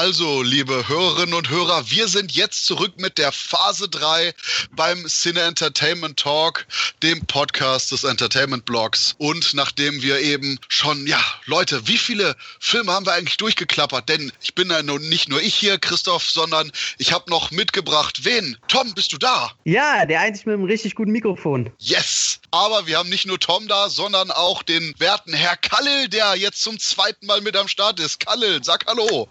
Also, liebe Hörerinnen und Hörer, wir sind jetzt zurück mit der Phase 3 beim Cine Entertainment Talk, dem Podcast des Entertainment Blogs. Und nachdem wir eben schon, ja, Leute, wie viele Filme haben wir eigentlich durchgeklappert? Denn ich bin ja nun nicht nur ich hier, Christoph, sondern ich habe noch mitgebracht. Wen? Tom, bist du da? Ja, der einzige mit einem richtig guten Mikrofon. Yes! Aber wir haben nicht nur Tom da, sondern auch den werten Herr Kallel, der jetzt zum zweiten Mal mit am Start ist. Kallel, sag Hallo.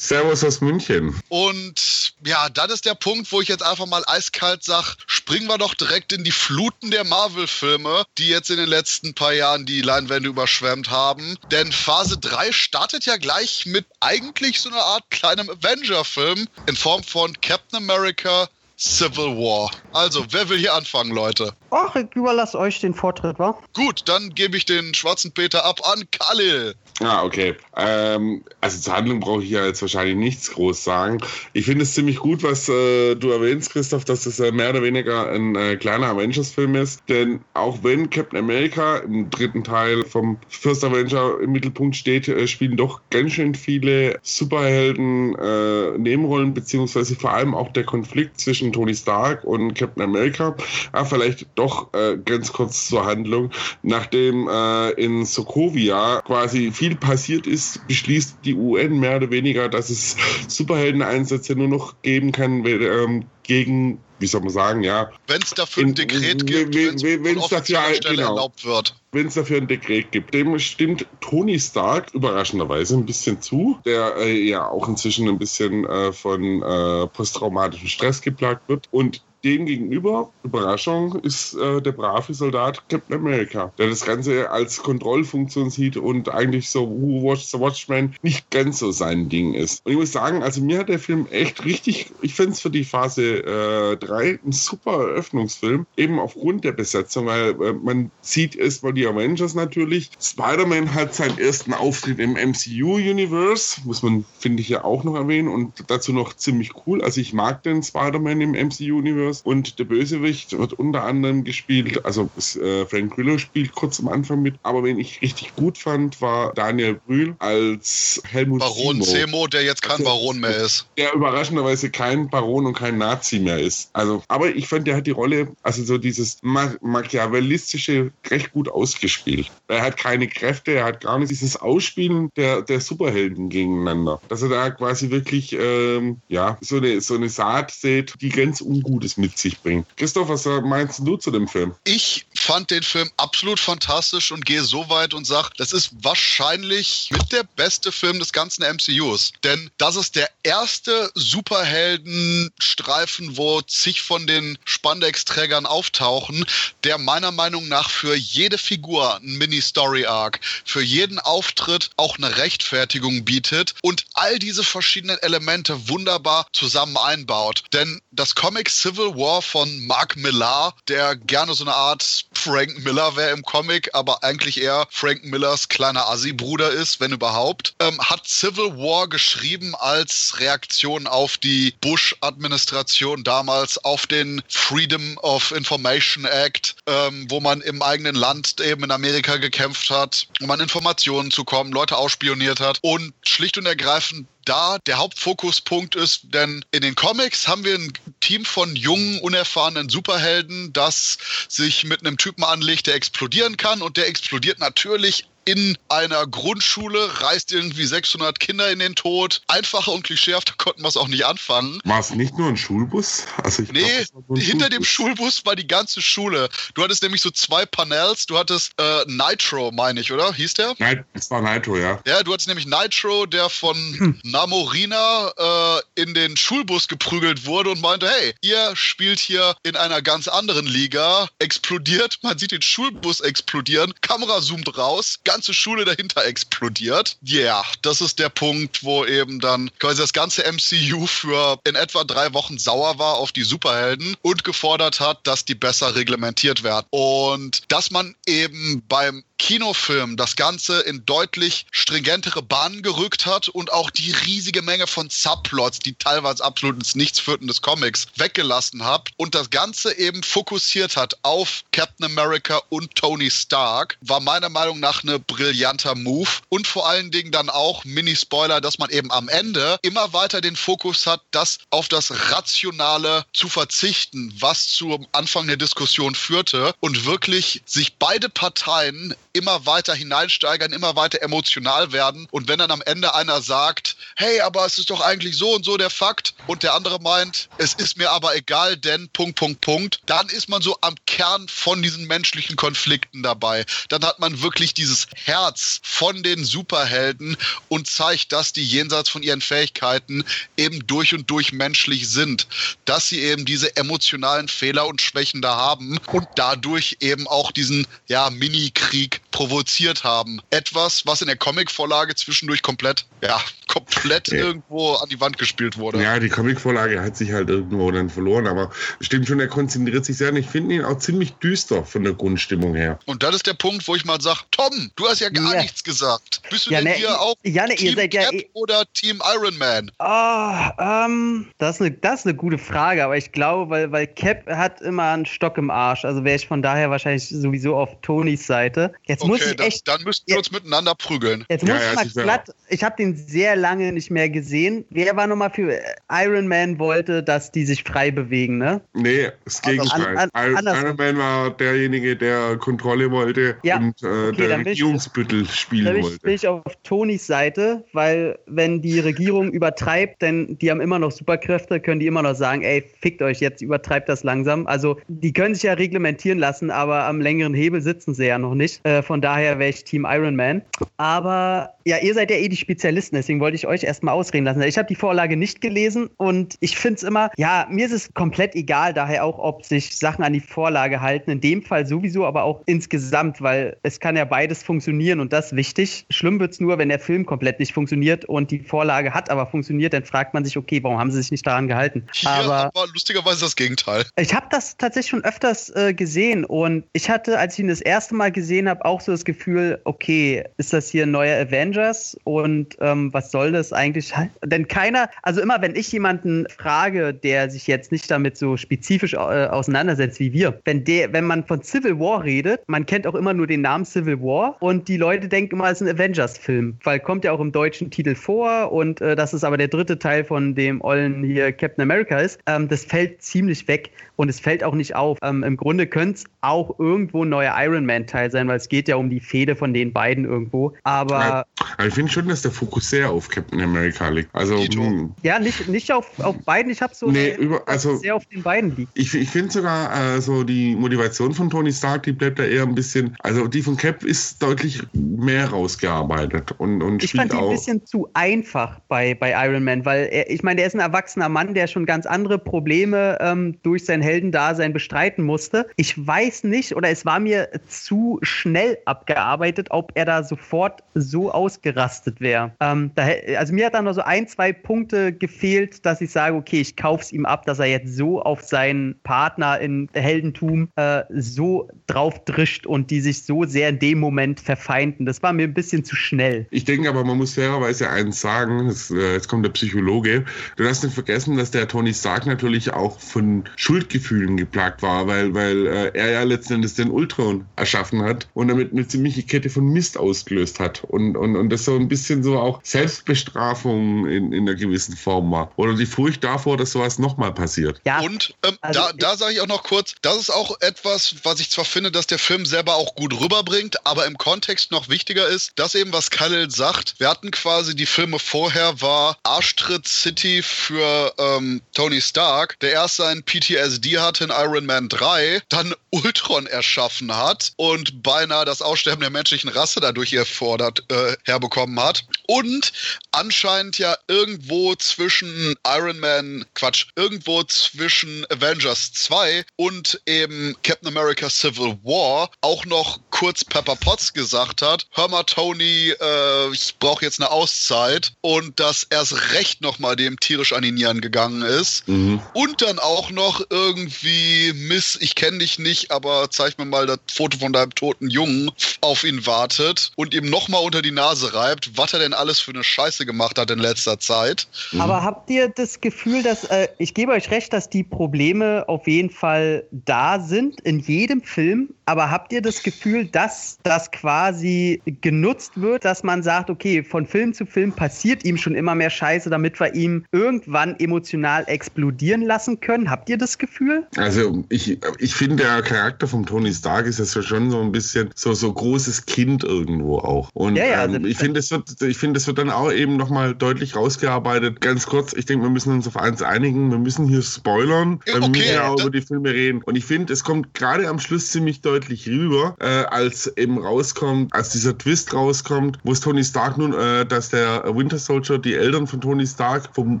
Servus aus München. Und ja, das ist der Punkt, wo ich jetzt einfach mal eiskalt sage, springen wir doch direkt in die Fluten der Marvel-Filme, die jetzt in den letzten paar Jahren die Leinwände überschwemmt haben. Denn Phase 3 startet ja gleich mit eigentlich so einer Art kleinem Avenger-Film in Form von Captain America Civil War. Also, wer will hier anfangen, Leute? Ach, ich überlasse euch den Vortritt, wa? Gut, dann gebe ich den schwarzen Peter ab an Khalil. Ah, okay. Ähm, also zur Handlung brauche ich ja jetzt wahrscheinlich nichts groß sagen. Ich finde es ziemlich gut, was äh, du erwähnst, Christoph, dass es äh, mehr oder weniger ein äh, kleiner Avengers-Film ist. Denn auch wenn Captain America im dritten Teil vom First Avenger im Mittelpunkt steht, äh, spielen doch ganz schön viele Superhelden äh, Nebenrollen, beziehungsweise vor allem auch der Konflikt zwischen Tony Stark und Captain America. Ah, vielleicht doch äh, ganz kurz zur Handlung. Nachdem in Sokovia quasi viel viel passiert ist, beschließt die UN mehr oder weniger, dass es Superheldeneinsätze nur noch geben kann ähm, gegen, wie soll man sagen, ja. Wenn es dafür ein Dekret gibt, wenn es dafür genau, erlaubt wird. Wenn es dafür ein Dekret gibt. Dem stimmt Tony Stark überraschenderweise ein bisschen zu, der äh, ja auch inzwischen ein bisschen äh, von äh, posttraumatischem Stress geplagt wird. Und dem gegenüber, Überraschung, ist äh, der brave Soldat Captain America, der das Ganze als Kontrollfunktion sieht und eigentlich so Who Watch the Watchman nicht ganz so sein Ding ist. Und ich muss sagen, also mir hat der Film echt richtig, ich finde es für die Phase äh, 3 ein super Eröffnungsfilm, eben aufgrund der Besetzung, weil äh, man sieht erstmal die Avengers natürlich. Spider-Man hat seinen ersten Auftritt im MCU-Universe, muss man, finde ich, ja auch noch erwähnen und dazu noch ziemlich cool. Also ich mag den Spider-Man im MCU-Universe und der Bösewicht wird unter anderem gespielt, also äh, Frank Grillo spielt kurz am Anfang mit, aber wen ich richtig gut fand, war Daniel Brühl als Helmut Baron Zemo, der jetzt kein also, Baron mehr ist. Der überraschenderweise kein Baron und kein Nazi mehr ist. Also, aber ich fand, der hat die Rolle, also so dieses Ma machiavellistische recht gut ausgespielt. Er hat keine Kräfte, er hat gar nicht dieses Ausspielen der, der Superhelden gegeneinander. Dass er da quasi wirklich, ähm, ja, so eine, so eine Saat sät, die ganz Ungutes mit sich bringt. Christoph, was meinst du zu dem Film? Ich fand den Film absolut fantastisch und gehe so weit und sage, das ist wahrscheinlich mit der beste Film des ganzen MCUs. Denn das ist der erste Superheldenstreifen, wo zig von den Spandex-Trägern auftauchen, der meiner Meinung nach für jede Figur ein Mini-Story-Arc, für jeden Auftritt auch eine Rechtfertigung bietet und all diese verschiedenen Elemente wunderbar zusammen einbaut. Denn das Comic Civil Civil War von Mark Millar, der gerne so eine Art Frank Miller wäre im Comic, aber eigentlich eher Frank Millers kleiner Assi-Bruder ist, wenn überhaupt, ähm, hat Civil War geschrieben als Reaktion auf die Bush-Administration damals, auf den Freedom of Information Act, ähm, wo man im eigenen Land eben in Amerika gekämpft hat, um an Informationen zu kommen, Leute ausspioniert hat und schlicht und ergreifend da der Hauptfokuspunkt ist, denn in den Comics haben wir ein Team von jungen, unerfahrenen Superhelden, das sich mit einem Typen anlegt, der explodieren kann. Und der explodiert natürlich in einer Grundschule, reißt irgendwie 600 Kinder in den Tod. Einfacher und klischeehafter konnten wir es auch nicht anfangen. War es nicht nur ein Schulbus? Also ich nee, glaub, hinter Schulbus. dem Schulbus war die ganze Schule. Du hattest nämlich so zwei Panels. Du hattest äh, Nitro, meine ich, oder? Hieß der? Nein, es war Nitro, ja. Ja, du hattest nämlich Nitro, der von hm. Namorina äh, in den Schulbus geprügelt wurde und meinte, hey, ihr spielt hier in einer ganz anderen Liga, explodiert, man sieht den Schulbus explodieren, Kamera zoomt raus, ganz ganze Schule dahinter explodiert. Ja, yeah, das ist der Punkt, wo eben dann quasi das ganze MCU für in etwa drei Wochen sauer war auf die Superhelden und gefordert hat, dass die besser reglementiert werden. Und dass man eben beim Kinofilm das Ganze in deutlich stringentere Bahnen gerückt hat und auch die riesige Menge von Subplots, die teilweise absolut ins Nichts führten des Comics, weggelassen hat und das Ganze eben fokussiert hat auf Captain America und Tony Stark, war meiner Meinung nach eine brillanter Move und vor allen Dingen dann auch Mini-Spoiler, dass man eben am Ende immer weiter den Fokus hat, das auf das Rationale zu verzichten, was zum Anfang der Diskussion führte und wirklich sich beide Parteien immer weiter hineinsteigern, immer weiter emotional werden. Und wenn dann am Ende einer sagt, hey, aber es ist doch eigentlich so und so der Fakt, und der andere meint, es ist mir aber egal, denn Punkt, Punkt, Punkt, dann ist man so am Kern von diesen menschlichen Konflikten dabei. Dann hat man wirklich dieses Herz von den Superhelden und zeigt, dass die jenseits von ihren Fähigkeiten eben durch und durch menschlich sind. Dass sie eben diese emotionalen Fehler und Schwächen da haben und dadurch eben auch diesen ja, Mini-Krieg provoziert haben. Etwas, was in der Comicvorlage zwischendurch komplett, ja, komplett ja. irgendwo an die Wand gespielt wurde. Ja, die Comicvorlage hat sich halt irgendwo dann verloren, aber stimmt schon, er konzentriert sich sehr und ich finde ihn auch ziemlich düster von der Grundstimmung her. Und das ist der Punkt, wo ich mal sage, Tom, du hast ja gar ja. nichts gesagt. Bist du ja, denn ne, hier auch ja, ne, Team ihr seid Cap ja, oder Team Iron Man? Oh, ähm, das ist, eine, das ist eine gute Frage, aber ich glaube, weil, weil Cap hat immer einen Stock im Arsch, also wäre ich von daher wahrscheinlich sowieso auf Tonys Seite. Jetzt okay, muss ich dann, echt, dann müssten wir uns miteinander prügeln. Jetzt muss ich mal glatt, ich habe den sehr lange nicht mehr gesehen. Wer war nochmal für Iron Man wollte, dass die sich frei bewegen, ne? Nee, das also Gegenteil. Also an, an, Iron Man war derjenige, der Kontrolle wollte ja. und äh, okay, der Regierungsbüttel spielen dann wollte. bin ich auf Tonys Seite, weil wenn die Regierung übertreibt, denn die haben immer noch Superkräfte, können die immer noch sagen, ey, fickt euch, jetzt übertreibt das langsam. Also die können sich ja reglementieren lassen, aber am längeren Hebel sitzen sie ja noch nicht. Äh, von daher wäre ich Team Iron Man. Aber ja, ihr seid ja eh die Spezialisten, deswegen wollte ich euch erstmal ausreden lassen. Ich habe die Vorlage nicht gelesen und ich finde es immer, ja, mir ist es komplett egal, daher auch, ob sich Sachen an die Vorlage halten. In dem Fall sowieso, aber auch insgesamt, weil es kann ja beides funktionieren und das ist wichtig. Schlimm wird es nur, wenn der Film komplett nicht funktioniert und die Vorlage hat aber funktioniert, dann fragt man sich, okay, warum haben sie sich nicht daran gehalten? Hier aber, aber lustigerweise das Gegenteil. Ich habe das tatsächlich schon öfters äh, gesehen und ich hatte, als ich ihn das erste Mal gesehen habe, auch so das Gefühl, okay, ist das hier ein neuer Avengers und ähm, was soll das eigentlich? Denn keiner, also immer wenn ich jemanden frage, der sich jetzt nicht damit so spezifisch äh, auseinandersetzt wie wir, wenn der, wenn man von Civil War redet, man kennt auch immer nur den Namen Civil War und die Leute denken immer, es ist ein Avengers-Film, weil kommt ja auch im deutschen Titel vor und äh, das ist aber der dritte Teil von dem Ollen hier Captain America ist. Ähm, das fällt ziemlich weg und es fällt auch nicht auf. Ähm, Im Grunde könnte es auch irgendwo ein neuer Iron Man-Teil sein, weil es geht ja um die Fehde von den beiden irgendwo. Aber. Ja, ich finde schon, dass der Fokus sehr auf Captain America liegt. Also, hm. ja, nicht, nicht auf, auf beiden. Ich habe so nee, über, also, sehr auf den beiden liegt. Ich, ich finde sogar äh, so die Motivation von Tony Stark, die bleibt da eher ein bisschen. Also die von Cap ist deutlich mehr rausgearbeitet und, und ich fand die auch, ein bisschen zu einfach bei, bei Iron Man, weil er, ich meine, der ist ein erwachsener Mann, der schon ganz andere Probleme ähm, durch sein Heldendasein bestreiten musste. Ich weiß nicht, oder es war mir zu schnell abgearbeitet, ob er da sofort so ausgerastet wäre. Ähm, also mir hat da nur so ein, zwei Punkte gefehlt, dass ich sage, okay, ich kaufe es ihm ab, dass er jetzt so auf seinen Partner in Heldentum äh, so drauf drischt und die sich so sehr in dem Moment verfeinden. Das war mir ein bisschen zu schnell. Ich denke aber, man muss fairerweise eins sagen, das, äh, jetzt kommt der Psychologe, du hast nicht vergessen, dass der Tony Stark natürlich auch von Schuldgefühlen geplagt war, weil, weil äh, er ja letzten Endes den Ultron erschaffen hat und damit eine ziemliche Kette von Mist ausgelöst hat. Und, und, und das so ein bisschen so auch Selbstbestrafung in, in einer gewissen Form war. Oder die Furcht davor, dass sowas nochmal passiert. Ja. Und ähm, also da, da sage ich auch noch kurz, das ist auch etwas, was ich zwar finde, dass der Film selber auch gut rüberbringt, aber im Kontext noch wichtiger ist, dass eben, was Khalil sagt, wir hatten quasi die Filme vorher, war Arschtritt City für ähm, Tony Stark, der erst seinen PTSD hatte in Iron Man 3, dann Ultron erschaffen hat und beinahe das Aussterben der menschlichen Rasse dadurch erfordert, äh, herbekommen hat. Und anscheinend ja irgendwo zwischen Iron Man, Quatsch, irgendwo zwischen Avengers 2 und eben Captain America Civil War auch noch kurz Pepper Potts gesagt hat, hör mal Tony, äh, ich brauche jetzt eine Auszeit und dass erst recht nochmal dem tierisch an die Nieren gegangen ist. Mhm. Und dann auch noch irgendwie Miss, ich kenne dich nicht, aber zeig mir mal das Foto von deinem toten Jungen auf ihn wartet und ihm nochmal unter die Nase reibt, was er denn alles für eine Scheiße gemacht hat in letzter Zeit. Mhm. Aber habt ihr das Gefühl, dass, äh, ich gebe euch recht, dass die Probleme auf jeden Fall da sind in jedem Film, aber habt ihr das Gefühl, dass das quasi genutzt wird, dass man sagt, okay, von Film zu Film passiert ihm schon immer mehr Scheiße, damit wir ihm irgendwann emotional explodieren lassen können? Habt ihr das Gefühl? Also ich, ich finde, der Charakter von Tony Stark ist ja schon so ein bisschen so, so großes Kind irgendwo auch. Und ja, ja, ähm, ich finde, es wird, ich finde, es wird dann auch eben nochmal deutlich rausgearbeitet. Ganz kurz, ich denke, wir müssen uns auf eins einigen. Wir müssen hier spoilern. Okay, wir müssen ja auch über die Filme reden. Und ich finde, es kommt gerade am Schluss ziemlich deutlich rüber, äh, als eben rauskommt, als dieser Twist rauskommt, wo es Tony Stark nun, äh, dass der Winter Soldier die Eltern von Tony Stark vom,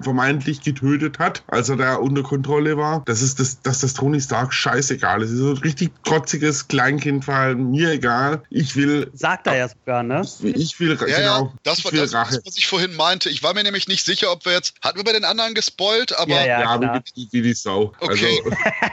vermeintlich getötet hat, als er da unter Kontrolle war. Das ist das, dass das Tony Stark scheißegal ist. Es ist so ein richtig trotziges Kleinkindverhalten. Mir egal. Ich will. Sagt er ja sogar, ne? Ich, ich will, ja, genau. Ja, das war das, das, was ich vorhin meinte. Ich war mir nämlich nicht sicher, ob wir jetzt. Hatten wir bei den anderen gespoilt, aber. Ja, ja, ja wie, wie, die Sau. Okay.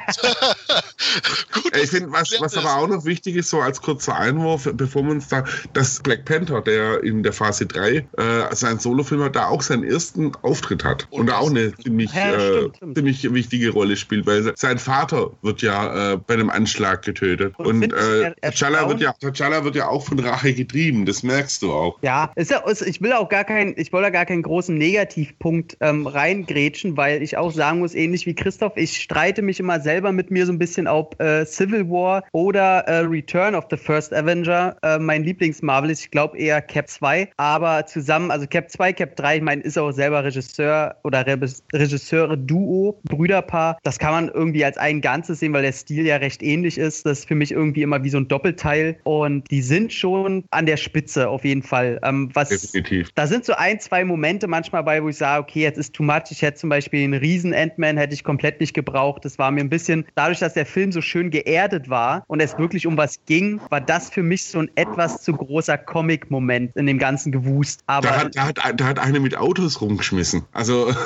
Also, Gut, ich finde, was, was aber auch noch wichtig ist, so als kurzer Einwurf, bevor wir uns da, dass Black Panther, der in der Phase 3 äh, sein Solofilm hat, da auch seinen ersten Auftritt hat und, und auch eine ziemlich, ja, äh, ziemlich wichtige Rolle spielt, weil sein Vater wird ja äh, bei einem Anschlag getötet und, und äh, T'Challa wird ja T'Challa wird ja auch von Rache getrieben, das merkst du auch. Ja, ist ja ist, ich will auch gar keinen, ich wollte gar keinen großen Negativpunkt ähm, reingrätschen, weil ich auch sagen muss, ähnlich wie Christoph, ich streite mich immer selber mit mir so ein bisschen, ob äh, Civil War oder äh, Return of the First Avenger äh, mein Lieblings-Marvel ist. Ich glaube eher Cap 2, aber zusammen, also Cap 2, Cap 3, ich meine, ist auch selber Regisseur oder Re Regisseure-Duo, Brüderpaar. Das kann man irgendwie als ein Ganzes sehen, weil der Stil ja recht ähnlich ist. Das ist für mich irgendwie immer wie so ein Doppelteil und die sind schon an der Spitze auf jeden Fall. Ähm, was, Definitiv. Da sind so ein, zwei Momente manchmal bei, wo ich sage, okay, jetzt ist too much. Ich hätte zum Beispiel einen riesen Ant-Man hätte ich komplett nicht gebraucht. Das war mir ein bisschen, dadurch, dass der Film so schön geerdet war und es wirklich um was ging, war das für mich so ein etwas zu großer Comic-Moment in dem ganzen Gewust. Aber da hat, da hat, da hat eine mit Autos rumgeschmissen. Also.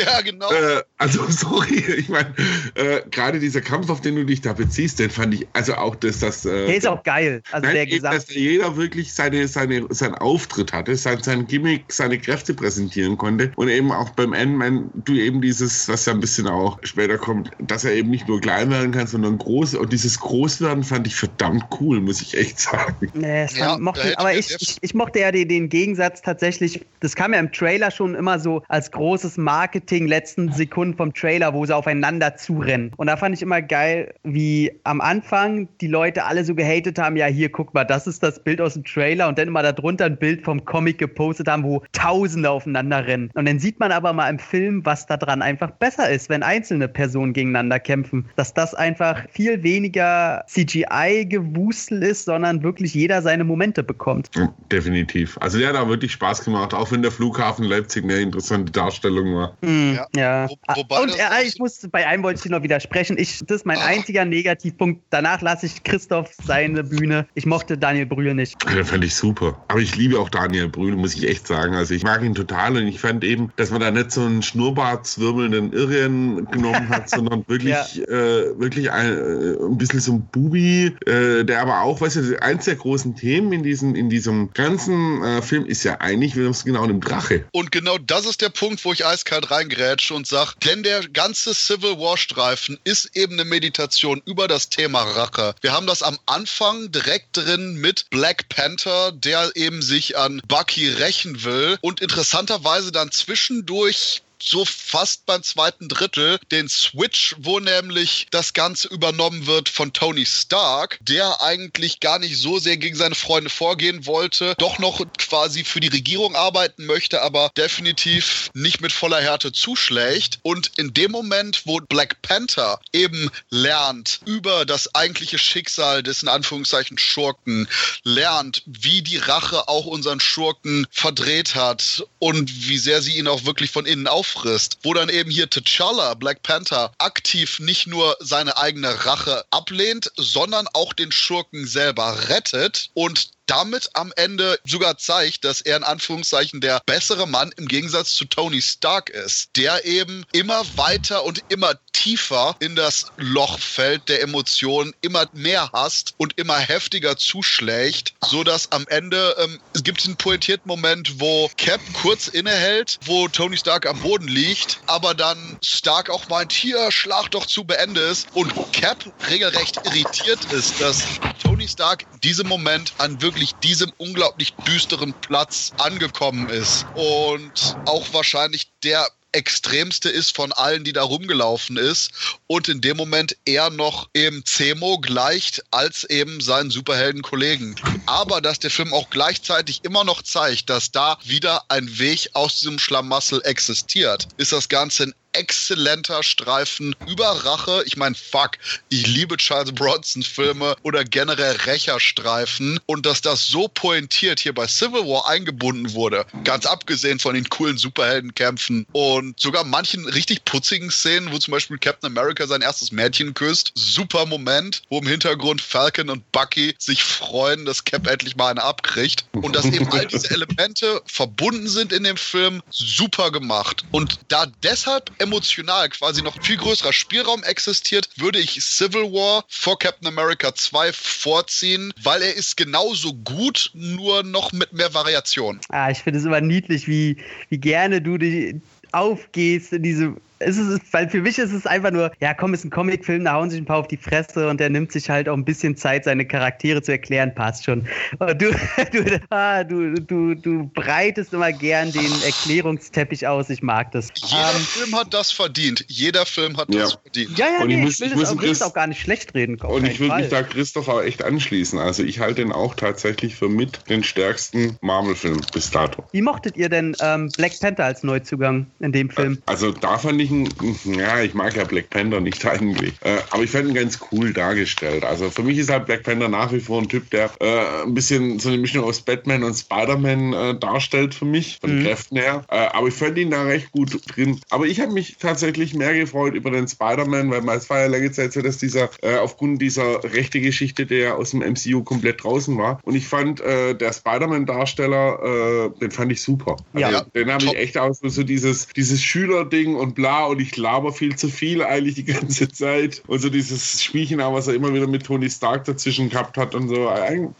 Ja, genau. äh, also, sorry, ich meine, äh, gerade dieser Kampf, auf den du dich da beziehst, den fand ich, also auch, dass das. Äh, der ist auch geil. Also, nein, der eben, dass jeder wirklich seine, seine, seinen Auftritt hatte, sein, sein Gimmick, seine Kräfte präsentieren konnte und eben auch beim Ant-Man, du eben dieses, was ja ein bisschen auch später kommt, dass er eben nicht nur klein werden kann, sondern groß und dieses Großwerden fand ich verdammt cool, muss ich echt sagen. Nee, ja, mochte, aber ich, ich, ich, mochte ja den, den, Gegensatz tatsächlich, das kam ja im Trailer schon immer so als großes Marketing letzten Sekunden vom Trailer, wo sie aufeinander zurennen. Und da fand ich immer geil, wie am Anfang die Leute alle so gehatet haben, ja hier, guck mal, das ist das Bild aus dem Trailer und dann immer darunter ein Bild vom Comic gepostet haben, wo Tausende aufeinander rennen. Und dann sieht man aber mal im Film, was daran einfach besser ist, wenn einzelne Personen gegeneinander kämpfen. Dass das einfach viel weniger CGI-Gewusel ist, sondern wirklich jeder seine Momente bekommt. Definitiv. Also der hat da wirklich Spaß gemacht, auch wenn der Flughafen Leipzig eine interessante Darstellung war. Mhm, ja. ja. Wo, Und äh, ich muss, bei einem wollte ich noch widersprechen. Ich, das ist mein Ach. einziger Negativpunkt. Danach lasse ich Christoph seine Bühne. Ich mochte Daniel Brühl nicht. Den fand ich super. Aber ich liebe auch Daniel Brühl, muss ich echt sagen. Also ich mag ihn total und ich fand eben, dass man da nicht so einen schnurrbartzwirbelnden Irren genommen hat, sondern wirklich, ja. äh, wirklich ein, äh, ein bisschen so ein Bubi, äh, der aber auch, weißt du, eins der großen Themen in diesem, in diesem ganzen äh, Film ist ja eigentlich, wir es genau einem Drache. Und genau das ist der Punkt, wo ich eiskalt reingrätsche und sage, denn der ganze Civil War Streifen ist eben eine Meditation über das Thema Rache. Wir haben das am Anfang direkt drin mit Black Panther, der eben sich an Bucky rächen will und interessanterweise dann zwischendurch so fast beim zweiten Drittel den Switch, wo nämlich das Ganze übernommen wird von Tony Stark, der eigentlich gar nicht so sehr gegen seine Freunde vorgehen wollte, doch noch quasi für die Regierung arbeiten möchte, aber definitiv nicht mit voller Härte zuschlägt. Und in dem Moment, wo Black Panther eben lernt über das eigentliche Schicksal des in Anführungszeichen Schurken, lernt, wie die Rache auch unseren Schurken verdreht hat und wie sehr sie ihn auch wirklich von innen auffrisst, wo dann eben hier T'Challa, Black Panther, aktiv nicht nur seine eigene Rache ablehnt, sondern auch den Schurken selber rettet und damit am Ende sogar zeigt, dass er in Anführungszeichen der bessere Mann im Gegensatz zu Tony Stark ist, der eben immer weiter und immer tiefer in das Loch fällt der Emotionen, immer mehr hasst und immer heftiger zuschlägt, so dass am Ende ähm, es gibt einen poetierten Moment, wo Cap kurz innehält, wo Tony Stark am Boden liegt, aber dann Stark auch meint, hier schlag doch zu Beende ist und Cap regelrecht irritiert ist, dass Tony Stark in diesem Moment an wirklich diesem unglaublich düsteren Platz angekommen ist und auch wahrscheinlich der extremste ist von allen, die da rumgelaufen ist und in dem Moment eher noch eben Zemo gleicht als eben seinen Superheldenkollegen. Aber dass der Film auch gleichzeitig immer noch zeigt, dass da wieder ein Weg aus diesem Schlamassel existiert, ist das Ganze ein exzellenter Streifen über Rache. Ich meine, fuck, ich liebe Charles Bronson Filme oder generell Rächerstreifen und dass das so pointiert hier bei Civil War eingebunden wurde, ganz abgesehen von den coolen Superheldenkämpfen und sogar manchen richtig putzigen Szenen, wo zum Beispiel Captain America sein erstes Mädchen küsst. Super Moment, wo im Hintergrund Falcon und Bucky sich freuen, dass Cap endlich mal eine abkriegt und dass eben all diese Elemente verbunden sind in dem Film, super gemacht. Und da deshalb emotional quasi noch viel größerer Spielraum existiert, würde ich Civil War vor Captain America 2 vorziehen, weil er ist genauso gut, nur noch mit mehr Variation. Ah, ich finde es immer niedlich, wie, wie gerne du die aufgehst in diese es ist, weil für mich ist es einfach nur, ja komm, ist ein Comicfilm, da hauen sich ein paar auf die Fresse und der nimmt sich halt auch ein bisschen Zeit, seine Charaktere zu erklären, passt schon. Du, du, ah, du, du, du breitest immer gern den Erklärungsteppich aus, ich mag das. Jeder ähm, Film hat das verdient. Jeder Film hat ja. das verdient. Ja, ja, nee, ich, muss, ich will, ich das, auch, Chris, auch gar nicht schlecht reden. Und ich würde mich da Christoph auch echt anschließen. Also ich halte den auch tatsächlich für mit den stärksten Marvel-Film bis dato. Wie mochtet ihr denn ähm, Black Panther als Neuzugang in dem Film? Also da fand ich ich ja, ich mag ja Black Panther nicht eigentlich. Äh, aber ich fand ihn ganz cool dargestellt. Also für mich ist halt Black Panther nach wie vor ein Typ, der äh, ein bisschen so eine Mischung aus Batman und Spider-Man äh, darstellt für mich, von mhm. Kräften her. Äh, aber ich fand ihn da recht gut drin. Aber ich habe mich tatsächlich mehr gefreut über den Spider-Man, weil es war ja lange Zeit so, dass dieser äh, aufgrund dieser rechte Geschichte, der aus dem MCU komplett draußen war. Und ich fand äh, der Spider-Man-Darsteller, den fand ich super. Also, ja. Den habe ich echt aus so dieses, dieses Schülerding und bla und ich laber viel zu viel eigentlich die ganze Zeit. Und so dieses Spielchen, was er immer wieder mit Tony Stark dazwischen gehabt hat und so,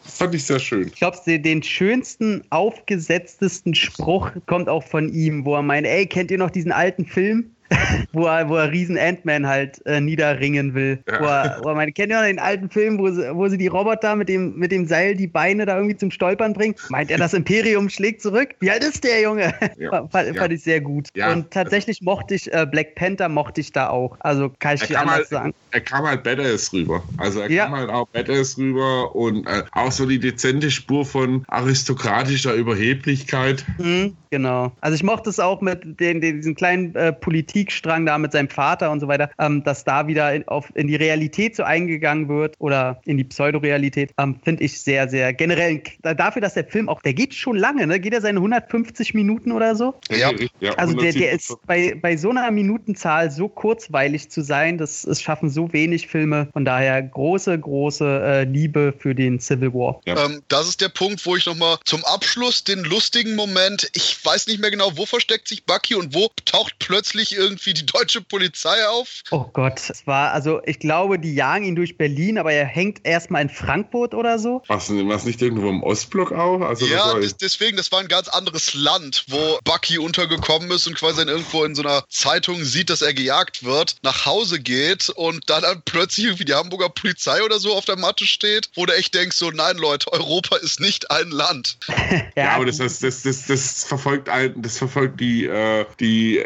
fand ich sehr schön. Ich glaube, den schönsten, aufgesetztesten Spruch kommt auch von ihm, wo er meint, ey, kennt ihr noch diesen alten Film? wo er, wo er riesen Ant-Man halt äh, niederringen will. Ja. Wo er, wo er meine, kennt ihr noch den alten Film, wo sie, wo sie die Roboter mit dem, mit dem Seil die Beine da irgendwie zum Stolpern bringen? Meint er, das Imperium schlägt zurück? Wie alt ist der Junge? Ja. fand, fand, ich sehr gut. Ja. Und tatsächlich mochte ich äh, Black Panther mochte ich da auch. Also kann ich dir anders halt, sagen. Er kam halt Badass rüber. Also er kam halt auch Badass rüber und äh, auch so die dezente Spur von aristokratischer Überheblichkeit. Mhm, genau. Also ich mochte es auch mit den, den diesen kleinen äh, Politik Kriegstrang da mit seinem Vater und so weiter, ähm, dass da wieder in, auf, in die Realität so eingegangen wird oder in die Pseudorealität, ähm, finde ich sehr, sehr generell dafür, dass der Film auch, der geht schon lange, ne? Geht er seine 150 Minuten oder so? Ja. ja also der, der ist bei, bei so einer Minutenzahl so kurzweilig zu sein, das, das schaffen so wenig Filme. Von daher große, große äh, Liebe für den Civil War. Ja. Ähm, das ist der Punkt, wo ich nochmal zum Abschluss den lustigen Moment, ich weiß nicht mehr genau, wo versteckt sich Bucky und wo taucht plötzlich irgendwie irgendwie die deutsche Polizei auf. Oh Gott, es war, also ich glaube, die jagen ihn durch Berlin, aber er hängt erstmal in Frankfurt oder so. Was, was nicht irgendwo im Ostblock auch? Also das ja, war- des- deswegen, das war ein ganz anderes Land, wo Bucky untergekommen ist und quasi dann irgendwo in so einer Zeitung sieht, dass er gejagt wird, nach Hause geht und dann, dann plötzlich irgendwie die Hamburger Polizei oder so auf der Matte steht, wo du echt denkst, so nein Leute, Europa ist nicht ein Land. Ja, aber das, das, das, das, das verfolgt ein, das verfolgt die, äh, die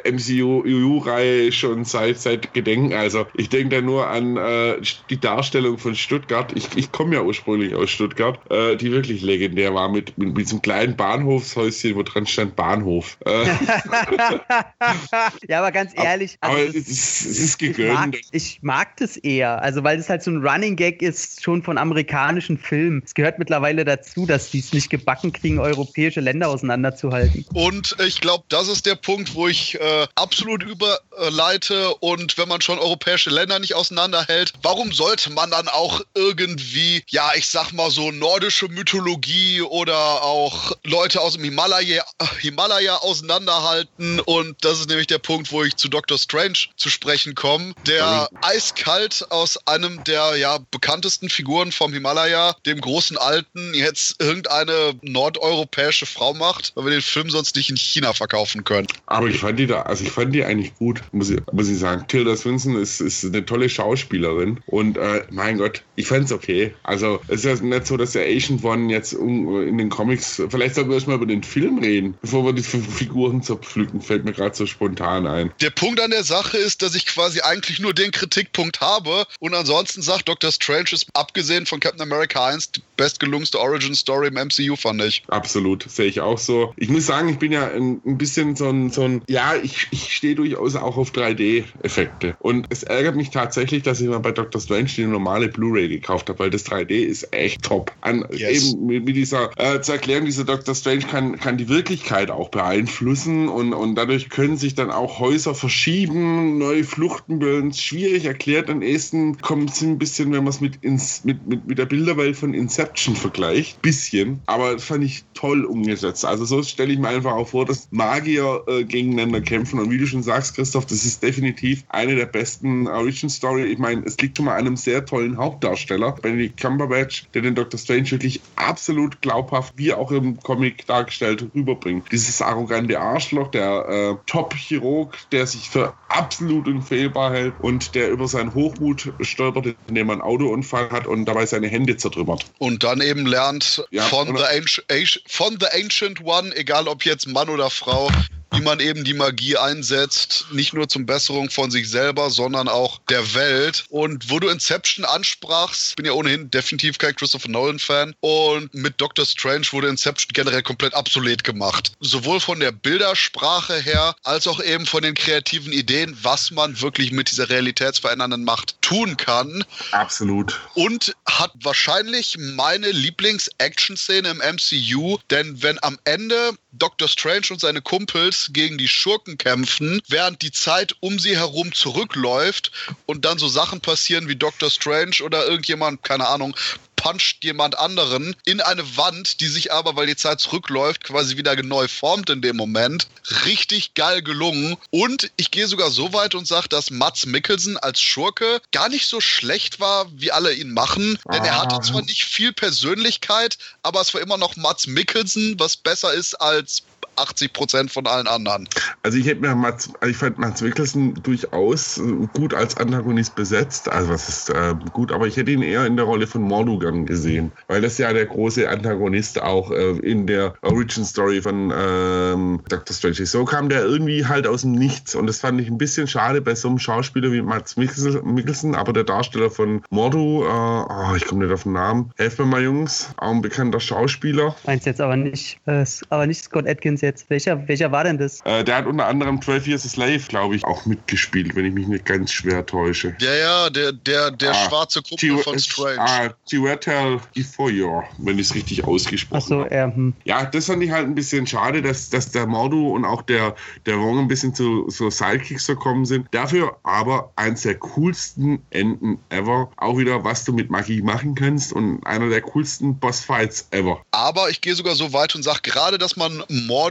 MCU-Reihe schon seit, seit Gedenken. Also ich denke da nur an äh, die Darstellung von Stuttgart. Ich, ich komme ja ursprünglich aus Stuttgart, äh, die wirklich legendär war mit, mit, mit diesem kleinen Bahnhofshäuschen, wo dran stand Bahnhof. Äh, ja, aber ganz ehrlich, also aber das- es ist, es ist ich, mag, gegönnt. ich mag das eher, also weil es halt so ein Running Gag ist, schon von amerikanischen Filmen. Es gehört mittlerweile dazu, dass die es nicht gebacken kriegen, europäische Länder auseinanderzuhalten. Und ich glaube, das ist der Punkt, wo ich äh, absolut überleite. Und wenn man schon europäische Länder nicht auseinanderhält, warum sollte man dann auch irgendwie, ja, ich sag mal so nordische Mythologie oder auch Leute aus dem Himalaya, Himalaya auseinanderhalten? Und das ist nämlich der Punkt, wo ich zu Dr. Strange zu sprechen komme, der eiskalt aus einem der ja bekanntesten Figuren vom Himalaya, dem großen Alten, jetzt irgendeine nordeuropäische Frau macht, weil wir den Film sonst nicht in China verkaufen können. Aber ich fand die da, also ich fand die eigentlich gut, muss ich, muss ich sagen. Tilda Swinton ist, ist eine tolle Schauspielerin und äh, mein Gott, ich fand's okay. Also es ist ja nicht so, dass der Asian One jetzt um, in den Comics, vielleicht sollten wir erstmal über den Film reden, bevor wir die Figuren zerpflücken, fällt mir gerade so spontan ein. Der Punkt an der Sache ist, dass ich quasi eigentlich nur den Kritikpunkt habe und ansonsten sagt Dr. Strange ist abgesehen von Captain America 1 die bestgelungenste Origin Story im MCU, fand ich. Absolut, sehe ich auch so. Ich muss sagen, ich bin ja ein, ein bisschen so ein, so ein ja, ich, ich stehe durchaus auch auf 3D-Effekte. Und es ärgert mich tatsächlich, dass ich mal bei Dr. Strange die normale Blu-ray gekauft habe, weil das 3D ist echt top. An, Yes. Eben mit, mit dieser, äh, zu erklären, dieser Dr. Strange kann, kann die Wirklichkeit auch beeinflussen und, und dadurch können sich dann auch Häuser verschieben, neue Fluchten bilden. Schwierig erklärt. Am ehesten kommt es ein bisschen, wenn man es mit, ins, mit, mit, mit der Bilderwelt von Inception vergleicht. Bisschen. Aber das fand ich toll umgesetzt. Also so stelle ich mir einfach auch vor, dass Magier äh, gegeneinander kämpfen. Und wie du schon sagst, Christoph, das ist definitiv eine der besten Origin Story. Ich meine, es liegt schon mal an einem sehr tollen Hauptdarsteller, Benedict Cumberbatch, der den Dr. Strange wirklich absolut glaubhaft, wie auch im Comic dargestellt, rüberbringt. Dieses arrogante Arschloch, der äh, Top-Chirurg, der sich für absolut unfehlbar hält und der über seinen Hochmut stolpert, indem er einen Autounfall hat und dabei seine Hände zertrümmert. Und dann eben lernt Ja, von, the Anci- Anci- von The Ancient One, egal ob jetzt Mann oder Frau, wie man eben die Magie einsetzt, nicht nur zum Besserung von sich selber, sondern auch der Welt. Und wo du Inception ansprachst, bin ja ohnehin definitiv kein Christopher Nolan-Fan. Und mit Doctor Strange wurde Inception generell komplett obsolet gemacht. Sowohl von der Bildersprache her, als auch eben von den kreativen Ideen, was man wirklich mit dieser realitätsverändernden Macht tun kann Absolut. und hat wahrscheinlich meine Lieblings-Action-Szene im MCU, denn wenn am Ende Doctor Strange und seine Kumpels gegen die Schurken kämpfen, während die Zeit um sie herum zurückläuft und dann so Sachen passieren wie Doctor Strange oder irgendjemand, keine Ahnung, puncht jemand anderen in eine Wand, die sich aber, weil die Zeit zurückläuft, quasi wieder neu formt in dem Moment. Richtig geil gelungen. Und ich gehe sogar so weit und sage, dass Mats Mikkelsen als Schurke gar nicht so schlecht war, wie alle ihn machen. Denn er hatte Ah. zwar nicht viel Persönlichkeit, aber es war immer noch Mats Mikkelsen, was besser ist als 80 Prozent von allen anderen. Also ich hätte mir Mats, also ich fand Mats Mikkelsen durchaus äh, gut als Antagonist besetzt. Also was ist äh, gut, aber ich hätte ihn eher in der Rolle von Mordu gern gesehen, weil das ja der große Antagonist auch äh, in der Origin Story von ähm, Dr. Strange ist. So kam der irgendwie halt aus dem Nichts und das fand ich ein bisschen schade bei so einem Schauspieler wie Mats Mikkelsen, aber der Darsteller von Mordu, äh, oh, ich komme nicht auf den Namen. Helft mir mal, Jungs, auch ein bekannter Schauspieler. Meinst jetzt aber nicht, äh, aber nicht Scott Atkins jetzt. Welcher, welcher war denn das? Äh, der hat unter anderem 12 Years a Slave, glaube ich, auch mitgespielt, wenn ich mich nicht ganz schwer täusche. Ja, ja, der, der, der Ah, schwarze Kumpel von Strange. Ah, Chiwetel Ejiofor, wenn ich es richtig ausgesprochen Achso, habe. er, hm. Ja, das fand ich halt ein bisschen schade, dass, dass der Mordu und auch der, der Wong ein bisschen zu so Sidekicks gekommen sind. Dafür aber eins der coolsten Enden ever. Auch wieder, was du mit Magie machen kannst und einer der coolsten Bossfights ever. Aber ich gehe sogar so weit und sage gerade, dass man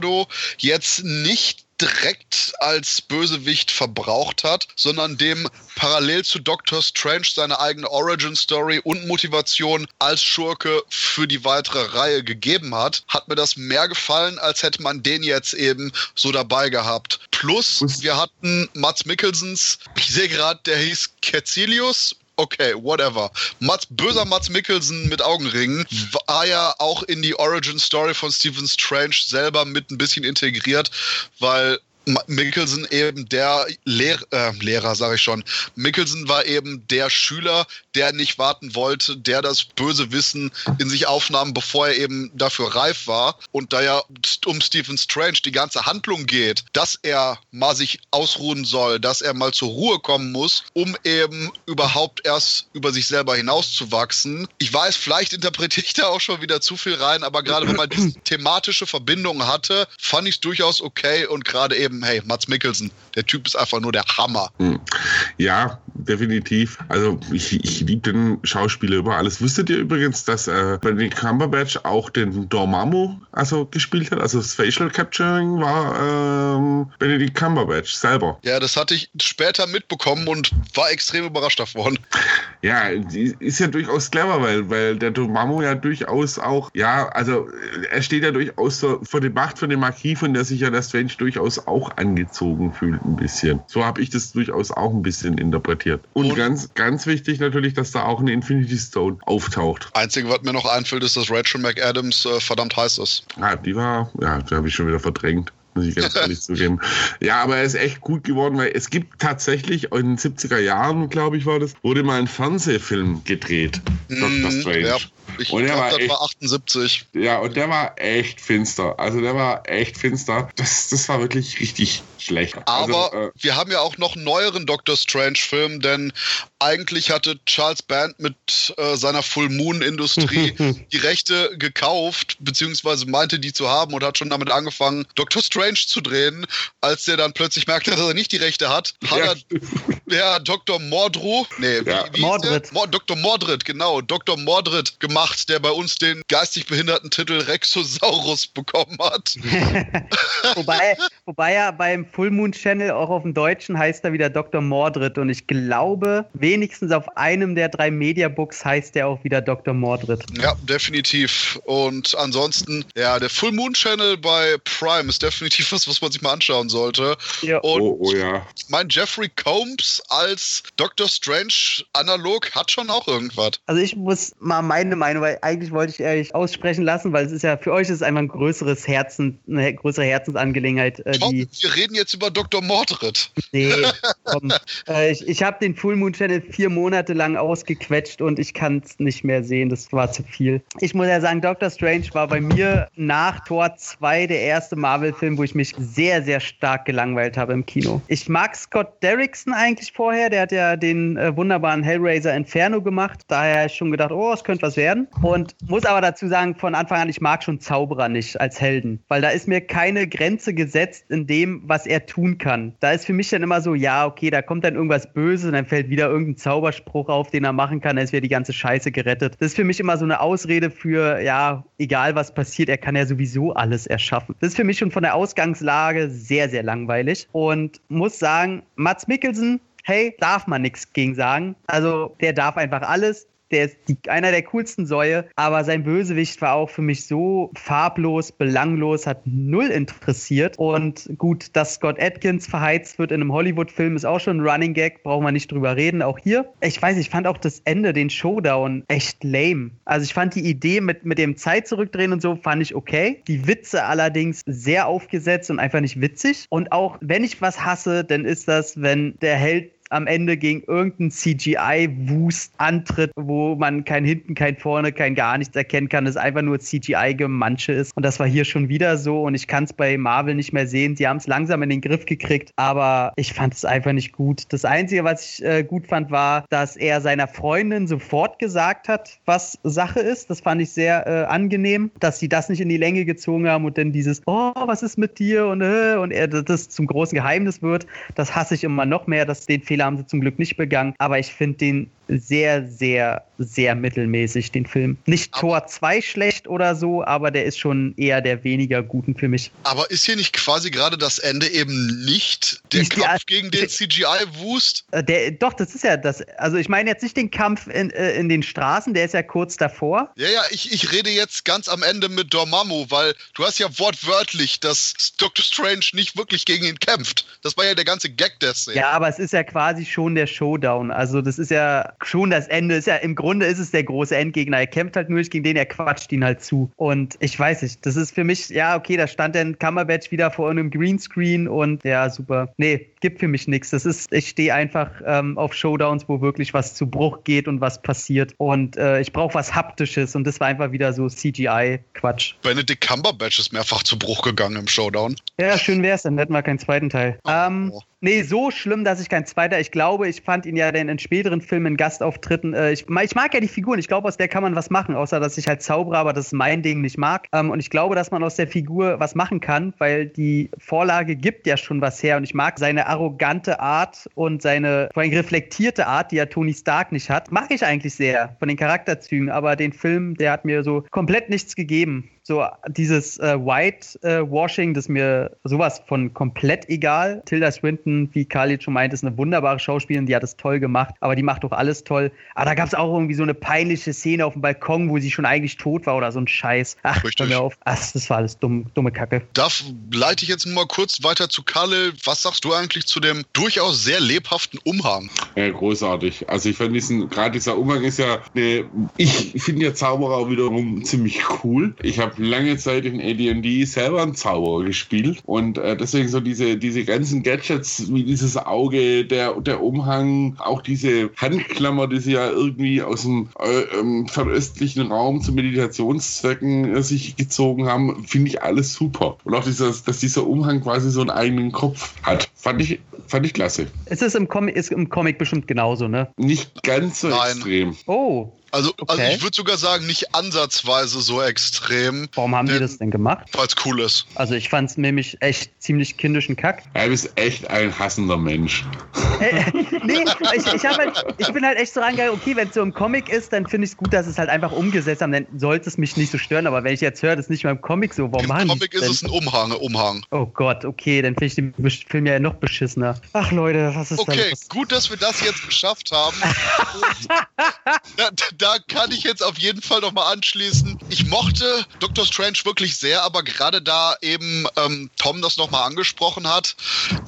Mordo jetzt nicht direkt als Bösewicht verbraucht hat, sondern dem parallel zu Doctor Strange seine eigene Origin-Story und Motivation als Schurke für die weitere Reihe gegeben hat, hat mir das mehr gefallen, als hätte man den jetzt eben so dabei gehabt. Plus, wir hatten Mats Mikkelsens, ich sehe gerade, der hieß Ketzilius, okay, whatever. Mats, böser Mats Mikkelsen mit Augenringen war ja auch in die Origin Story von Stephen Strange selber mit ein bisschen integriert, weil Mickelson eben der Lehr äh, Lehrer, sage ich schon. Mickelson war eben der Schüler, der nicht warten wollte, der das böse Wissen in sich aufnahm, bevor er eben dafür reif war. Und da ja um Stephen Strange die ganze Handlung geht, dass er mal sich ausruhen soll, dass er mal zur Ruhe kommen muss, um eben überhaupt erst über sich selber hinauszuwachsen. Ich weiß, vielleicht interpretiere ich da auch schon wieder zu viel rein, aber gerade wenn man diese thematische Verbindung hatte, fand ich es durchaus okay und gerade eben, hey, Mats Mikkelsen, der Typ ist einfach nur der Hammer. Hm. Ja, definitiv. Also ich, ich liebe den Schauspieler über alles. Wusstet ihr übrigens, dass äh, Benedict Cumberbatch auch den Dormammu also gespielt hat? Also das Facial Capturing war ähm, Benedict Cumberbatch selber. Ja, das hatte ich später mitbekommen und war extrem überrascht davon. Ja, ist ja durchaus clever, weil, weil der Dormammu ja durchaus auch, ja, also er steht ja durchaus so vor der Macht von dem Marquis, von der sich ja der Strange durchaus auch angezogen fühlt ein bisschen. So habe ich das durchaus auch ein bisschen interpretiert. Und, und ganz, ganz wichtig natürlich, dass da auch eine Infinity Stone auftaucht. Einzige, was mir noch einfällt, ist, dass Rachel McAdams äh, verdammt heiß ist. Ja, die war, ja, die habe ich schon wieder verdrängt muss ich ganz ehrlich zugeben. Ja, aber er ist echt gut geworden, weil es gibt tatsächlich in den 70er Jahren, glaube ich, war das, wurde mal ein Fernsehfilm gedreht. Mm, Doctor Strange. Ja, ich glaube, das echt, war 78. Ja, und der war echt finster. Also der war echt finster. Das, das war wirklich richtig schlecht. Aber also, äh, wir haben ja auch noch einen neueren Doctor Strange-Film, denn eigentlich hatte Charles Band mit äh, seiner Full Moon-Industrie die Rechte gekauft, beziehungsweise meinte die zu haben und hat schon damit angefangen, Doctor Strange zu drehen. Als der dann plötzlich merkte, dass er nicht die Rechte hat, hat ja. er ja, Dr. Mordru, nee, ja. wie, wie Mordred. Dr. Mordred, genau, Dr. Mordred gemacht, der bei uns den geistig behinderten Titel Rexosaurus bekommen hat. wobei, wobei er beim Full Moon Channel auch auf dem Deutschen heißt er wieder Dr. Mordred und ich glaube, wenigstens auf einem der drei Mediabooks heißt er auch wieder Dr. Mordred. Ja, definitiv. Und ansonsten, ja, der Full Moon Channel bei Prime ist definitiv was, was man sich mal anschauen sollte. Ja. Und oh, oh ja. mein Jeffrey Combs als Dr. Strange analog hat schon auch irgendwas. Also ich muss mal meine Meinung, weil eigentlich wollte ich ehrlich aussprechen lassen, weil es ist ja für euch ist einfach ein größeres Herzen, eine größere Herzensangelegenheit. Äh, Tom, wir reden jetzt jetzt über Dr. Mordred. Nee, komm. äh, ich ich habe den Full Moon Channel vier Monate lang ausgequetscht und ich kann es nicht mehr sehen. Das war zu viel. Ich muss ja sagen, Doctor Strange war bei mir nach Tor 2 der erste Marvel-Film, wo ich mich sehr, sehr stark gelangweilt habe im Kino. Ich mag Scott Derrickson eigentlich vorher. Der hat ja den äh, wunderbaren Hellraiser Inferno gemacht. Daher habe ich schon gedacht, oh, es könnte was werden. Und muss aber dazu sagen, von Anfang an, ich mag schon Zauberer nicht als Helden. Weil da ist mir keine Grenze gesetzt in dem, was er er tun kann. Da ist für mich dann immer so, ja, okay, da kommt dann irgendwas Böses und dann fällt wieder irgendein Zauberspruch auf, den er machen kann, dann ist wieder die ganze Scheiße gerettet. Das ist für mich immer so eine Ausrede für, ja, egal was passiert, er kann ja sowieso alles erschaffen. Das ist für mich schon von der Ausgangslage sehr, sehr langweilig und muss sagen, Mats Mikkelsen, hey, darf man nichts gegen sagen. Also der darf einfach alles der ist die, einer der coolsten Säue, aber sein Bösewicht war auch für mich so farblos, belanglos, hat null interessiert. Und gut, dass Scott Atkins verheizt wird in einem Hollywood-Film, ist auch schon ein Running Gag, brauchen wir nicht drüber reden. Auch hier, ich weiß, ich fand auch das Ende, den Showdown, echt lame. Also ich fand die Idee mit, mit dem Zeit zurückdrehen und so, fand ich okay. Die Witze allerdings sehr aufgesetzt und einfach nicht witzig. Und auch wenn ich was hasse, dann ist das, wenn der Held am Ende gegen irgendeinen CGI-Wust antritt, wo man kein Hinten, kein Vorne, kein gar nichts erkennen kann, es einfach nur CGI-Gemansche ist. Und das war hier schon wieder so und ich kann es bei Marvel nicht mehr sehen. Sie haben es langsam in den Griff gekriegt, aber ich fand es einfach nicht gut. Das Einzige, was ich äh, gut fand, war, dass er seiner Freundin sofort gesagt hat, was Sache ist. Das fand ich sehr äh, angenehm, dass sie das nicht in die Länge gezogen haben und dann dieses, oh, was ist mit dir und, äh, und er das zum großen Geheimnis wird. Das hasse ich immer noch mehr, dass den Fehler haben sie zum Glück nicht begangen. Aber ich finde den sehr, sehr, sehr mittelmäßig, den Film. Nicht Tor 2 schlecht oder so, aber der ist schon eher der weniger guten für mich. Aber ist hier nicht quasi gerade das Ende eben nicht der Ist die Kampf Art- gegen den CGI-Wust? Äh, doch, das ist ja das. Also ich meine jetzt nicht den Kampf in, äh, in den Straßen, der ist ja kurz davor. Ja, ja, ich, ich rede jetzt ganz am Ende mit Dormammu, weil du hast ja wortwörtlich, dass Doctor Strange nicht wirklich gegen ihn kämpft. Das war ja der ganze Gag der Szene. Ja, aber es ist ja quasi schon der Showdown. Also das ist ja schon das Ende. Ist ja im Grunde ist es der große Endgegner. Er kämpft halt nur nicht gegen den, er quatscht ihn halt zu. Und ich weiß nicht, das ist für mich, ja, okay, da stand dann Cumberbatch wieder vor einem Greenscreen und ja, super. Nee, gibt für mich nichts. Das ist, ich stehe einfach ähm, auf Showdowns, wo wirklich was zu Bruch geht und was passiert. Und äh, ich brauche was Haptisches und das war einfach wieder so CGI-Quatsch. Benedict Cumberbatch ist mehrfach zu Bruch gegangen im Showdown. Ja, schön wär's, dann hätten wir keinen zweiten Teil. Oh. Ähm, nee, so schlimm, dass ich kein zweiter. Ich glaube, ich fand ihn ja dann in späteren Filmen, Gastauftritten. Äh, ich, ich mag ja die Figuren. Ich glaube, aus der kann man was machen, außer dass ich halt Zauberer, aber das ist mein Ding, nicht mag. Ähm, und ich glaube, dass man aus der Figur was machen kann, weil die Vorlage gibt ja schon was her. Und ich mag seine arrogante Art und seine vor allem reflektierte Art, die ja Tony Stark nicht hat. Mag ich eigentlich sehr von den Charakterzügen. Aber den Film, der hat mir so komplett nichts gegeben so dieses äh, White-Washing, das ist mir sowas von komplett egal. Tilda Swinton, wie Khalid schon meint, ist eine wunderbare Schauspielerin, die hat es toll gemacht, aber die macht doch alles toll. Aber da gab es auch irgendwie so eine peinliche Szene auf dem Balkon, wo sie schon eigentlich tot war oder so ein Scheiß. Ach, Richtig. hör mir auf. Ach, das war alles dumm, dumme Kacke. Da leite ich jetzt nur mal kurz weiter zu Kalle. Was sagst du eigentlich zu dem durchaus sehr lebhaften Umhang? Ja, großartig. Also ich fand diesen, gerade dieser Umgang ist ja, eine, ich finde ja Zauberer wiederum ziemlich cool. Ich habe lange Zeit in AD&D selber einen Zauberer gespielt und äh, deswegen so diese, diese ganzen Gadgets wie dieses Auge, der, der Umhang, auch diese Handklammer, die sie ja irgendwie aus dem äh, ähm, fernöstlichen Raum zu Meditationszwecken äh, sich gezogen haben, finde ich alles super. Und auch dieses, dass dieser Umhang quasi so einen eigenen Kopf hat, fand ich, fand ich klasse. Es ist im, Com ist im Comic bestimmt genauso, ne? Nicht ganz so Nein. extrem. Oh, Also, also Okay. ich würde sogar sagen, nicht ansatzweise so extrem, warum haben die Denn- das denn gemacht? weil es cool ist. Also ich fand es nämlich echt ziemlich kindischen Kack. Er ist echt ein hassender Mensch. Äh, nee, ich, ich, hab halt, ich bin halt echt so rangegangen, okay, wenn es so im Comic ist, dann finde ich es gut, dass es halt einfach umgesetzt haben, dann sollte es mich nicht so stören, aber wenn ich jetzt höre, das ist nicht mal im Comic so, warum Im machen Comic die ist denn? es ein Umhang, Umhang. Oh Gott, okay, dann finde ich den Film ja noch beschissener. Ach Leute, was ist Okay, das? gut, dass wir das jetzt geschafft haben. Und da, da kann ich jetzt auf jeden Fall nochmal anschließen. Ich mochte Doctor Strange wirklich sehr, aber gerade da eben ähm, Tom das nochmal angesprochen hat,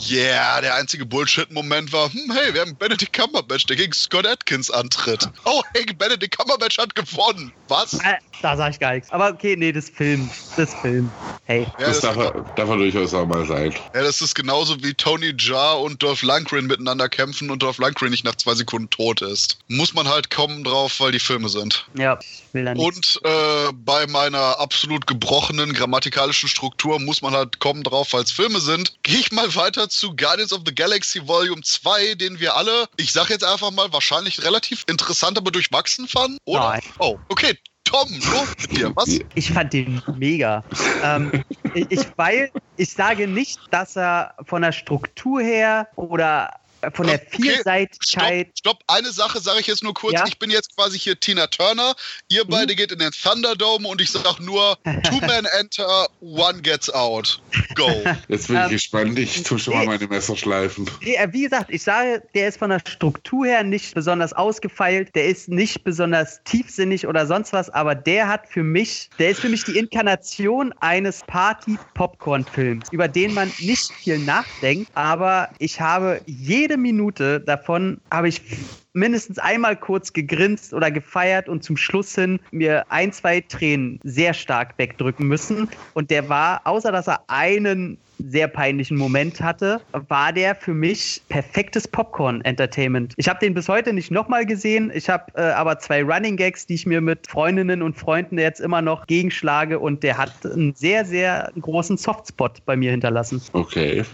yeah, der einzige Bullshit-Moment war, hm, hey, wir haben Benedict Cumberbatch, der gegen Scott Atkins antritt. Oh, hey, Benedict Cumberbatch hat gewonnen. Was? Da sage ich gar nichts. Aber okay, nee, das Film. Das Film. Hey. Ja, das das, darf, er, darf er durchaus auch mal sein. ja, das ist genauso wie Tony Jaa und Dolph Lundgren miteinander kämpfen und Dolph Lundgren nicht nach zwei Sekunden tot ist. Muss man halt kommen drauf, weil die Filme sind. Ja, ich will da nichts. Und äh, bei meiner absolut gebrochenen grammatikalischen Struktur muss man halt kommen drauf, weil es Filme sind. Gehe ich mal weiter zu Guardians of the Galaxy Volume 2, den wir alle, ich sag jetzt einfach mal, wahrscheinlich relativ interessant, aber durchwachsen fanden. Oder? Nein. Oh, okay. Tom, los mit dir. Was? Ich fand den mega. ähm, ich, ich, weil ich sage nicht, dass er von der Struktur her oder von der Okay, Stopp, Vielseitigkeit. stopp. Eine Sache sage ich jetzt nur kurz. Ja? Ich bin jetzt quasi hier Tina Turner. Ihr Mhm. beide geht in den Thunderdome und ich sag nur, two men enter, one gets out. Go. Jetzt bin ich Ähm, gespannt. Ich tue schon mal meine Messer schleifen. Äh, Wie gesagt, ich sage, der ist von der Struktur her nicht besonders ausgefeilt, der ist nicht besonders tiefsinnig oder sonst was, aber der hat für mich, der ist für mich die Inkarnation eines Party-Popcorn-Films, über den man nicht viel nachdenkt, aber ich habe jede Minute davon, habe ich mindestens einmal kurz gegrinst oder gefeiert und zum Schluss hin mir ein, zwei Tränen sehr stark wegdrücken müssen. Und der war, außer dass er einen sehr peinlichen Moment hatte, war der für mich perfektes Popcorn-Entertainment. Ich habe den bis heute nicht nochmal gesehen. Ich habe äh, aber zwei Running Gags, die ich mir mit Freundinnen und Freunden jetzt immer noch gegenschlage und der hat einen sehr, sehr großen Softspot bei mir hinterlassen. Okay.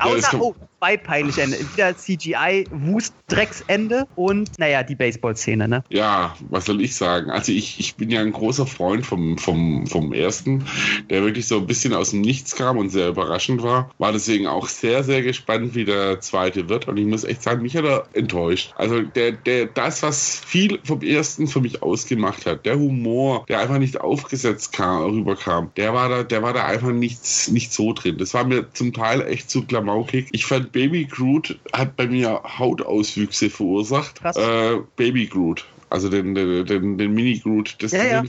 Außer, oh, zwei peinliche Ende. Wieder CGI, Wust-Drecksende und, naja, die Baseball-Szene, ne? Ja, was soll ich sagen? Also ich, ich bin ja ein großer Freund vom, vom, vom ersten, der wirklich so ein bisschen aus dem Nichts kam und sehr überraschend war. War deswegen auch sehr, sehr gespannt, wie der zweite wird. Und ich muss echt sagen, mich hat er enttäuscht. Also der, der, das, was viel vom ersten für mich ausgemacht hat, der Humor, der einfach nicht aufgesetzt kam, rüberkam, der war da, der war da einfach nichts, nicht so drin. Das war mir zum Teil echt zu klamaukig. Ich fand Baby Groot hat bei mir Hautauswüchse verursacht. Äh, Baby Groot. Also den, den, den, den Mini-Groot, das Ja, ja.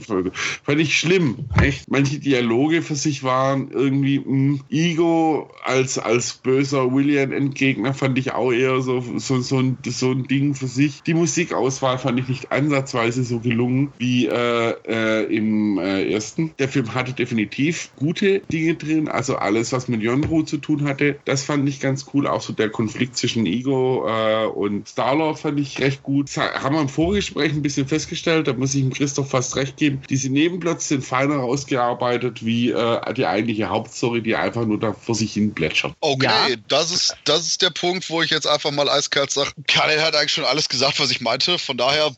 fand ich schlimm. Echt. Manche Dialoge für sich waren irgendwie mh, Ego als, als böser William-Endgegner fand ich auch eher so, so, so, ein, so ein Ding für sich. Die Musikauswahl fand ich nicht ansatzweise so gelungen wie äh, äh, im äh, ersten. Der Film hatte definitiv gute Dinge drin, also alles, was mit Yonru zu tun hatte, das fand ich ganz cool. Auch so der Konflikt zwischen Ego äh, und Star-Lord fand ich recht gut. Das haben wir im Vorgespräch ein bisschen festgestellt, da muss ich ihm Christoph fast recht geben. Diese Nebenplots sind feiner rausgearbeitet wie äh, die eigentliche Hauptstory, die einfach nur da vor sich hin plätschert. Okay, Ja. das, ist, das ist der Punkt, wo ich jetzt einfach mal eiskalt sage, Karel hat eigentlich schon alles gesagt, was ich meinte. Von daher,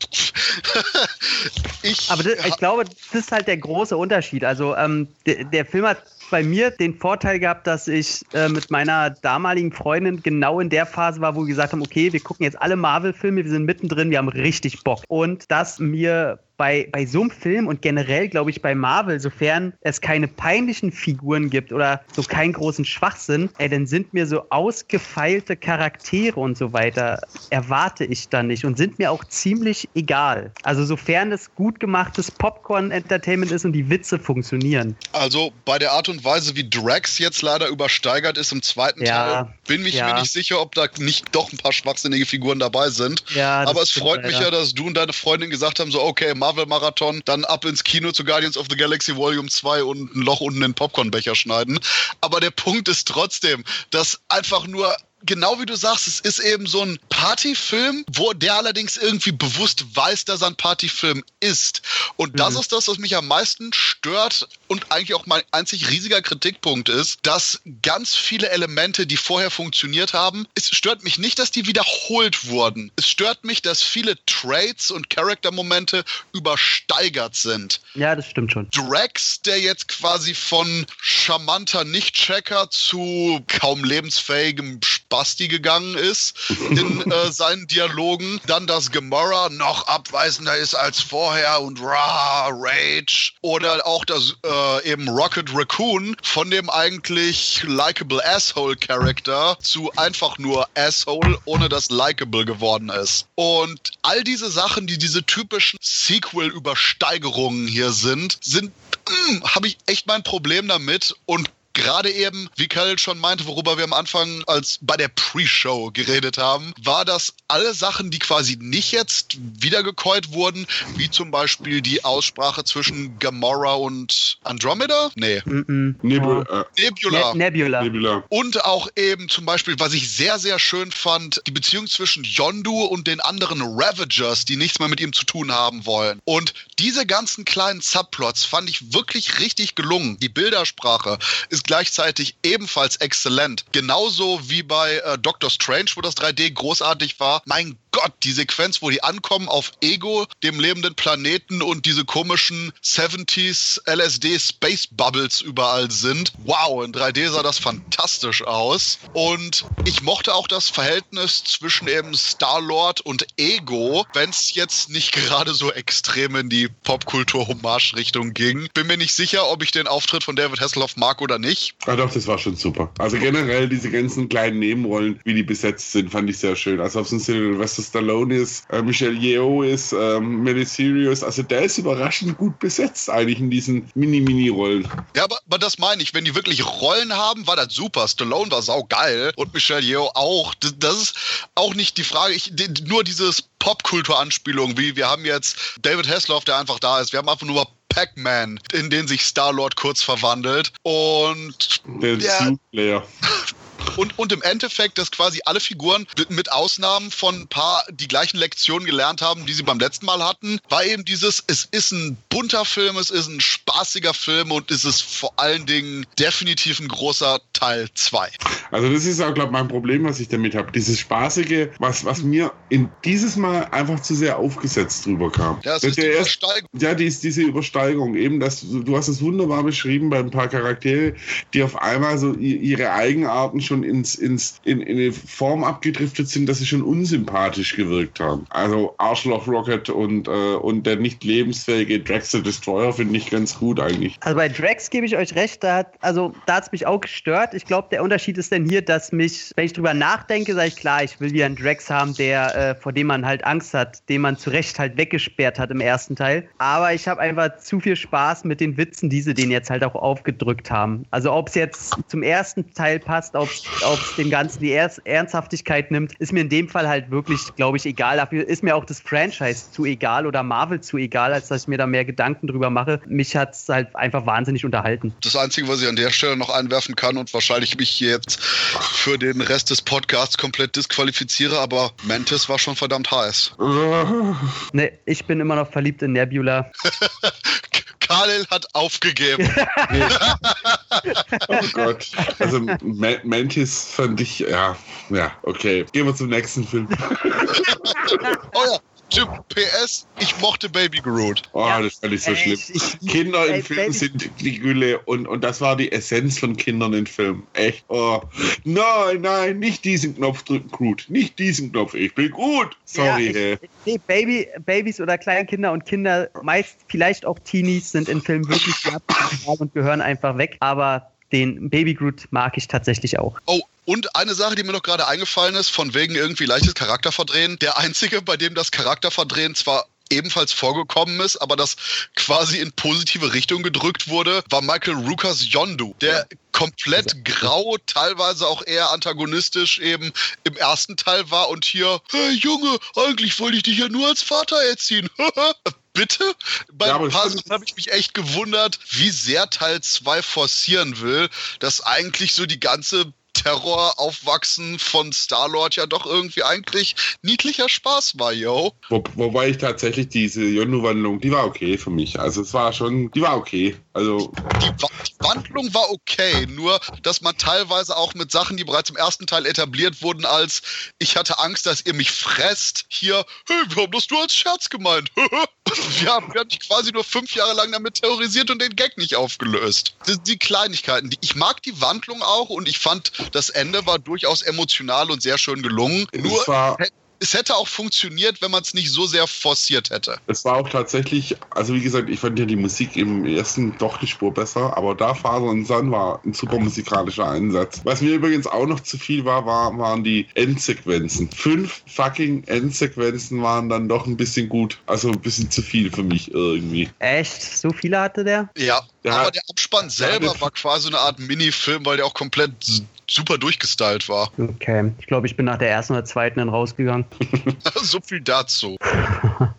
ich, Aber das, ich glaube, das ist halt der große Unterschied. Also ähm, der, der Film hat bei mir den Vorteil gehabt, dass ich äh, mit meiner damaligen Freundin genau in der Phase war, wo wir gesagt haben, okay, wir gucken jetzt alle Marvel-Filme, wir sind mittendrin, wir haben richtig Bock. Und dass mir bei, bei so einem Film und generell, glaube ich, bei Marvel, sofern es keine peinlichen Figuren gibt oder so keinen großen Schwachsinn, ey, dann sind mir so ausgefeilte Charaktere und so weiter, erwarte ich dann nicht und sind mir auch ziemlich egal. Also sofern es gut gemachtes Popcorn-Entertainment ist und die Witze funktionieren. also bei der Art und Weise, wie Drax jetzt leider übersteigert ist im zweiten Ja, Teil, bin mich ja. mir nicht sicher, ob da nicht doch ein paar schwachsinnige Figuren dabei sind. Ja, Aber es freut mich leider. ja, dass du und deine Freundin gesagt haben, so okay, Marvel-Marathon, dann ab ins Kino zu Guardians of the Galaxy Volume 2 und ein Loch unten in den Popcornbecher schneiden. Aber der Punkt ist trotzdem, dass einfach nur Genau wie du sagst, es ist eben so ein Partyfilm, wo der allerdings irgendwie bewusst weiß, dass er ein Partyfilm ist. Und das Mhm. ist das, was mich am meisten stört und eigentlich auch mein einzig riesiger Kritikpunkt ist, dass ganz viele Elemente, die vorher funktioniert haben, es stört mich nicht, dass die wiederholt wurden. Es stört mich, dass viele Traits und Charaktermomente übersteigert sind. Ja, das stimmt schon. Drax, der jetzt quasi von charmanter Nicht-Checker zu kaum lebensfähigem Spasti gegangen ist in äh, seinen Dialogen. Dann, dass Gamora noch abweisender ist als vorher und Ra, Rage. Oder auch das äh, eben Rocket Raccoon von dem eigentlich likable Asshole-Charakter zu einfach nur Asshole, ohne dass likable geworden ist. Und all diese Sachen, die diese typischen Sequel-Übersteigerungen hier sind, sind, habe ich echt mein Problem damit und Gerade eben, wie Khaled schon meinte, worüber wir am Anfang als bei der Pre-Show geredet haben, war das alle Sachen, die quasi nicht jetzt wiedergekäut wurden, wie zum Beispiel die Aussprache zwischen Gamora und Andromeda? Nee, Mm -mm. äh, Nebula. Ne Nebula. Nebula. Und auch eben zum Beispiel, was ich sehr, sehr schön fand, die Beziehung zwischen Yondu und den anderen Ravagers, die nichts mehr mit ihm zu tun haben wollen. Und diese ganzen kleinen Subplots fand ich wirklich richtig gelungen. Die Bildersprache ist gleichzeitig ebenfalls exzellent. Genauso wie bei äh, Doctor Strange, wo das 3D großartig war. Mein Gott, die Sequenz, wo die ankommen auf Ego, dem lebenden Planeten und diese komischen 70s LSD Space Bubbles überall sind. Wow, in 3D sah das fantastisch aus. Und ich mochte auch das Verhältnis zwischen eben Star-Lord und Ego, wenn es jetzt nicht gerade so extrem in die Popkultur-Hommage-Richtung ging. Bin mir nicht sicher, ob ich den Auftritt von David Hasselhoff mag oder nicht. Ah doch, das war schon super. Also generell diese ganzen kleinen Nebenrollen, wie die besetzt sind, fand ich sehr schön. Also ob es ein Sylvester Stallone ist, äh, Michelle Yeoh ist, ähm, Miley Sirius, also der ist überraschend gut besetzt eigentlich in diesen Mini-Mini-Rollen. Ja, aber, aber das meine ich. Wenn die wirklich Rollen haben, war das super. Stallone war saugeil und Michelle Yeoh auch. Das, das ist auch nicht die Frage. Ich, die, nur dieses Popkultur-Anspielung, wie wir haben jetzt David Hasselhoff, der einfach da ist. Wir haben einfach nur Pac-Man, in den sich Star-Lord kurz verwandelt. Und Der Ja. und, und im Endeffekt, dass quasi alle Figuren mit- Ausnahmen von ein paar die gleichen Lektionen gelernt haben, die sie beim letzten Mal hatten, war eben dieses, es ist ein bunter Film, es ist ein spaßiger Film und es ist vor allen Dingen definitiv ein großer Teil 2. Also das ist auch, glaube ich, mein Problem, was ich damit habe. Dieses Spaßige, was, was mir in dieses Mal einfach zu sehr aufgesetzt drüber kam. Ja, es ist die erst- Übersteigung. Ja, die ist diese Übersteigerung eben, dass du, du hast es wunderbar beschrieben bei ein paar Charaktere, die auf einmal so ihre Eigenarten schon ins, ins, in, in eine Form abgedriftet sind, dass sie schon unsympathisch gewirkt haben. Also Arschloch Rocket und, äh, und der nicht lebensfähige Drax the Destroyer finde ich ganz gut eigentlich. Also bei Drax gebe ich euch recht, da hat, also es mich auch gestört. Ich glaube, der Unterschied ist denn hier, dass mich, wenn ich drüber nachdenke, sage ich klar, ich will wieder einen Drax haben, der, äh, vor dem man halt Angst hat, den man zu Recht halt weggesperrt hat im ersten Teil. Aber ich habe einfach zu viel Spaß mit den Witzen, die sie den jetzt halt auch aufgedrückt haben. Also ob es jetzt zum ersten Teil passt, ob es dem Ganzen die Ers Ernsthaftigkeit nimmt, ist mir in dem Fall halt wirklich, glaube ich, egal. Dafür ist mir auch das Franchise zu egal oder Marvel zu egal, als dass ich mir da mehr Gedanken drüber mache. Mich hat es halt einfach wahnsinnig unterhalten. Das Einzige, was ich an der Stelle noch einwerfen kann und wahrscheinlich mich jetzt für den Rest des Podcasts komplett disqualifiziere, aber Mantis war schon verdammt heiß. Ne, ich bin immer noch verliebt in Nebula. Khalil hat aufgegeben. Oh Gott. Also Ma Mantis fand ich, ja, ja, okay. Gehen wir zum nächsten Film. oh ja, Typ PS, ich mochte Baby Groot. Oh, Ja. das fand ich so Ey, schlimm. ich- Kinder ey, im Film Baby- sind die Gülle und, und das war die Essenz von Kindern in Filmen. Echt. Oh. Nein, nein, nicht diesen Knopf drücken, Groot. Nicht diesen Knopf. Ich bin gut. Sorry, Ja, ey. ich, nee, Baby, Babys oder Kleinkinder und Kinder, meist vielleicht auch Teenies, sind in Filmen wirklich und gehören einfach weg. Aber den Baby Groot mag ich tatsächlich auch. Oh, und eine Sache, die mir noch gerade eingefallen ist, von wegen irgendwie leichtes Charakterverdrehen. Der einzige, bei dem das Charakterverdrehen zwar ebenfalls vorgekommen ist, aber das quasi in positive Richtung gedrückt wurde, war Michael Rukas Yondu, der komplett grau, teilweise auch eher antagonistisch eben im ersten Teil war und hier, hey Junge, eigentlich wollte ich dich ja nur als Vater erziehen. Bitte? Bei Ja, Sachen habe ich mich echt gewundert, wie sehr Teil 2 forcieren will, dass eigentlich so die ganze Terroraufwachsen von Star-Lord ja doch irgendwie eigentlich niedlicher Spaß war, yo. Wo, wobei ich tatsächlich diese Yondu-Wandlung, die war okay für mich. Also es war schon, die war okay. Also Die, die Wandlung war okay, nur dass man teilweise auch mit Sachen, die bereits im ersten Teil etabliert wurden, als ich hatte Angst, dass ihr mich fresst, hier, hey, wir haben das nur als Scherz gemeint. wir, haben, wir haben dich quasi nur fünf Jahre lang damit terrorisiert und den Gag nicht aufgelöst. Die, die Kleinigkeiten. Die, ich mag die Wandlung auch und ich fand, das Ende war durchaus emotional und sehr schön gelungen. Nur es war, es hätte auch funktioniert, wenn man es nicht so sehr forciert hätte. es war auch tatsächlich, also wie gesagt, ich fand ja die Musik im ersten doch die Spur besser, aber da Father und Son war ein super musikalischer Einsatz. Was mir übrigens auch noch zu viel war, war waren die Endsequenzen. Fünf fucking Endsequenzen waren dann doch ein bisschen gut, also ein bisschen zu viel für mich irgendwie. Echt? So viele hatte der? Ja, Ja. aber der Abspann selber war quasi eine Art Minifilm, weil der auch komplett super durchgestylt war. Okay. Ich glaube, ich bin nach der ersten oder zweiten dann rausgegangen. so viel dazu.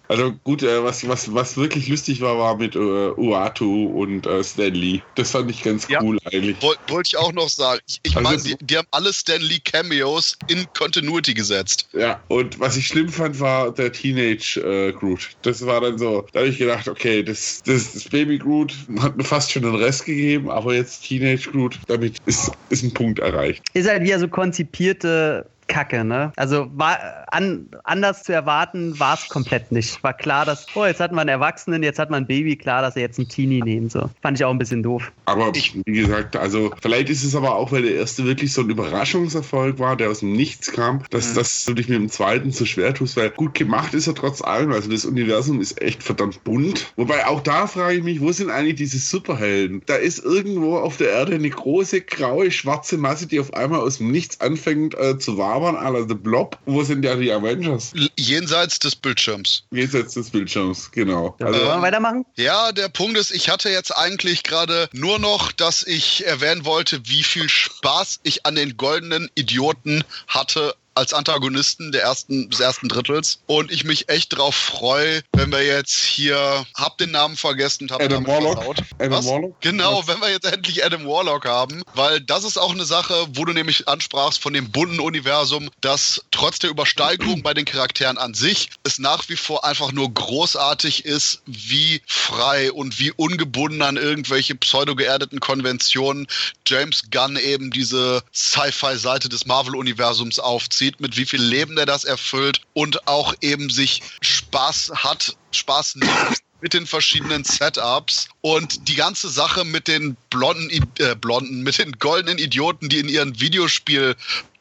Also gut, äh, was, was, was wirklich lustig war, war mit äh, Uatu und äh, Stan Lee. Das fand ich ganz Ja. cool eigentlich. Woll- Wollte ich auch noch sagen. Ich, ich Also meine, die, die haben alle Stan Lee Cameos in Continuity gesetzt. Ja, und was ich schlimm fand, war der Teenage äh, Groot. Das war dann so, da habe ich gedacht, okay, das, das, das Baby Groot hat mir fast schon den Rest gegeben, aber jetzt Teenage Groot, damit ist, ist ein Punkt erreicht. Ist halt wieder so konzipierte Kacke, ne? Also war an, anders zu erwarten war es komplett nicht. War klar, dass, oh, jetzt hat man einen Erwachsenen, jetzt hat man ein Baby, klar, dass er jetzt einen Teenie nehmen. So. Fand ich auch ein bisschen doof. Aber Ich- wie gesagt, also vielleicht ist es aber auch, weil der erste wirklich so ein Überraschungserfolg war, der aus dem Nichts kam, dass Mhm. das du dich mit dem zweiten so schwer tust, weil gut gemacht ist er trotz allem. Also das Universum ist echt verdammt bunt. Wobei auch da frage ich mich, wo sind eigentlich diese Superhelden? Da ist irgendwo auf der Erde eine große, graue, schwarze Masse, die auf einmal aus dem Nichts anfängt äh, zu wabern, à la The Blob. Wo sind ja die Avengers? Jenseits des Bildschirms. Jenseits des Bildschirms, genau. So, Also, wollen wir weitermachen? Ja, der Punkt ist, ich hatte jetzt eigentlich gerade nur noch, dass ich erwähnen wollte, wie viel Spaß ich an den goldenen Idioten hatte als Antagonisten der ersten, des ersten Drittels. Und ich mich echt drauf freue, wenn wir jetzt hier, hab den Namen vergessen und hab Adam damit Warlock? versaut. Adam Was? Warlock? Genau, Was? wenn wir jetzt endlich Adam Warlock haben, weil das ist auch eine Sache, wo du nämlich ansprachst von dem bunten Universum, das trotz der Übersteigerung bei den Charakteren an sich es nach wie vor einfach nur großartig ist, wie frei und wie ungebunden an irgendwelche pseudo-geerdeten Konventionen James Gunn eben diese Sci-Fi-Seite des Marvel-Universums aufzieht, mit wie viel Leben er das erfüllt und auch eben sich Spaß hat, Spaß nimmt mit den verschiedenen Setups und die ganze Sache mit den blonden, äh, blonden, mit den goldenen Idioten, die in ihren Videospiel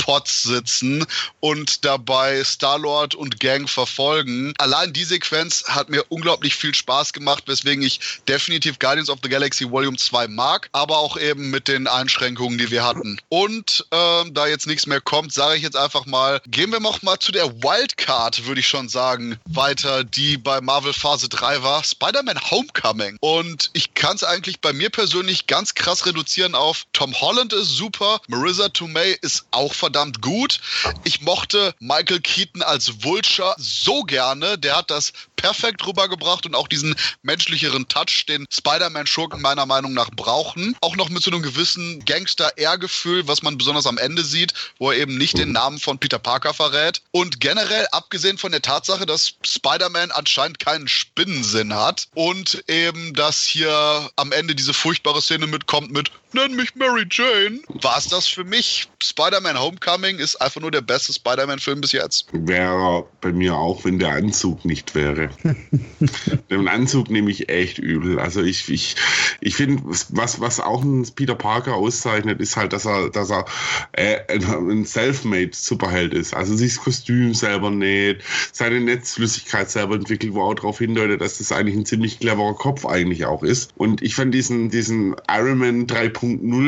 Pods sitzen und dabei Star-Lord und Gang verfolgen. Allein die Sequenz hat mir unglaublich viel Spaß gemacht, weswegen ich definitiv Guardians of the Galaxy Volume 2 mag, aber auch eben mit den Einschränkungen, die wir hatten. Und ähm, da jetzt nichts mehr kommt, sage ich jetzt einfach mal, gehen wir noch mal zu der Wildcard, würde ich schon sagen, weiter, die bei Marvel Phase 3 war, Spider-Man Homecoming. Und ich kann es eigentlich bei mir persönlich ganz krass reduzieren auf Tom Holland ist super, Marissa Tomei ist auch verdammt verdammt gut. Ich mochte Michael Keaton als Vulture so gerne. Der hat das perfekt rübergebracht und auch diesen menschlicheren Touch, den Spider-Man-Schurken meiner Meinung nach brauchen. Auch noch mit so einem gewissen Gangster-Ehrgefühl, was man besonders am Ende sieht, wo er eben nicht den Namen von Peter Parker verrät. Und generell, abgesehen von der Tatsache, dass Spider-Man anscheinend keinen Spinnensinn hat und eben, dass hier am Ende diese furchtbare Szene mitkommt mit Nenn mich Mary Jane, war es das für mich. Spider-Man Homecoming ist einfach nur der beste Spider-Man-Film bis jetzt. Wäre bei mir auch, wenn der Anzug nicht wäre. Den Anzug nehme ich echt übel. Also ich, ich, ich finde, was, was auch ein Peter Parker auszeichnet, ist halt, dass er, dass er äh, ein Selfmade Superheld ist. Also sich das Kostüm selber näht, seine Netzflüssigkeit selber entwickelt, wo auch darauf hindeutet, dass das eigentlich ein ziemlich cleverer Kopf eigentlich auch ist. Und ich fand diesen, diesen Iron Man 3.0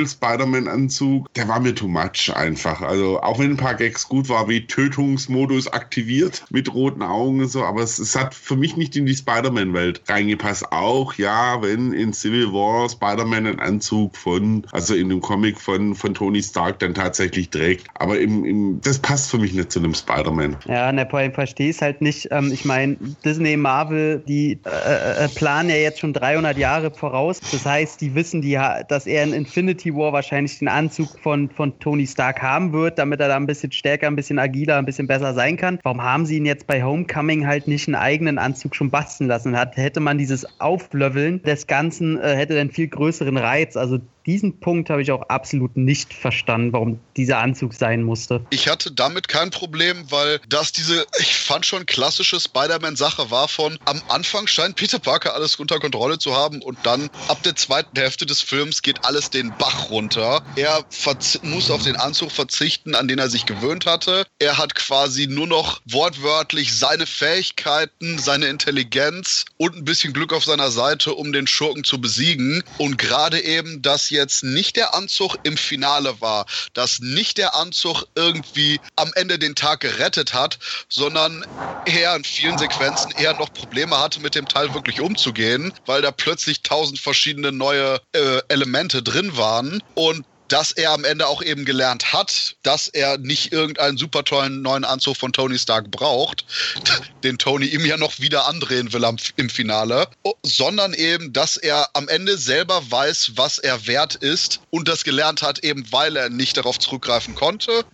Spider-Man-Anzug, der war mir too much einfach. Also auch wenn ein paar Gags gut war, wie Tötungsmodus aktiviert mit roten Augen und so, aber es, es hat für mich nicht in die Spider-Man-Welt reingepasst. Auch ja, wenn in Civil War Spider-Man einen Anzug von, also in dem Comic von, von Tony Stark dann tatsächlich trägt. Aber im, im, das passt für mich nicht zu einem Spider-Man. Ja, ne, vor allem verstehe es halt nicht. Ähm, ich meine, Disney, Marvel, die äh, äh, planen ja jetzt schon 300 Jahre voraus. Das heißt, die wissen, die, dass er in Infinity War wahrscheinlich den Anzug von, von Tony Stark haben wird, damit er da ein bisschen stärker, ein bisschen agiler, ein bisschen besser sein kann. Warum haben sie ihn jetzt bei Homecoming halt nicht einen eigenen Anzug schon basteln lassen? Hat, hätte man dieses Auflöffeln des Ganzen, äh, hätte dann viel größeren Reiz. Also diesen Punkt habe ich auch absolut nicht verstanden, warum dieser Anzug sein musste. Ich hatte damit kein Problem, weil das diese, ich fand schon klassische Spider-Man-Sache war von, am Anfang scheint Peter Parker alles unter Kontrolle zu haben und dann ab der zweiten Hälfte des Films geht alles den Bach runter. Er muss auf den Anzug verzichten, an den er sich gewöhnt hatte. Er hat quasi nur noch wortwörtlich seine Fähigkeiten, seine Intelligenz und ein bisschen Glück auf seiner Seite, um den Schurken zu besiegen. Und gerade eben, dass jetzt nicht der Anzug im Finale war, dass nicht der Anzug irgendwie am Ende den Tag gerettet hat, sondern er in vielen Sequenzen eher noch Probleme hatte, mit dem Teil wirklich umzugehen, weil da plötzlich tausend verschiedene neue äh, Elemente drin waren. Und dass er am Ende auch eben gelernt hat, dass er nicht irgendeinen super tollen neuen Anzug von Tony Stark braucht, den Tony ihm ja noch wieder andrehen will am, im Finale, sondern eben, dass er am Ende selber weiß, was er wert ist und das gelernt hat, eben weil er nicht darauf zurückgreifen konnte,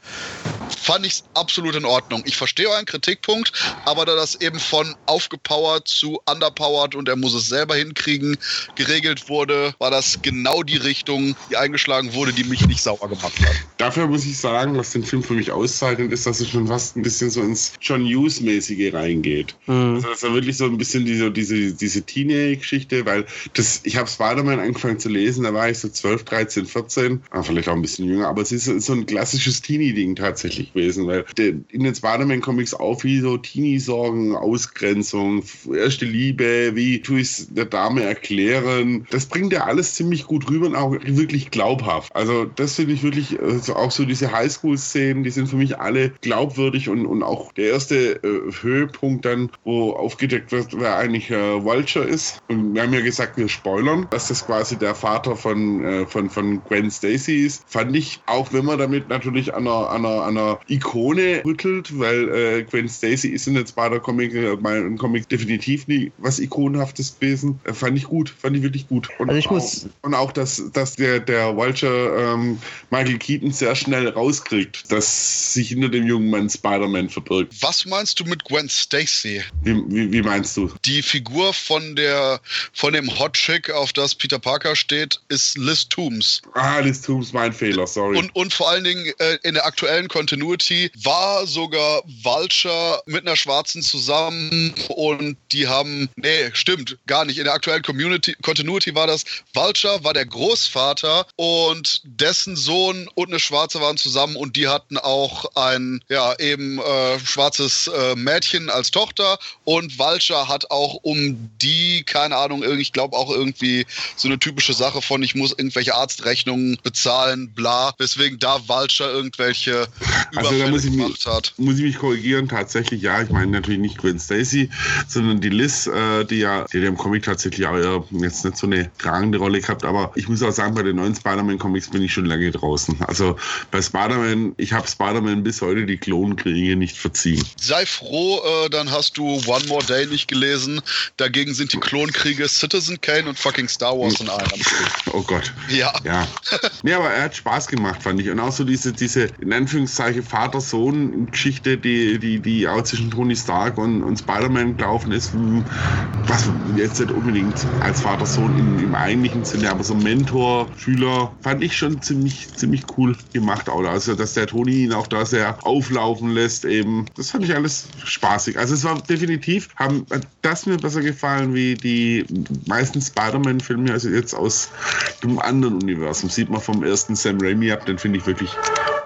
fand ich absolut in Ordnung. Ich verstehe euren Kritikpunkt, aber da das eben von aufgepowert zu underpowered und er muss es selber hinkriegen geregelt wurde, war das genau die Richtung, die eingeschlagen wurde, die die mich nicht sauer gemacht hat. Dafür muss ich sagen, was den Film für mich auszeichnet, ist, dass es schon fast ein bisschen so ins John Hughes-mäßige reingeht. Mhm. Also, dass er wirklich so ein bisschen diese, diese, diese Teenie-Geschichte, weil das, ich habe Spider-Man angefangen zu lesen, da war ich so 12, 13, 14, ah, vielleicht auch ein bisschen jünger, aber es ist so ein klassisches Teenie-Ding tatsächlich gewesen, weil der, in den Spider-Man-Comics auch wie so Teenie-Sorgen, Ausgrenzung, erste Liebe, wie tue ich es der Dame erklären, das bringt er alles ziemlich gut rüber und auch wirklich glaubhaft. Also also das finde ich wirklich, also auch so diese Highschool-Szenen, die sind für mich alle glaubwürdig und, und auch der erste äh, Höhepunkt dann, wo aufgedeckt wird, wer eigentlich äh, Vulture ist. Und wir haben ja gesagt, wir spoilern, dass das quasi der Vater von, äh, von, von Gwen Stacy ist. Fand ich, auch wenn man damit natürlich an einer, an einer, an einer Ikone rüttelt, weil äh, Gwen Stacy ist in den Spider-Comic, äh, mein Comic definitiv nie was Ikonenhaftes gewesen. Äh, fand ich gut, fand ich wirklich gut. Und also ich auch, muss und auch, dass, dass der, der Vulture ähm, Michael Keaton sehr schnell rauskriegt, dass sich hinter dem jungen Mann Spider-Man verbirgt. Was meinst du mit Gwen Stacy? Wie, wie, wie meinst du? Die Figur von der von dem Hot Chick, auf das Peter Parker steht, ist Liz Toombs. Ah, Liz Toombs, mein Fehler, sorry. Und, und vor allen Dingen äh, in der aktuellen Continuity war sogar Vulture mit einer Schwarzen zusammen und die haben, nee, stimmt, gar nicht. In der aktuellen Community, Continuity war das, Vulture war der Großvater und dessen Sohn und eine Schwarze waren zusammen und die hatten auch ein, ja, eben äh, schwarzes äh, Mädchen als Tochter und Vulture hat auch um die, keine Ahnung, ich glaube auch irgendwie so eine typische Sache von, ich muss irgendwelche Arztrechnungen bezahlen, bla, weswegen da Vulture irgendwelche also da Überfälle muss ich, mich, hat. muss ich mich korrigieren, tatsächlich ja, ich meine natürlich nicht Gwen Stacy, sondern die Liz, äh, die ja, die hat im Comic tatsächlich auch eher jetzt nicht so eine tragende Rolle gehabt, aber ich muss auch sagen, bei den neuen Spider-Man-Comics bin ich schon lange draußen. Also bei Spider-Man, ich habe Spider-Man bis heute die Klonkriege nicht verziehen. Sei froh, äh, dann hast du One More Day nicht gelesen. Dagegen sind die Klonkriege Citizen Kane und fucking Star Wars in einem. Oh Gott. Ja. Ja. nee, aber er hat Spaß gemacht, fand ich. Und auch so diese, diese in Anführungszeichen Vater-Sohn-Geschichte, die, die, die auch zwischen Tony Stark und, und Spider-Man gelaufen ist, hm, was jetzt nicht unbedingt als Vater-Sohn im, im eigentlichen Sinne, aber so Mentor, Schüler, fand ich schon ziemlich, ziemlich cool gemacht. Auch. Also, dass der Tony ihn auch da sehr auflaufen lässt, eben, das fand ich alles spaßig. Also, es war definitiv, haben, das mir besser gefallen wie die meisten Spider-Man-Filme, also jetzt aus dem anderen Universum. Sieht man vom ersten Sam Raimi ab, den finde ich wirklich,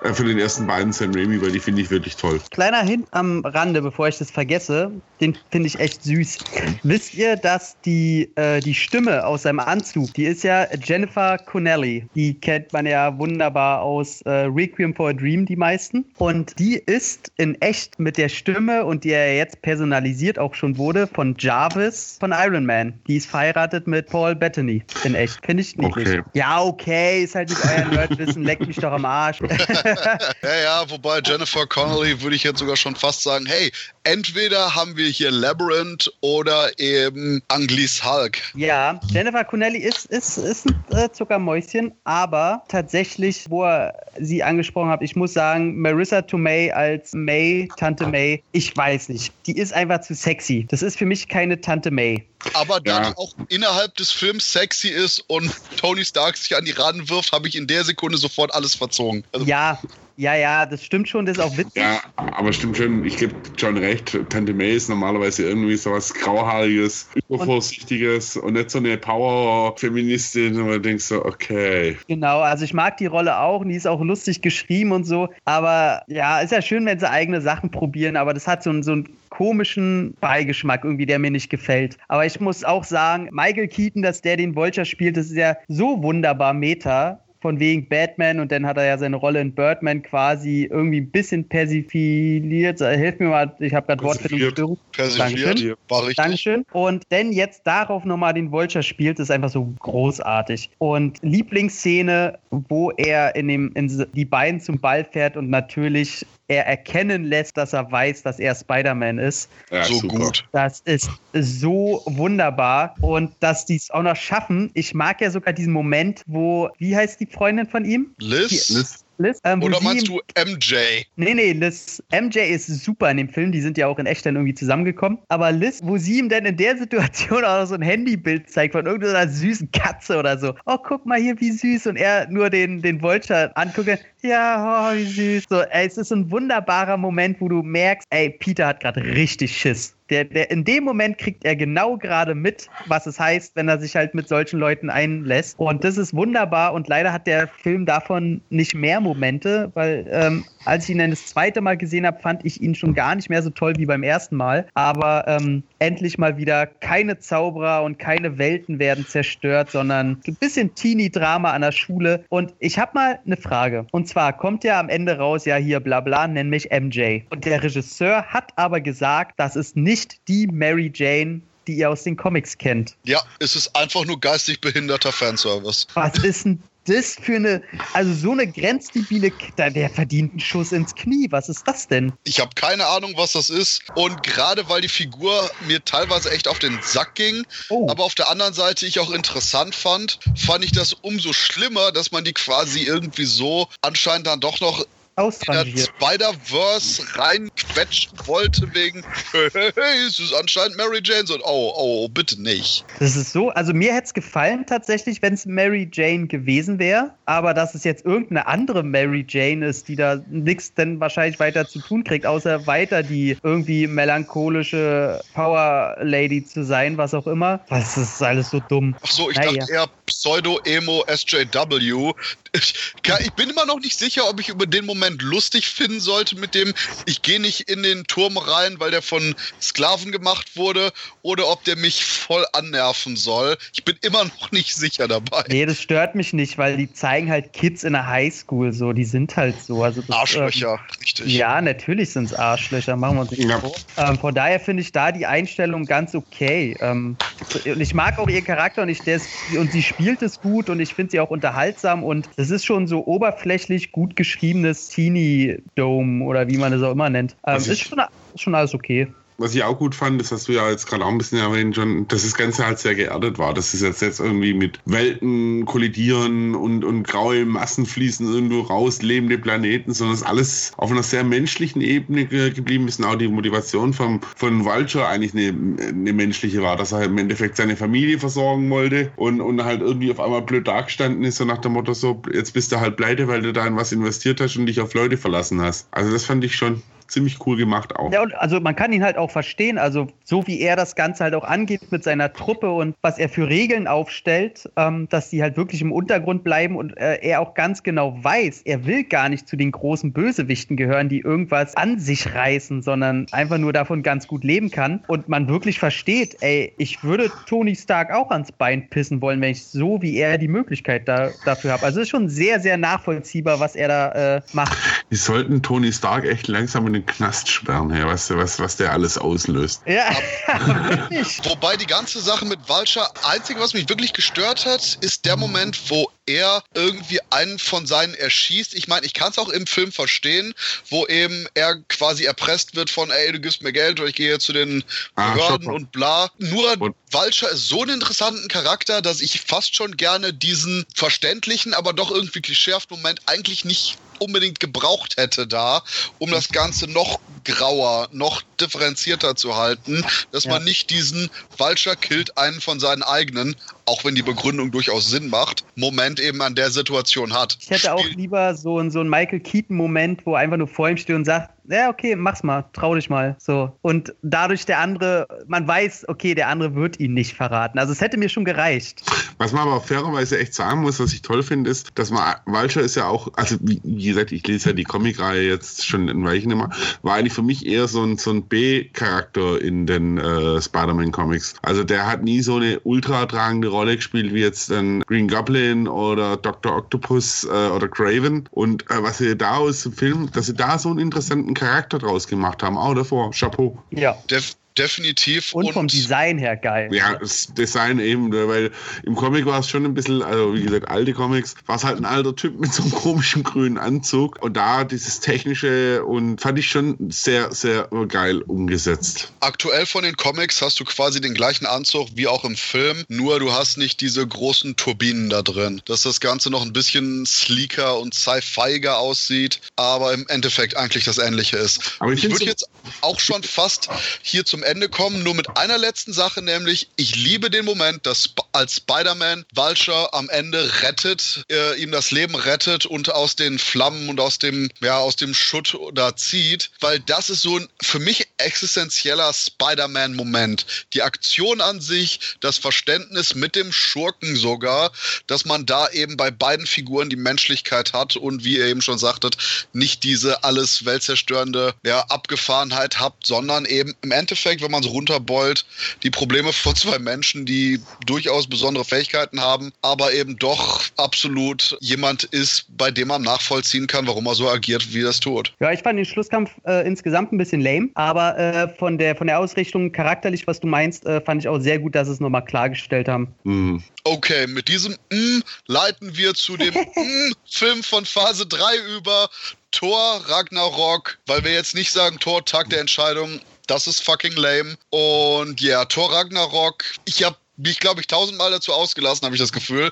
äh, von den ersten beiden Sam Raimi, weil die finde ich wirklich toll. Kleiner Hint am Rande, bevor ich das vergesse, den finde ich echt süß. Wisst ihr, dass die, äh, die Stimme aus seinem Anzug, die ist ja Jennifer Connelly. Die kennt man ja wunderbar aus äh, Requiem for a Dream, die meisten. Und die ist in echt mit der Stimme und die er jetzt personalisiert auch schon wurde, von Jarvis von Iron Man. Die ist verheiratet mit Paul Bettany. In echt. Finde ich nicht. Okay. Ja, okay, ist halt nicht euer Nerdwissen, leckt mich doch am Arsch. Ja, ja, wobei Jennifer Connelly würde ich jetzt sogar schon fast sagen, hey, entweder haben wir hier Labyrinth oder eben Anglis Hulk. Ja, Jennifer Connelly ist, ist, ist ein äh, Zuckermäuschen, aber tatsächlich, wo er sie angesprochen hat, ich muss sagen, Marissa Tomei als May, Tante May, ich weiß nicht. Die ist einfach zu sexy. Das ist für mich keine Tante May. Aber dann Ja. auch innerhalb des Films sexy ist und Tony Stark sich an die Raden wirft, habe ich in der Sekunde sofort alles verzogen. Also, Ja, ja, ja, das stimmt schon, das ist auch witzig. Ja, aber stimmt schon, ich gebe John recht. Tante May ist normalerweise irgendwie so was Grauhaariges, Übervorsichtiges und, nicht so eine Power-Feministin, wo man denkt so, okay. Genau, also ich mag die Rolle auch und die ist auch lustig geschrieben und so. Aber ja, ist ja schön, wenn sie eigene Sachen probieren, aber das hat so, so einen komischen Beigeschmack irgendwie, der mir nicht gefällt. Aber ich muss auch sagen, Michael Keaton, dass der den Vulture spielt, das ist ja so wunderbar Meta. Von wegen Batman und dann hat er ja seine Rolle in Birdman quasi irgendwie ein bisschen persifiliert. Hilf mir mal, ich habe gerade Wortfindungsstörung. persifliert, Dankeschön. war richtig. Dankeschön. Und denn jetzt darauf nochmal den Vulture spielt, ist einfach so großartig. Und Lieblingsszene, wo er in dem, in die Beine zum Ball fährt und natürlich er erkennen lässt, dass er weiß, dass er Spider-Man ist. Ja, so super. gut. Das ist so wunderbar. Und dass die es auch noch schaffen. Ich mag ja sogar diesen Moment, wo, wie heißt die Freundin von ihm? Liz? Liz, Liz? Ähm, Oder meinst du MJ? Nee, nee, Liz. MJ ist super in dem Film. Die sind ja auch in echt dann irgendwie zusammengekommen. Aber Liz, wo sie ihm denn in der Situation auch so ein Handybild zeigt von irgendeiner süßen Katze oder so. Oh, guck mal hier, wie süß. Und er nur den, den Vulture angucke. Ja, oh, wie süß. So, ey, es ist ein wunderbarer Moment, wo du merkst, ey, Peter hat gerade richtig Schiss. Der, der, in dem Moment kriegt er genau gerade mit, was es heißt, wenn er sich halt mit solchen Leuten einlässt. Und das ist wunderbar. Und leider hat der Film davon nicht mehr Momente, weil ähm, als ich ihn dann das zweite Mal gesehen habe, fand ich ihn schon gar nicht mehr so toll wie beim ersten Mal. Aber ähm, endlich mal wieder keine Zauberer und keine Welten werden zerstört, sondern ein bisschen Teenie-Drama an der Schule. Und ich habe mal eine Frage. Und zwar kommt ja am Ende raus, ja hier bla bla, nenn mich MJ. Und der Regisseur hat aber gesagt, das ist nicht die Mary Jane, die ihr aus den Comics kennt. Ja, es ist einfach nur geistig behinderter Fanservice. Was ist denn das für eine, also so eine grenzdebile, der verdient einen Schuss ins Knie. Was ist das denn? Ich habe keine Ahnung, was das ist. Und gerade weil die Figur mir teilweise echt auf den Sack ging, oh. aber auf der anderen Seite ich auch interessant fand, fand ich das umso schlimmer, dass man die quasi irgendwie so anscheinend dann doch noch ausrangiert. Spider-Verse reinquetschen wollte wegen, hey, es ist anscheinend Mary Jane. Und oh, oh, bitte nicht. Das ist so, also mir hätte es gefallen tatsächlich, wenn es Mary Jane gewesen wäre, aber dass es jetzt irgendeine andere Mary Jane ist, die da nichts denn wahrscheinlich weiter zu tun kriegt, außer weiter die irgendwie melancholische Power Lady zu sein, was auch immer. Was ist alles so dumm. Ach so, ich naja. dachte eher Pseudo-Emo SJW. Ich, ich bin immer noch nicht sicher, ob ich über den Moment Moment lustig finden sollte mit dem, ich gehe nicht in den Turm rein, weil der von Sklaven gemacht wurde, oder ob der mich voll annerven soll. Ich bin immer noch nicht sicher dabei. Nee, das stört mich nicht, weil die zeigen halt Kids in der Highschool so, die sind halt so. Also das, Arschlöcher, ähm, richtig. Ja, natürlich sind es Arschlöcher, machen wir uns nicht ja. vor. Ähm, von daher finde ich da die Einstellung ganz okay. Ähm, und ich mag auch ihren Charakter und, ich, der ist, und sie spielt es gut und ich finde sie auch unterhaltsam und es ist schon so oberflächlich gut geschriebenes Teenie Dome oder wie man das auch immer nennt. Ähm, ist, schon, ist schon alles okay was ich auch gut fand, das hast du ja jetzt gerade auch ein bisschen erwähnt schon, dass das Ganze halt sehr geerdet war. Dass es jetzt, jetzt irgendwie mit Welten kollidieren und, und graue Massen fließen irgendwo raus, lebende Planeten, sondern es alles auf einer sehr menschlichen Ebene geblieben ist und auch die Motivation vom, von Vulture eigentlich eine, eine menschliche war, dass er im Endeffekt seine Familie versorgen wollte und, und halt irgendwie auf einmal blöd dagestanden ist, so nach dem Motto so, jetzt bist du halt pleite, weil du da in was investiert hast und dich auf Leute verlassen hast. Also das fand ich schon ziemlich cool gemacht auch. Ja, und also man kann ihn halt auch verstehen, also so wie er das Ganze halt auch angeht mit seiner Truppe und was er für Regeln aufstellt, ähm, dass die halt wirklich im Untergrund bleiben und äh, er auch ganz genau weiß, er will gar nicht zu den großen Bösewichten gehören, die irgendwas an sich reißen, sondern einfach nur davon ganz gut leben kann und man wirklich versteht, ey, ich würde Tony Stark auch ans Bein pissen wollen, wenn ich so wie er die Möglichkeit da, dafür habe. Also es ist schon sehr, sehr nachvollziehbar, was er da äh, macht. Wir sollten Tony Stark echt langsam in den Knast sperren, her, weißt du, was, was der alles auslöst. Ja, Wobei die ganze Sache mit Walcher, einzige, was mich wirklich gestört hat, ist der Moment, wo er irgendwie einen von seinen erschießt. Ich meine, ich kann es auch im Film verstehen, wo eben er quasi erpresst wird von, ey, du gibst mir Geld oder ich gehe zu den ah, Behörden und bla. Nur und Walcher ist so ein interessanten Charakter, dass ich fast schon gerne diesen verständlichen, aber doch irgendwie klischeehaften Moment eigentlich nicht unbedingt gebraucht hätte da, um das Ganze noch grauer, noch differenzierter zu halten, dass ja. man nicht diesen Vulture killt einen von seinen eigenen, auch wenn die Begründung durchaus Sinn macht, Moment eben an der Situation hat. Ich hätte auch lieber so, so einen Michael Keaton-Moment, wo er einfach nur vor ihm steht und sagt, ja, okay, mach's mal, trau dich mal. So. Und dadurch der andere, man weiß, okay, der andere wird ihn nicht verraten. Also es hätte mir schon gereicht. Was man aber fairerweise echt sagen muss, was ich toll finde, ist, dass man, Walcher ist ja auch, also wie, gesagt, ich lese ja die Comicreihe jetzt schon ein Weichen immer, war eigentlich für mich eher so ein, so ein B-Charakter in den äh, Spider-Man-Comics. Also der hat nie so eine ultra tragende Rolle gespielt wie jetzt ein Green Goblin oder Dr. Octopus äh, oder Craven. Und äh, was sie da aus dem Film, dass sie da so einen interessanten Charakter draus gemacht haben, auch davor. Chapeau. Ja. Def definitiv. Und, und, vom Design her geil. Ja, das Design eben, weil im Comic war es schon ein bisschen, also wie gesagt, alte Comics, war es halt ein alter Typ mit so einem komischen grünen Anzug. Und da dieses technische und fand ich schon sehr, sehr geil umgesetzt. Aktuell von den Comics hast du quasi den gleichen Anzug wie auch im Film, nur du hast nicht diese großen Turbinen da drin. Dass das Ganze noch ein bisschen sleeker und sci-fiiger aussieht, aber im Endeffekt eigentlich das Ähnliche ist. Aber ich, ich würde so jetzt auch schon fast hier zum Ende kommen, nur mit einer letzten Sache, nämlich ich liebe den Moment, dass als Spider-Man Vulture am Ende rettet, äh, ihm das Leben rettet und aus den Flammen und aus dem, ja, aus dem Schutt da zieht, weil das ist so ein für mich existenzieller Spider-Man-Moment. Die Aktion an sich, das Verständnis mit dem Schurken sogar, dass man da eben bei beiden Figuren die Menschlichkeit hat und wie ihr eben schon sagtet, nicht diese alles weltzerstörende ja, Abgefahrenheit habt, sondern eben im Endeffekt Endeffekt, wenn man es runterbeult, die Probleme von zwei Menschen, die durchaus besondere Fähigkeiten haben, aber eben doch absolut jemand ist, bei dem man nachvollziehen kann, warum er so agiert, wie er es tut. Ja, ich fand den Schlusskampf äh, insgesamt ein bisschen lame, aber äh, von, der, von der Ausrichtung charakterlich, was du meinst, äh, fand ich auch sehr gut, dass sie es nochmal klargestellt haben. Mhm. Okay, mit diesem mm leiten wir zu dem mm Film von Phase 3 über. Thor Ragnarok, weil wir jetzt nicht sagen Thor Tag der Entscheidung, das ist fucking lame. Und ja, Thor Ragnarok, ich habe mich, glaube ich, tausendmal dazu ausgelassen, habe ich das Gefühl.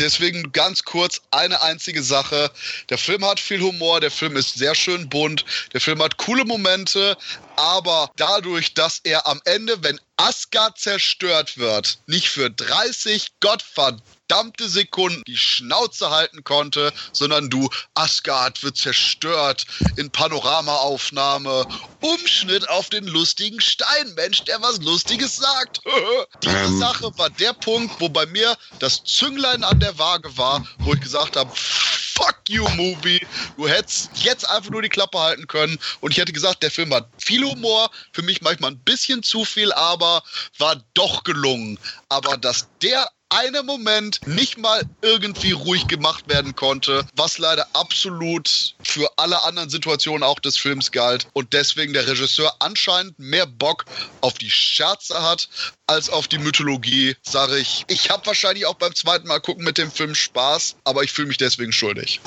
Deswegen ganz kurz eine einzige Sache. Der Film hat viel Humor, der Film ist sehr schön bunt, der Film hat coole Momente, aber dadurch, dass er am Ende, wenn Asgard zerstört wird, nicht für 30 gottverdammte Sekunden die Schnauze halten konnte, sondern du, Asgard wird zerstört in Panoramaaufnahme, Umschnitt auf den lustigen Steinmensch, der was Lustiges sagt. Diese Ähm. Sache war der Punkt, wo bei mir das Zünglein an der Waage war, wo ich gesagt habe, Fuck you, Movie. Du hättest jetzt einfach nur die Klappe halten können. Und ich hätte gesagt, der Film hat viel Humor. Für mich manchmal ein bisschen zu viel, aber war doch gelungen. Aber dass der eine Moment nicht mal irgendwie ruhig gemacht werden konnte, was leider absolut für alle anderen Situationen auch des Films galt und deswegen der Regisseur anscheinend mehr Bock auf die Scherze hat als auf die Mythologie, sage ich. Ich habe wahrscheinlich auch beim zweiten Mal gucken mit dem Film Spaß, aber ich fühle mich deswegen schuldig.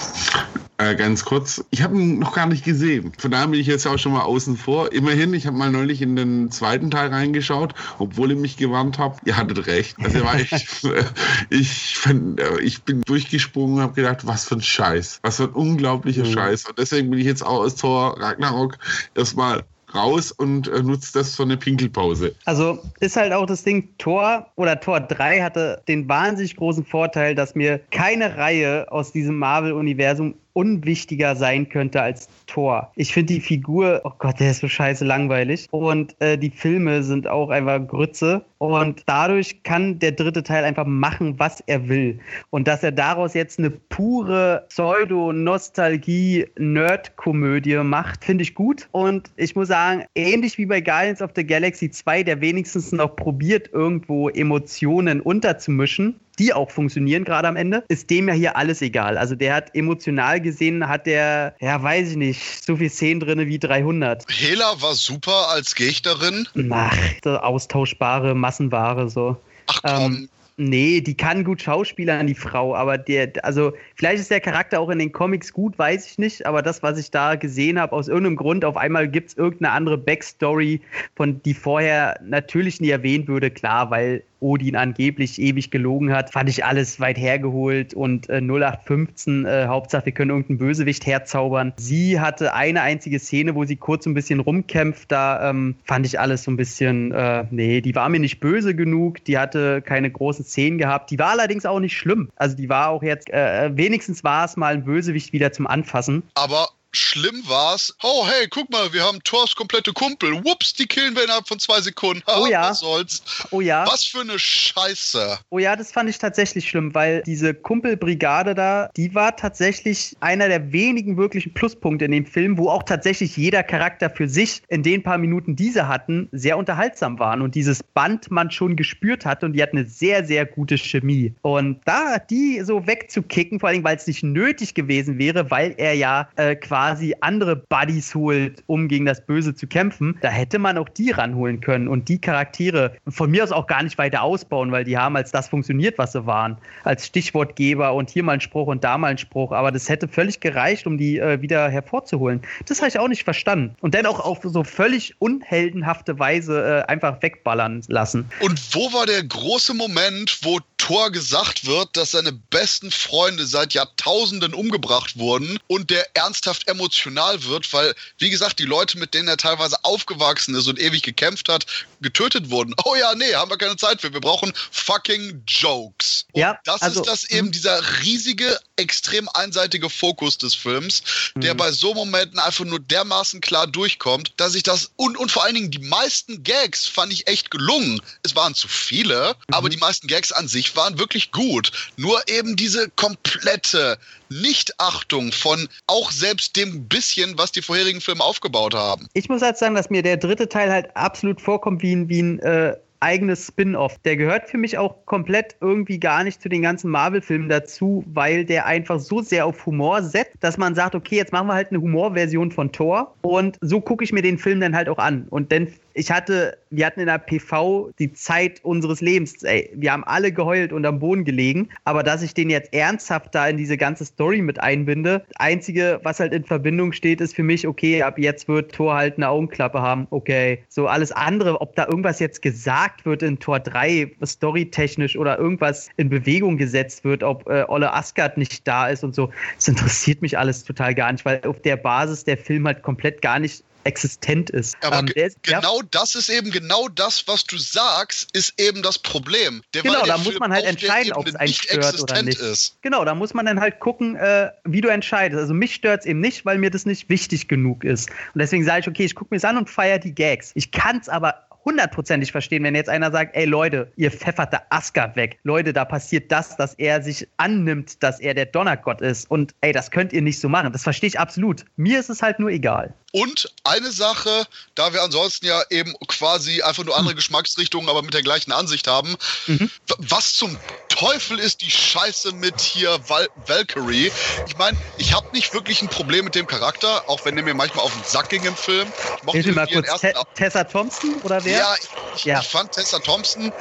Äh, ganz kurz, ich habe ihn noch gar nicht gesehen. Von daher bin ich jetzt auch schon mal außen vor. Immerhin, ich habe mal neulich in den zweiten Teil reingeschaut, obwohl ihr mich gewarnt habt. Ihr hattet recht. Also war echt, ich, fand, äh, ich bin durchgesprungen und habe gedacht, was für ein Scheiß. Was für ein unglaublicher Mhm. Scheiß. Und deswegen bin ich jetzt auch aus Tor Ragnarok erstmal raus und äh, nutze das für eine Pinkelpause. Also ist halt auch das Ding, Tor oder Tor 3 hatte den wahnsinnig großen Vorteil, dass mir keine Reihe aus diesem Marvel-Universum unwichtiger sein könnte als Thor. Ich finde die Figur, oh Gott, der ist so scheiße langweilig. Und äh, die Filme sind auch einfach Grütze. Und dadurch kann der dritte Teil einfach machen, was er will. Und dass er daraus jetzt eine pure Pseudo-Nostalgie-Nerd-Komödie macht, finde ich gut. Und ich muss sagen, ähnlich wie bei Guardians of the Galaxy 2, der wenigstens noch probiert, irgendwo Emotionen unterzumischen, die auch funktionieren gerade am Ende, ist dem ja hier alles egal. Also der hat emotional gesehen, hat der, ja weiß ich nicht, so viel Szenen drin wie 300. Hela war super als Gegnerin. Ach, austauschbare Massenware so. Ach komm, Ähm, Nee, die kann gut schauspielern, die Frau, aber der, also vielleicht ist der Charakter auch in den Comics gut, weiß ich nicht, aber das, was ich da gesehen habe, aus irgendeinem Grund, auf einmal gibt es irgendeine andere Backstory, von die vorher natürlich nie erwähnt würde, klar, weil Odin angeblich ewig gelogen hat, fand ich alles weit hergeholt und äh, 0815, äh, Hauptsache wir können irgendeinen Bösewicht herzaubern. Sie hatte eine einzige Szene, wo sie kurz ein bisschen rumkämpft, da ähm, fand ich alles so ein bisschen, äh, nee, die war mir nicht böse genug, die hatte keine großen Szenen gehabt, die war allerdings auch nicht schlimm. Also die war auch jetzt, äh, wenigstens war es mal ein Bösewicht wieder zum Anfassen. aber schlimm war's. Oh, hey, guck mal, wir haben Thors komplette Kumpel. Whoops, die killen wir innerhalb von zwei Sekunden. Oh ja. Was soll's? Oh ja. Was für eine Scheiße. Oh ja, das fand ich tatsächlich schlimm, weil diese Kumpelbrigade da, die war tatsächlich einer der wenigen wirklichen Pluspunkte in dem Film, wo auch tatsächlich jeder Charakter für sich in den paar Minuten, die sie hatten, sehr unterhaltsam waren und dieses Band man schon gespürt hat und die hat eine sehr, sehr gute Chemie. Und da die so wegzukicken, vor allem weil es nicht nötig gewesen wäre, weil er ja äh, quasi andere Buddies holt, um gegen das Böse zu kämpfen, da hätte man auch die ranholen können und die Charaktere von mir aus auch gar nicht weiter ausbauen, weil die haben als das funktioniert, was sie waren. Als Stichwortgeber und hier mal ein Spruch und da mal ein Spruch. Aber das hätte völlig gereicht, um die äh, wieder hervorzuholen. Das habe ich auch nicht verstanden. Und dann auch auf so völlig unheldenhafte Weise äh, einfach wegballern lassen. Und wo war der große Moment, wo Thor gesagt wird, dass seine besten Freunde seit Jahrtausenden umgebracht wurden und der ernsthaft emotional wird, weil, wie gesagt, die Leute, mit denen er teilweise aufgewachsen ist und ewig gekämpft hat, getötet wurden. Oh ja, nee, haben wir keine Zeit für. Wir brauchen fucking Jokes. Und Ja, das also, ist das eben, hm. dieser riesige extrem einseitige Fokus des Films, der Mhm. bei so Momenten einfach nur dermaßen klar durchkommt, dass ich das und, und vor allen Dingen die meisten Gags fand ich echt gelungen. Es waren zu viele, aber die meisten Gags an sich waren wirklich gut. Nur eben diese komplette Nichtachtung von auch selbst dem bisschen, was die vorherigen Filme aufgebaut haben. Ich muss halt sagen, dass mir der dritte Teil halt absolut vorkommt wie ein, wie ein äh, eigenes Spin-off. Der gehört für mich auch komplett irgendwie gar nicht zu den ganzen Marvel-Filmen dazu, weil der einfach so sehr auf Humor setzt, dass man sagt, okay, jetzt machen wir halt eine Humorversion von Thor und so gucke ich mir den Film dann halt auch an. Und dann ich hatte, wir hatten in der PV die Zeit unseres Lebens. Ey, wir haben alle geheult und am Boden gelegen. Aber dass ich den jetzt ernsthaft da in diese ganze Story mit einbinde, einzige, was halt in Verbindung steht, ist für mich, okay, ab jetzt wird Thor halt eine Augenklappe haben. Okay. So alles andere, ob da irgendwas jetzt gesagt wird in Tor 3, storytechnisch oder irgendwas in Bewegung gesetzt wird, ob äh, Olle Asgard nicht da ist und so, das interessiert mich alles total gar nicht, weil auf der Basis der Film halt komplett gar nicht existent ist. Aber Ähm, der ist- ja. genau das ist eben genau das, was du sagst, ist eben das Problem. Der, Genau, da muss man halt entscheiden, ob es einen nicht stört oder nicht. ist. Genau, da muss man dann halt gucken, äh, wie du entscheidest. Also mich stört es eben nicht, weil mir das nicht wichtig genug ist. Und deswegen sage ich, okay, ich gucke mir es an und feiere die Gags. Ich kann es aber hundertprozentig verstehen, wenn jetzt einer sagt, ey Leute, ihr pfeffert da Asgard weg. Leute, da passiert das, dass er sich annimmt, dass er der Donnergott ist. Und ey, das könnt ihr nicht so machen. Das verstehe ich absolut. Mir ist es halt nur egal. Und eine Sache, da wir ansonsten ja eben quasi einfach nur Hm. andere Geschmacksrichtungen, aber mit der gleichen Ansicht haben, Mhm. was zum Teufel ist die Scheiße mit hier Val Valkyrie? Ich meine, ich habe nicht wirklich ein Problem mit dem Charakter, auch wenn der mir manchmal auf den Sack ging im Film. Ich mochte Hilf mal kurz, Te Tessa Thompson oder wer? Ja, ich, ich, Ja. ich fand Tessa Thompson,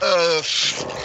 äh,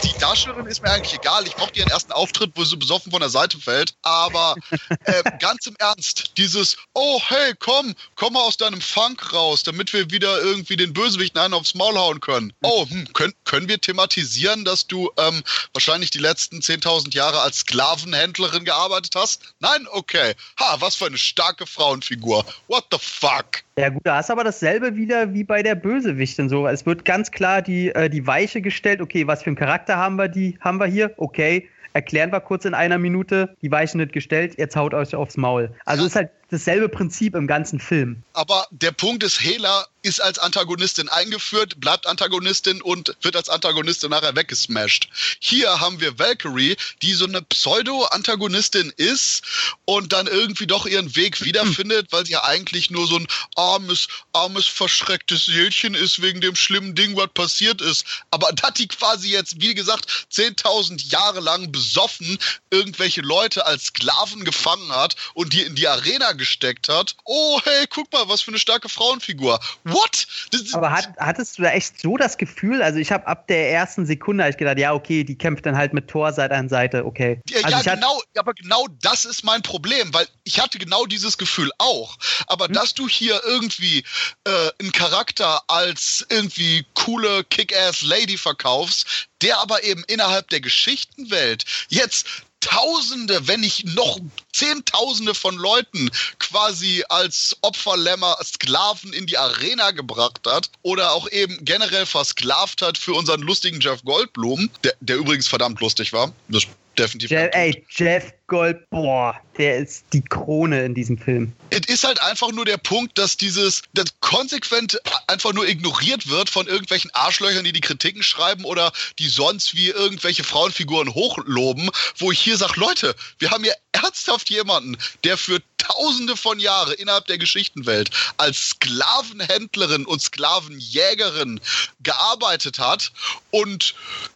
die Darstellerin ist mir eigentlich egal. Ich mochte ihren ersten Auftritt, wo sie besoffen von der Seite fällt. Aber äh, ganz im Ernst, dieses, oh hey, komm, komm mal aus deinem Funk raus, damit wir wieder irgendwie den Bösewicht einen aufs Maul hauen können. Oh, hm, können, können wir thematisieren, dass du ähm, wahrscheinlich die letzten 10.000 Jahre als Sklavenhändlerin gearbeitet hast? Nein? Okay. Ha, was für eine starke Frauenfigur. What the fuck? Ja gut, da ist aber dasselbe wieder wie bei der Bösewichtin so. Es wird ganz klar die, äh, die Weiche gestellt, okay, was für einen Charakter haben wir, die, haben wir hier? Okay, erklären wir kurz in einer Minute, die Weiche nicht gestellt, jetzt haut euch aufs Maul. Also Ja. ist halt dasselbe Prinzip im ganzen Film. Aber der Punkt ist, Hela ist als Antagonistin eingeführt, bleibt Antagonistin und wird als Antagonistin nachher weggesmashed. Hier haben wir Valkyrie, die so eine Pseudo-Antagonistin ist und dann irgendwie doch ihren Weg wiederfindet, weil sie ja eigentlich nur so ein armes, armes, verschrecktes Seelchen ist wegen dem schlimmen Ding, was passiert ist. Aber dass die quasi jetzt, wie gesagt, 10.000 Jahre lang besoffen irgendwelche Leute als Sklaven gefangen hat und die in die Arena gesteckt hat. Oh, hey, guck mal, was für eine starke Frauenfigur. What? Das, Aber hat, hattest du da echt so das Gefühl? Also ich habe ab der ersten Sekunde ich gedacht, ja okay, die kämpft dann halt mit Thor Seite an Seite, okay. Ja, also ja genau, aber genau das ist mein Problem, weil ich hatte genau dieses Gefühl auch. Aber Hm? dass du hier irgendwie äh, einen Charakter als irgendwie coole Kick-Ass-Lady verkaufst, der aber eben innerhalb der Geschichtenwelt jetzt Tausende, wenn nicht noch Zehntausende von Leuten quasi als Opferlämmer, Sklaven in die Arena gebracht hat oder auch eben generell versklavt hat für unseren lustigen Jeff Goldblum, der, der übrigens verdammt lustig war. Das ist definitiv. Jeff, ey, Jeff Gold, boah, der ist die Krone in diesem Film. Es ist halt einfach nur der Punkt, dass dieses das konsequent einfach nur ignoriert wird von irgendwelchen Arschlöchern, die die Kritiken schreiben oder die sonst wie irgendwelche Frauenfiguren hochloben, wo ich hier sage, Leute, wir haben hier ernsthaft jemanden, der für tausende von Jahren innerhalb der Geschichtenwelt als Sklavenhändlerin und Sklavenjägerin gearbeitet hat und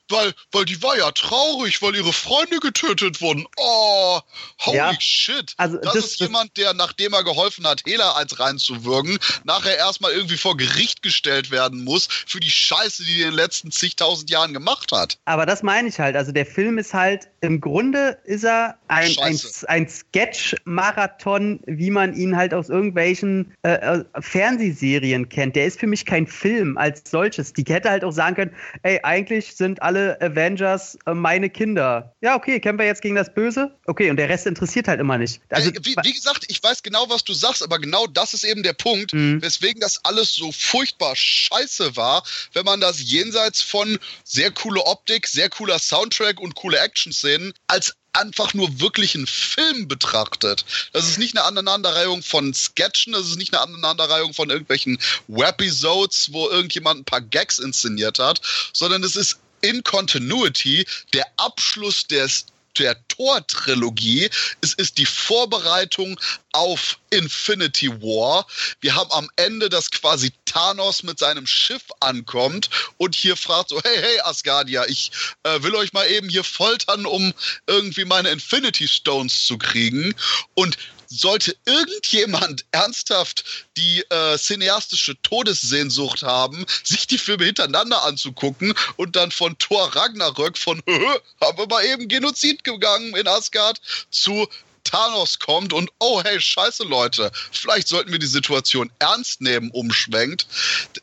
weil, weil die war ja traurig, weil ihre Freunde getötet wurden. Oh, holy Ja. Shit. Also das, das- ist das- jemand, der, nachdem er geholfen hat, Hela eins reinzuwürgen, nachher erstmal irgendwie vor Gericht gestellt werden muss für die Scheiße, die er in den letzten zigtausend Jahren gemacht hat. Aber das meine ich halt. Also der Film ist halt, im Grunde ist er ein, ein, Scheiße. ein Sketch-Marathon, wie man ihn halt aus irgendwelchen äh, äh, Fernsehserien kennt. Der ist für mich kein Film als solches. Die hätte halt auch sagen können, ey, eigentlich sind alle Avengers äh, meine Kinder. Ja, okay, kämpfen wir jetzt gegen das Böse? Okay, und der Rest interessiert halt immer nicht. Also, wie, wie gesagt, ich weiß genau, was du sagst, aber genau das ist eben der Punkt, Mhm. weswegen das alles so furchtbar scheiße war, wenn man das jenseits von sehr coole Optik, sehr cooler Soundtrack und coole Action-Szenen als einfach nur wirklich einen Film betrachtet. Das ist nicht eine Aneinanderreihung von Sketchen, das ist nicht eine Aneinanderreihung von irgendwelchen Webisodes, wo irgendjemand ein paar Gags inszeniert hat, sondern es ist in Continuity der Abschluss des der Tor-Trilogie. Es ist die Vorbereitung auf Infinity War. Wir haben am Ende, dass quasi Thanos mit seinem Schiff ankommt und hier fragt so, hey, hey, Asgardia, ich äh, will euch mal eben hier foltern, um irgendwie meine Infinity Stones zu kriegen. Und sollte irgendjemand ernsthaft die äh, cineastische Todessehnsucht haben, sich die Filme hintereinander anzugucken und dann von Thor Ragnarök von haben wir mal eben Genozid gegangen in Asgard zu Thanos kommt und oh hey, scheiße Leute, vielleicht sollten wir die Situation ernst nehmen, umschwenkt,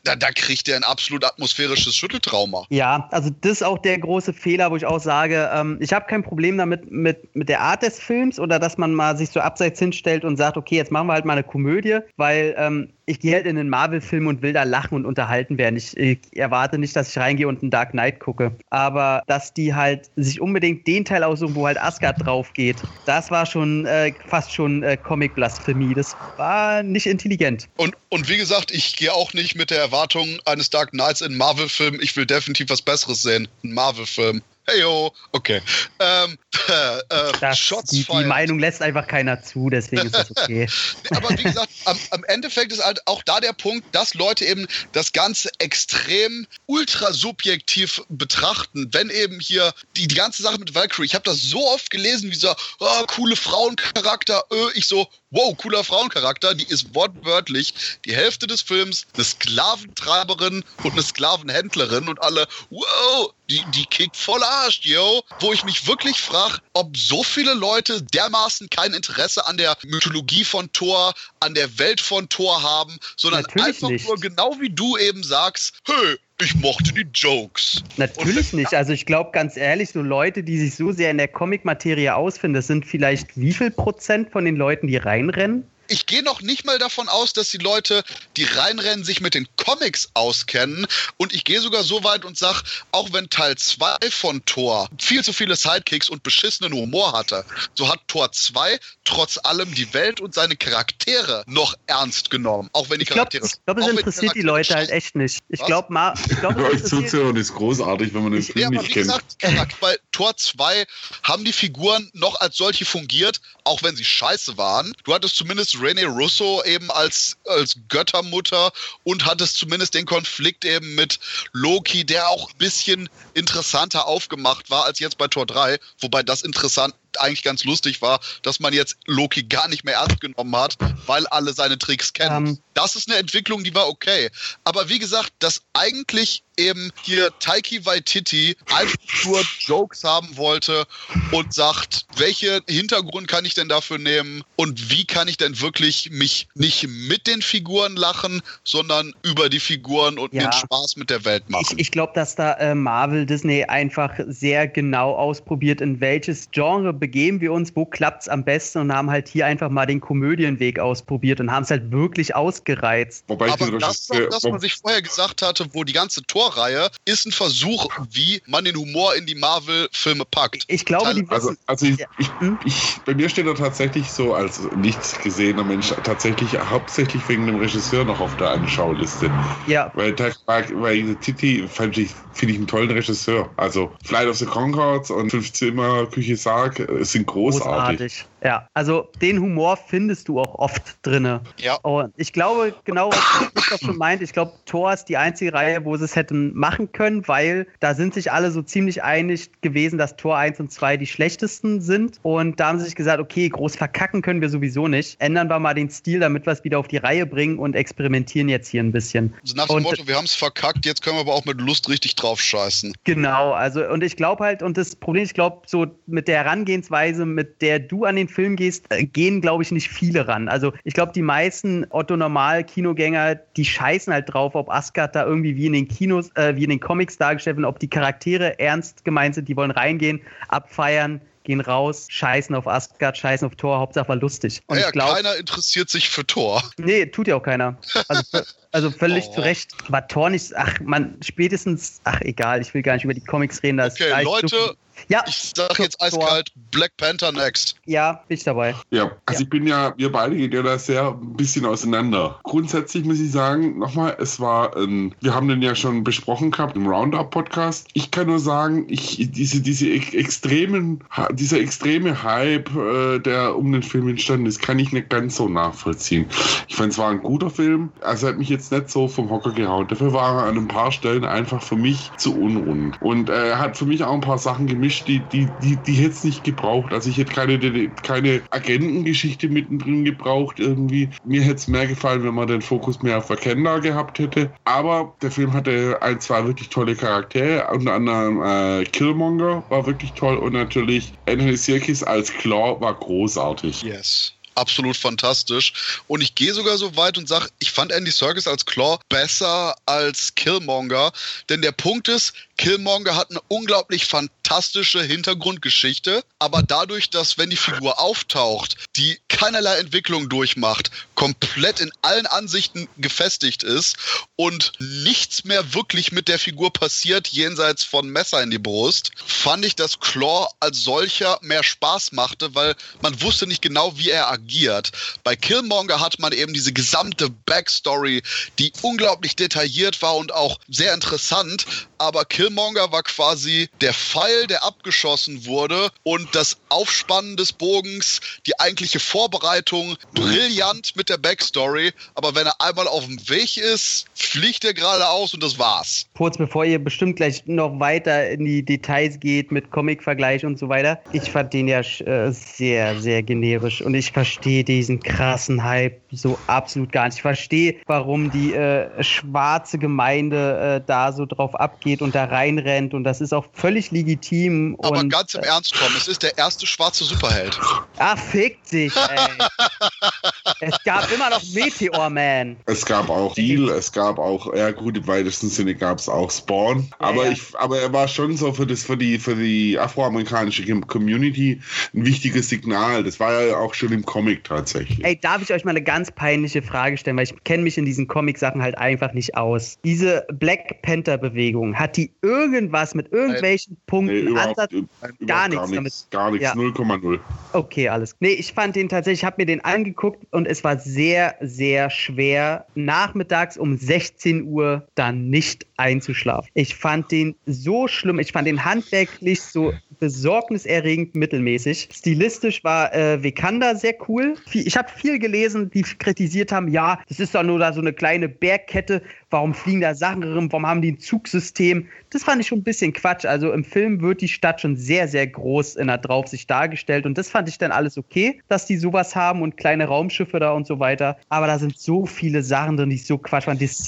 da, da kriegt er ein absolut atmosphärisches Schütteltrauma. Ja, also das ist auch der große Fehler, wo ich auch sage, ähm, ich habe kein Problem damit mit, mit der Art des Films oder dass man mal sich so abseits hinstellt und sagt, okay, jetzt machen wir halt mal eine Komödie, weil ähm, ich gehe halt in den Marvel-Film und will da lachen und unterhalten werden. Ich, ich, erwarte nicht, dass ich reingehe und einen Dark Knight gucke. Aber dass die halt sich unbedingt den Teil aussuchen, wo halt Asgard drauf geht, das war schon äh, fast schon äh, Comic-Blasphemie. Das war nicht intelligent. Und, und wie gesagt, ich gehe auch nicht mit der Erwartung eines Dark Knights in Marvel-Film. Ich will definitiv was Besseres sehen. Ein Marvel-Film. Hey yo, okay. Ähm, äh, äh, Shots die, die Meinung lässt einfach keiner zu, deswegen ist das okay. Aber wie gesagt, am, am, Endeffekt ist halt auch da der Punkt, dass Leute eben das Ganze extrem ultra subjektiv betrachten. Wenn eben hier die, die ganze Sache mit Valkyrie, ich habe das so oft gelesen, wie so, oh, coole Frauencharakter, öh, ich so, wow, cooler Frauencharakter, die ist wortwörtlich die Hälfte des Films eine Sklaventreiberin und eine Sklavenhändlerin und alle, wow, die, die kickt voll Arsch, yo. Wo ich mich wirklich frage, ob so viele Leute dermaßen kein Interesse an der Mythologie von Thor, an der Welt von Thor haben, sondern Natürlich einfach nicht. nur genau wie du eben sagst, hey, ich mochte die Jokes. Natürlich nicht. Also ich glaube ganz ehrlich, so Leute, die sich so sehr in der Comic-Materie ausfinden, das sind vielleicht wie viel Prozent von den Leuten, die reinrennen? Ich gehe noch nicht mal davon aus, dass die Leute, die reinrennen, sich mit den Comics auskennen. Und ich gehe sogar so weit und sage, auch wenn Teil 2 von Thor viel zu viele Sidekicks und beschissenen Humor hatte, so hat Thor 2 trotz allem die Welt und seine Charaktere noch ernst genommen. Auch wenn die ich glaub, Charaktere. Ich glaube, es interessiert die, die Leute halt echt nicht. Ich glaube, mal. Ich glaub, euch zuzuhören ist großartig, wenn man den Film ja, nicht kennt. Gesagt, bei Tor 2 haben die Figuren noch als solche fungiert, auch wenn sie scheiße waren. Du hattest zumindest Rene Russo eben als, als Göttermutter und hat es zumindest den Konflikt eben mit Loki, der auch ein bisschen interessanter aufgemacht war als jetzt bei Tor 3, wobei das interessant eigentlich ganz lustig war, dass man jetzt Loki gar nicht mehr ernst genommen hat, weil alle seine Tricks kennen. Um. Ähm. Das ist eine Entwicklung, die war okay. Aber wie gesagt, dass eigentlich eben hier Taiki Waititi einfach nur Jokes haben wollte und sagt, welchen Hintergrund kann ich denn dafür nehmen und wie kann ich denn wirklich mich nicht mit den Figuren lachen, sondern über die Figuren und ja. mir Spaß mit der Welt machen. Ich, ich glaube, dass da äh, Marvel Disney einfach sehr genau ausprobiert, in welches Genre begeben wir uns, wo klappt es am besten und haben halt hier einfach mal den Komödienweg ausprobiert und haben es halt wirklich ausgereizt. Wobei Aber das, das, was man sich vorher gesagt hatte, wo die ganze Torreihe ist ein Versuch, wie man den Humor in die Marvel-Filme packt. Ich glaube, die also, also ich, ich, ich, bei mir steht er tatsächlich so als nicht gesehener Mensch tatsächlich hauptsächlich wegen dem Regisseur noch auf der Anschauliste. Ja. Weil, weil Titi fand ich, finde ich einen tollen Regisseur. Also Flight of the Concords und Fünf Zimmer, Küche Sarg sind großartig. großartig. Ja, also den Humor findest du auch oft drinne. Ja. Und ich glaube, genau was Christoph schon meint, ich glaube, Thor ist die einzige Reihe, wo sie es hätten machen können, weil da sind sich alle so ziemlich einig gewesen, dass Tor 1 und 2 die schlechtesten sind. Und da haben sie sich gesagt, okay, groß verkacken können wir sowieso nicht. Ändern wir mal den Stil, damit wir es wieder auf die Reihe bringen und experimentieren jetzt hier ein bisschen. Also nach dem und, Motto, wir haben es verkackt, jetzt können wir aber auch mit Lust richtig drauf scheißen. Genau, also und ich glaube halt, und das Problem, ich glaube, so mit der Herangehensweise, mit der du an den Film gehst, äh, gehen, glaube ich, nicht viele ran. Also ich glaube, die meisten Otto-Normal-Kinogänger, die scheißen halt drauf, ob Asgard da irgendwie wie in den Kinos, äh, wie in den Comics dargestellt wird, ob die Charaktere ernst gemeint sind, die wollen reingehen, abfeiern, gehen raus, scheißen auf Asgard, scheißen auf Thor, Hauptsache war lustig. Und ja, glaub, keiner interessiert sich für Thor. Nee, tut ja auch keiner. Also, also völlig oh. zu Recht. War Thor nicht, ach man, spätestens, ach egal, ich will gar nicht über die Comics reden. okay, Leute, Ja. Ich sag jetzt eiskalt Black Panther next. Ja, bin ich dabei. Ja, also Ja. ich bin ja, wir beide gehen ja da sehr ein bisschen auseinander. Grundsätzlich muss ich sagen, nochmal, es war, ähm, wir haben den ja schon besprochen gehabt im Roundup-Podcast. Ich kann nur sagen, ich, diese, diese ex- extremen, dieser extreme Hype, äh, der um den Film entstanden ist, kann ich nicht ganz so nachvollziehen. Ich fand es war ein guter Film, also er hat mich jetzt nicht so vom Hocker gehauen. Dafür war er an ein paar Stellen einfach für mich zu unrund. Und äh, er hat für mich auch ein paar Sachen gemischt, die, die, die, die hätte es nicht gebraucht. Also ich hätte keine, keine Agentengeschichte mittendrin gebraucht irgendwie. Mir hätte es mehr gefallen, wenn man den Fokus mehr auf Wakanda gehabt hätte. Aber der Film hatte ein, zwei wirklich tolle Charaktere. Unter anderem äh, Killmonger war wirklich toll und natürlich Anthony Serkis als Claw war großartig. Yes. Absolut fantastisch. Und ich gehe sogar so weit und sage, ich fand Andy Serkis als Claw besser als Killmonger. Denn der Punkt ist, Killmonger hat eine unglaublich fantastische Hintergrundgeschichte. Aber dadurch, dass, wenn die Figur auftaucht, die keinerlei Entwicklung durchmacht, komplett in allen Ansichten gefestigt ist und nichts mehr wirklich mit der Figur passiert, jenseits von Messer in die Brust, fand ich, dass Claw als solcher mehr Spaß machte, weil man wusste nicht genau, wie er agiert. Bei Killmonger hat man eben diese gesamte Backstory, die unglaublich detailliert war und auch sehr interessant, aber Killmonger war quasi der Pfeil, der abgeschossen wurde und das Aufspannen des Bogens, die eigentliche Vorbereitung, brillant mit der Backstory, aber wenn er einmal auf dem Weg ist, fliegt er geradeaus und das war's. Kurz bevor ihr bestimmt gleich noch weiter in die Details geht mit Comic-Vergleich und so weiter. Ich fand den ja äh, sehr, sehr generisch und ich verstehe diesen krassen Hype so absolut gar nicht. Ich verstehe, warum die äh, schwarze Gemeinde äh, da so drauf abgeht und da reinrennt und das ist auch völlig legitim. Aber und, ganz im Ernst, Tom, es ist der erste schwarze Superheld. Ach, fick dich, ey. es gab immer noch Meteor Man. Es gab auch Deal, es gab auch, ja gut, im weitesten Sinne gab es auch Spawn. aber ja. ich, aber er war schon so für das, für die, für die afroamerikanische Community ein wichtiges Signal. Das war ja auch schon im Comic tatsächlich. Ey, darf ich euch mal eine ganz peinliche Frage stellen, weil ich kenne mich in diesen Comic-Sachen halt einfach nicht aus. Diese Black Panther-Bewegung, hat die irgendwas mit irgendwelchen Punkten, Nee, Ansatz? überhaupt gar gar nichts nichts. Gar nichts, Ja. 0,0. Okay, alles. Nee, ich fand den tatsächlich, ich habe mir den angeguckt und es war sehr, sehr schwer, nachmittags um 16 Uhr dann nicht einzuschlafen. Ich fand den so schlimm, ich fand den handwerklich so besorgniserregend mittelmäßig. Stilistisch war äh, Wakanda sehr cool. Ich habe viel gelesen, die kritisiert haben, ja, das ist doch nur da so eine kleine Bergkette, warum fliegen da Sachen rum, warum haben die ein Zugsystem? Das fand ich schon ein bisschen Quatsch. Also im Film wird die Stadt schon sehr, sehr groß in der Draufsicht dargestellt und das fand ich dann alles okay, dass die sowas haben und kleine Raumschiffe da und so weiter. Aber da sind so viele Sachen drin, die ich so Quatsch fand. Das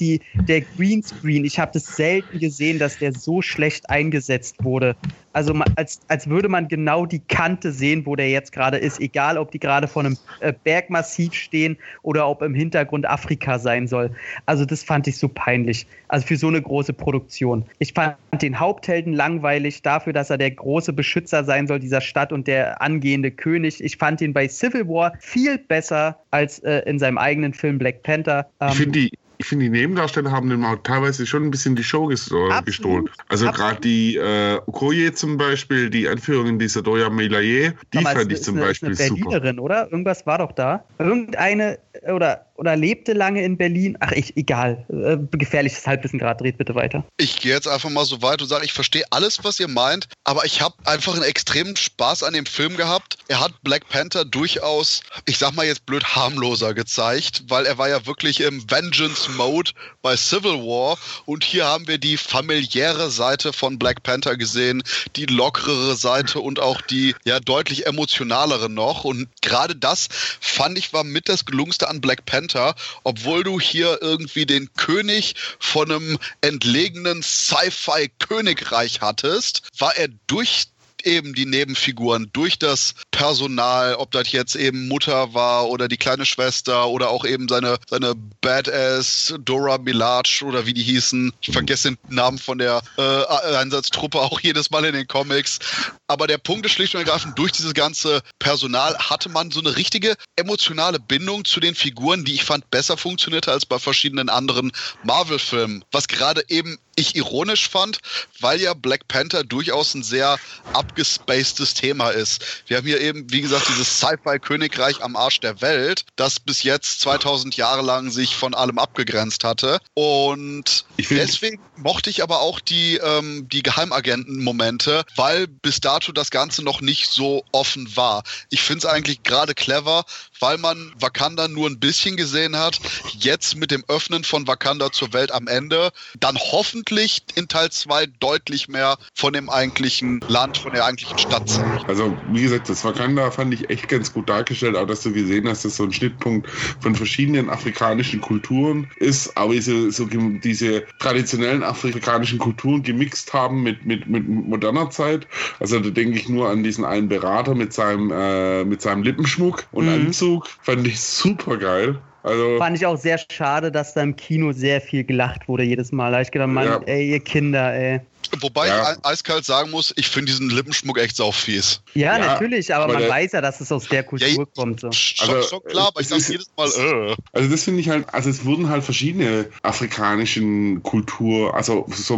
Der Greenscreen, ich habe das selten gesehen, dass der so schlecht eingesetzt wurde. Also als, als würde man genau die Kante sehen, wo der jetzt gerade ist, egal ob die gerade vor einem äh, Bergmassiv stehen oder ob im Hintergrund Afrika sein soll. Also das fand ich so peinlich. Also für so eine große Produktion. Ich fand den Haupthelden langweilig dafür, dass er der große Beschützer sein soll dieser Stadt und der angehende König. Ich fand ihn bei Civil War viel besser als äh, in seinem eigenen Film Black Panther. Ähm, Ich finde die, ich finde die Nebendarsteller haben dem auch teilweise schon ein bisschen die Show ges Absolut. gestohlen. Also gerade die äh, Okoye zum Beispiel, die Anführerin dieser Doya Melaye, die Damals fand ich zum eine, Beispiel ist eine super. Berlinerin, oder? Irgendwas war doch da. Irgendeine äh, oder oder lebte lange in Berlin. Ach, ich, egal. Äh, gefährliches Halbwissen gerade. Dreht bitte weiter. Ich gehe jetzt einfach mal so weit und sage, ich verstehe alles, was ihr meint, aber ich habe einfach einen extremen Spaß an dem Film gehabt. Er hat Black Panther durchaus, ich sag mal jetzt blöd, harmloser gezeigt, weil er war ja wirklich im Vengeance-Mode bei Civil War. Und hier haben wir die familiäre Seite von Black Panther gesehen, die lockerere Seite und auch die ja deutlich emotionalere noch. Und gerade das fand ich war mit das gelungenste an Black Panther, obwohl du hier irgendwie den König von einem entlegenen Sci-Fi-Königreich hattest, war er durch eben die Nebenfiguren durch das Personal, ob das jetzt eben Mutter war oder die kleine Schwester oder auch eben seine, seine Badass Dora Milaje oder wie die hießen. Ich vergesse den Namen von der äh, Einsatztruppe auch jedes Mal in den Comics. Aber der Punkt ist schlicht und ergreifend, durch dieses ganze Personal hatte man so eine richtige emotionale Bindung zu den Figuren, die ich fand besser funktionierte als bei verschiedenen anderen Marvel-Filmen. Was gerade eben ich ironisch fand, weil ja Black Panther durchaus ein sehr abgespacedes Thema ist. Wir haben hier eben, wie gesagt, dieses Sci-Fi-Königreich am Arsch der Welt, das bis jetzt 2000 Jahre lang sich von allem abgegrenzt hatte. Und deswegen mochte ich aber auch die, ähm, die Geheimagenten-Momente, weil bis dato das Ganze noch nicht so offen war. Ich finde es eigentlich gerade clever, weil man Wakanda nur ein bisschen gesehen hat. Jetzt mit dem Öffnen von Wakanda zur Welt am Ende, dann hoffentlich in Teil 2 deutlich mehr von dem eigentlichen Land, von der eigentlichen Stadt zeigt. Also, wie gesagt, das Wakanda fand ich echt ganz gut dargestellt, auch dass du gesehen hast, dass so ein Schnittpunkt von verschiedenen afrikanischen Kulturen ist, aber diese, so, diese traditionellen afrikanischen Kulturen gemixt haben mit, mit, mit moderner Zeit. Also da denke ich nur an diesen einen Berater mit seinem, äh, mit seinem Lippenschmuck und mhm. Anzug. Fand ich super geil. Also, Fand ich auch sehr schade, dass da im Kino sehr viel gelacht wurde jedes Mal. Da ich gedacht, Mann, ja. ey, ihr Kinder, ey. Wobei ja. ich eiskalt sagen muss, ich finde diesen Lippenschmuck echt saufies. Ja, ja natürlich, aber, aber man der, weiß ja, dass es aus der Kultur ja, kommt. So. Schon, also, schon klar, aber ich sage jedes Mal, äh. Also das finde ich halt, also es wurden halt verschiedene afrikanischen Kultur, also so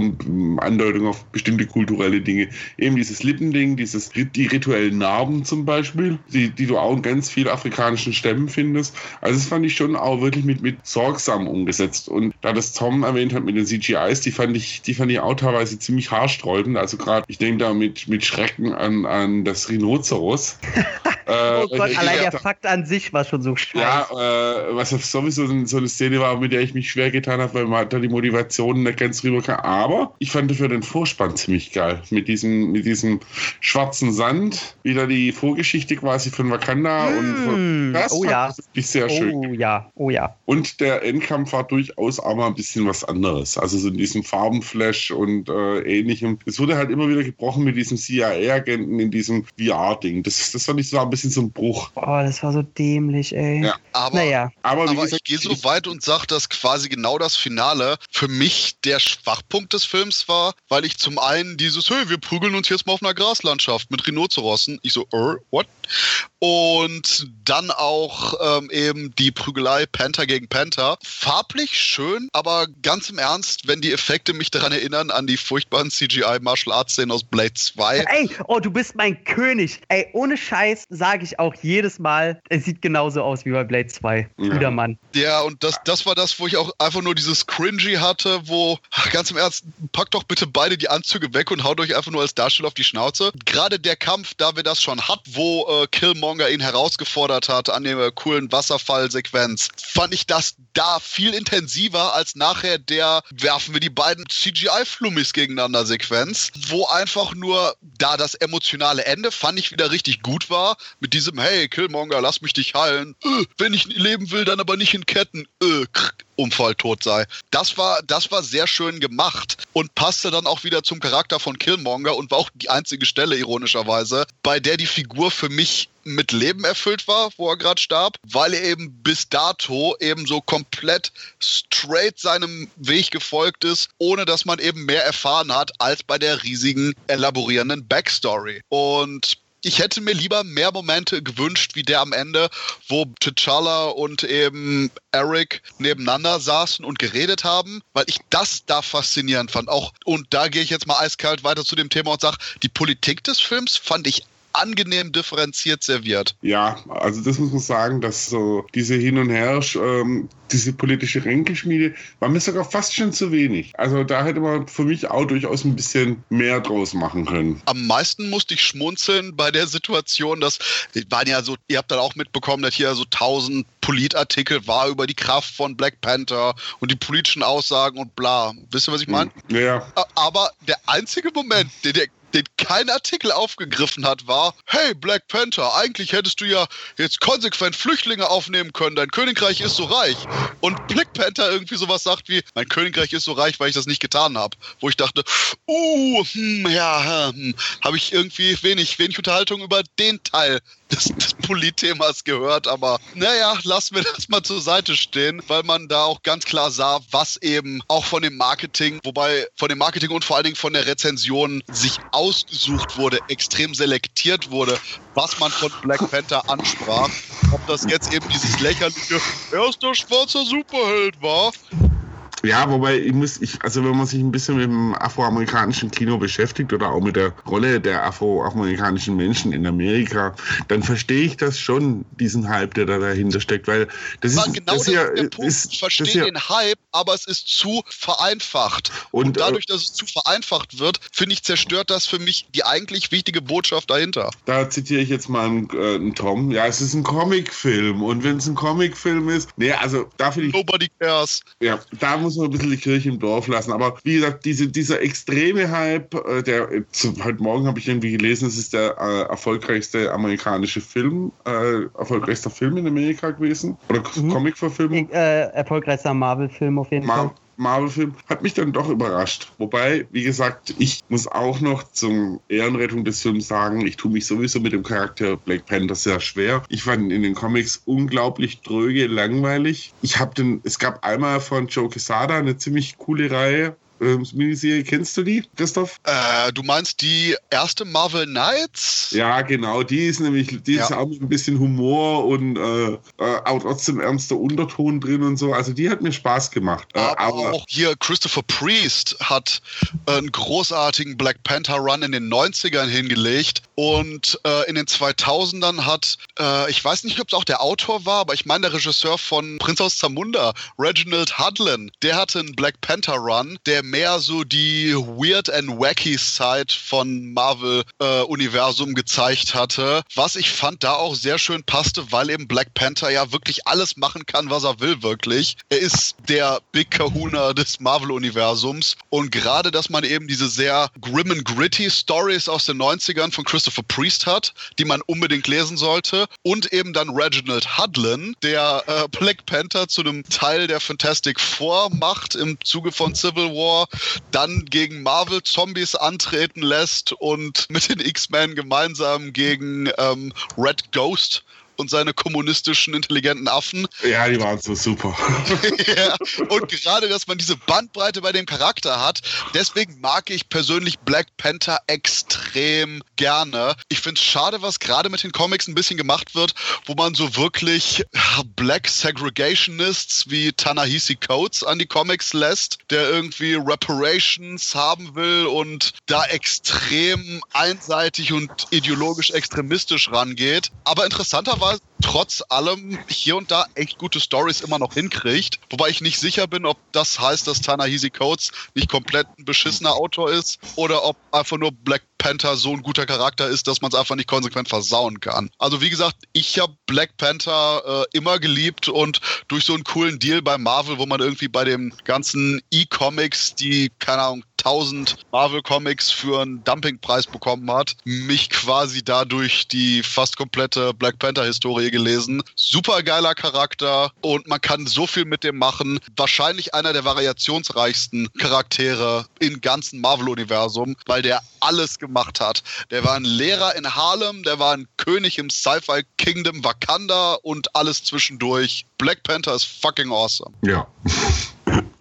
Andeutungen auf bestimmte kulturelle Dinge. Eben dieses Lippending, dieses, die rituellen Narben zum Beispiel, die, die du auch in ganz vielen afrikanischen Stämmen findest. Also das fand ich schon auch wirklich mit, mit sorgsam umgesetzt. Und da das Tom erwähnt hat mit den CGIs, die fand ich, die fand ich auch teilweise ziemlich ziemlich haarsträubend. Also gerade, ich denke da mit, mit Schrecken an, an das Rhinoceros. äh, oh Gott, allein der Fakt an sich war schon so scheiße. Ja, äh, was sowieso so eine Szene war, mit der ich mich schwer getan habe, weil man da die Motivation nicht ganz rüber kann. Aber ich fand dafür den Vorspann ziemlich geil. Mit diesem, mit diesem schwarzen Sand, wieder die Vorgeschichte quasi von Wakanda. Mm, und von, das oh ja. Ich sehr oh schön. Oh ja, oh ja. Und der Endkampf war durchaus mal ein bisschen was anderes. Also so in diesem Farbenflash und äh, ähnlichem. Es wurde halt immer wieder gebrochen mit diesem CIA-Agenten in diesem VR-Ding. Das, das fand ich so ein bisschen so ein Bruch. Oh, das war so dämlich, ey. Ja, aber, naja. aber, aber gesagt, ich gehe so weit und sage, dass quasi genau das Finale für mich der Schwachpunkt des Films war, weil ich zum einen dieses, hey, wir prügeln uns jetzt mal auf einer Graslandschaft mit Rhinozerossen. Ich so, uh, what? Und dann auch ähm, eben die Prügelei Panther gegen Panther. Farblich schön, aber ganz im Ernst, wenn die Effekte mich daran erinnern, an die furchtbaren CGI-Martial Arts-Szenen aus Blade 2. Ey, oh, du bist mein König. Ey, ohne Scheiß sage ich auch jedes Mal, es sieht genauso aus wie bei Blade 2. Ja. Mann. Ja, und das, das war das, wo ich auch einfach nur dieses Cringy hatte, wo, ganz im Ernst, packt doch bitte beide die Anzüge weg und haut euch einfach nur als Darsteller auf die Schnauze. Gerade der Kampf, da wir das schon hatten, wo Killmonger ihn herausgefordert hat an der coolen Wasserfallsequenz, fand ich das da viel intensiver als nachher der werfen wir die beiden CGI-Flummis gegeneinander Sequenz, wo einfach nur da das emotionale Ende fand ich wieder richtig gut war mit diesem hey Killmonger, lass mich dich heilen. Äh, wenn ich leben will, dann aber nicht in Ketten. Äh, Unfall tot sei. Das war, das war sehr schön gemacht und passte dann auch wieder zum Charakter von Killmonger und war auch die einzige Stelle, ironischerweise, bei der die Figur für mich mit Leben erfüllt war, wo er gerade starb, weil er eben bis dato eben so komplett straight seinem Weg gefolgt ist, ohne dass man eben mehr erfahren hat als bei der riesigen elaborierenden Backstory. Und ich hätte mir lieber mehr Momente gewünscht, wie der am Ende, wo T'Challa und eben Eric nebeneinander saßen und geredet haben, weil ich das da faszinierend fand. Auch, und da gehe ich jetzt mal eiskalt weiter zu dem Thema und sage, die Politik des Films fand ich angenehm differenziert serviert. Ja, also das muss man sagen, dass so diese Hin und Her, ähm, diese politische Ränkelschmiede war mir sogar fast schon zu wenig. Also da hätte man für mich auch durchaus ein bisschen mehr draus machen können. Am meisten musste ich schmunzeln bei der Situation, dass waren ja so, ihr habt dann auch mitbekommen, dass hier so tausend Politartikel war über die Kraft von Black Panther und die politischen Aussagen und bla. Wisst ihr, was ich meine? Ja. Aber der einzige Moment, der, der den kein Artikel aufgegriffen hat, war, hey Black Panther, eigentlich hättest du ja jetzt konsequent Flüchtlinge aufnehmen können, dein Königreich ist so reich. Und Black Panther irgendwie sowas sagt wie, mein Königreich ist so reich, weil ich das nicht getan habe. Wo ich dachte, uh, hm, ja, hm, habe ich irgendwie wenig, wenig Unterhaltung über den Teil des, des Politthemas gehört, aber naja, lassen wir das mal zur Seite stehen, weil man da auch ganz klar sah, was eben auch von dem Marketing, wobei von dem Marketing und vor allen Dingen von der Rezension sich ausgesucht wurde, extrem selektiert wurde, was man von Black Panther ansprach. Ob das jetzt eben dieses lächerliche erster schwarzer Superheld war Ja, wobei ich muss, ich, also wenn man sich ein bisschen mit dem afroamerikanischen Kino beschäftigt oder auch mit der Rolle der afroamerikanischen Menschen in Amerika, dann verstehe ich das schon, diesen Hype, der da dahinter steckt, weil das ist, genau das ist der Punkt. ist, ich verstehe den Hype, aber es ist zu vereinfacht. Und, Und, dadurch, dass es zu vereinfacht wird, finde ich, zerstört das für mich die eigentlich wichtige Botschaft dahinter. Da zitiere ich jetzt mal einen, äh, einen Tom. Ja, es ist ein Comicfilm. Und wenn es ein Comicfilm ist, nee, also da finde ich, Nobody cares. ja, da muss man ein bisschen die Kirche im Dorf lassen. Aber wie gesagt, diese, dieser extreme Hype, äh, der, äh, heute Morgen habe ich irgendwie gelesen, es ist der äh, erfolgreichste amerikanische Film, äh, erfolgreichster Film in Amerika gewesen. Oder Mhm. Comicverfilmung. Äh, erfolgreichster Marvel-Film auf jeden Fall. Mar Marvel-Film hat mich dann doch überrascht. Wobei, wie gesagt, ich muss auch noch zum Ehrenrettung des Films sagen, ich tue mich sowieso mit dem Charakter Black Panther sehr schwer. Ich fand ihn in den Comics unglaublich dröge, langweilig. Ich habe den, es gab einmal von Joe Quesada eine ziemlich coole Reihe. Ähm, Miniserie, kennst du die, Christoph? Äh, du meinst die erste Marvel Knights? Ja, genau. Die ist nämlich, die ist Ja. auch mit ein bisschen Humor und äh, äh, auch trotzdem ernster Unterton drin und so. Also die hat mir Spaß gemacht. Äh, Aber, auch hier Christopher Priest hat einen großartigen Black Panther Run in den 90ern hingelegt und äh, in den 2000ern hat, äh, ich weiß nicht, ob es auch der Autor war, aber ich meine der Regisseur von Prinz aus Zamunda, Reginald Hudlin, der hatte einen Black Panther Run, der mehr so die weird and wacky Side von Marvel äh, Universum gezeigt hatte, was ich fand da auch sehr schön passte, weil eben Black Panther ja wirklich alles machen kann, was er will, wirklich. Er ist der Big Kahuna des Marvel-Universums und gerade, dass man eben diese sehr grim and gritty Stories aus den 90ern von Christopher Priest hat, die man unbedingt lesen sollte. Und eben dann Reginald Hudlin, der äh, Black Panther zu einem Teil der Fantastic Four macht im Zuge von Civil War, dann gegen Marvel Zombies antreten lässt und mit den X-Men gemeinsam gegen ähm, Red Ghost und seine kommunistischen intelligenten Affen ja, die waren so super. ja, und gerade, dass man diese Bandbreite bei dem Charakter hat, deswegen mag ich persönlich Black Panther extrem gerne. Ich finde es schade, was gerade mit den Comics ein bisschen gemacht wird, wo man so wirklich Black Segregationists wie Tanahisi Coates an die Comics lässt, der irgendwie Reparations haben will und da extrem einseitig und ideologisch extremistisch rangeht. Aber interessanterweise laws trotz allem hier und da echt gute Stories immer noch hinkriegt. Wobei ich nicht sicher bin, ob das heißt, dass Tanahisi Coates nicht komplett ein beschissener Autor ist oder ob einfach nur Black Panther so ein guter Charakter ist, dass man es einfach nicht konsequent versauen kann. Also wie gesagt, ich habe Black Panther äh, immer geliebt und durch so einen coolen Deal bei Marvel, wo man irgendwie bei den ganzen E-Comics, die, keine Ahnung, 1000 Marvel-Comics für einen Dumpingpreis bekommen hat, mich quasi dadurch die fast komplette Black Gelesen. Super geiler Charakter und man kann so viel mit dem machen. Wahrscheinlich einer der variationsreichsten Charaktere im ganzen Marvel-Universum, weil der alles gemacht hat. Der war ein Lehrer in Harlem, der war ein König im Sci-Fi-Kingdom Wakanda und alles zwischendurch. Black Panther ist fucking awesome. ja.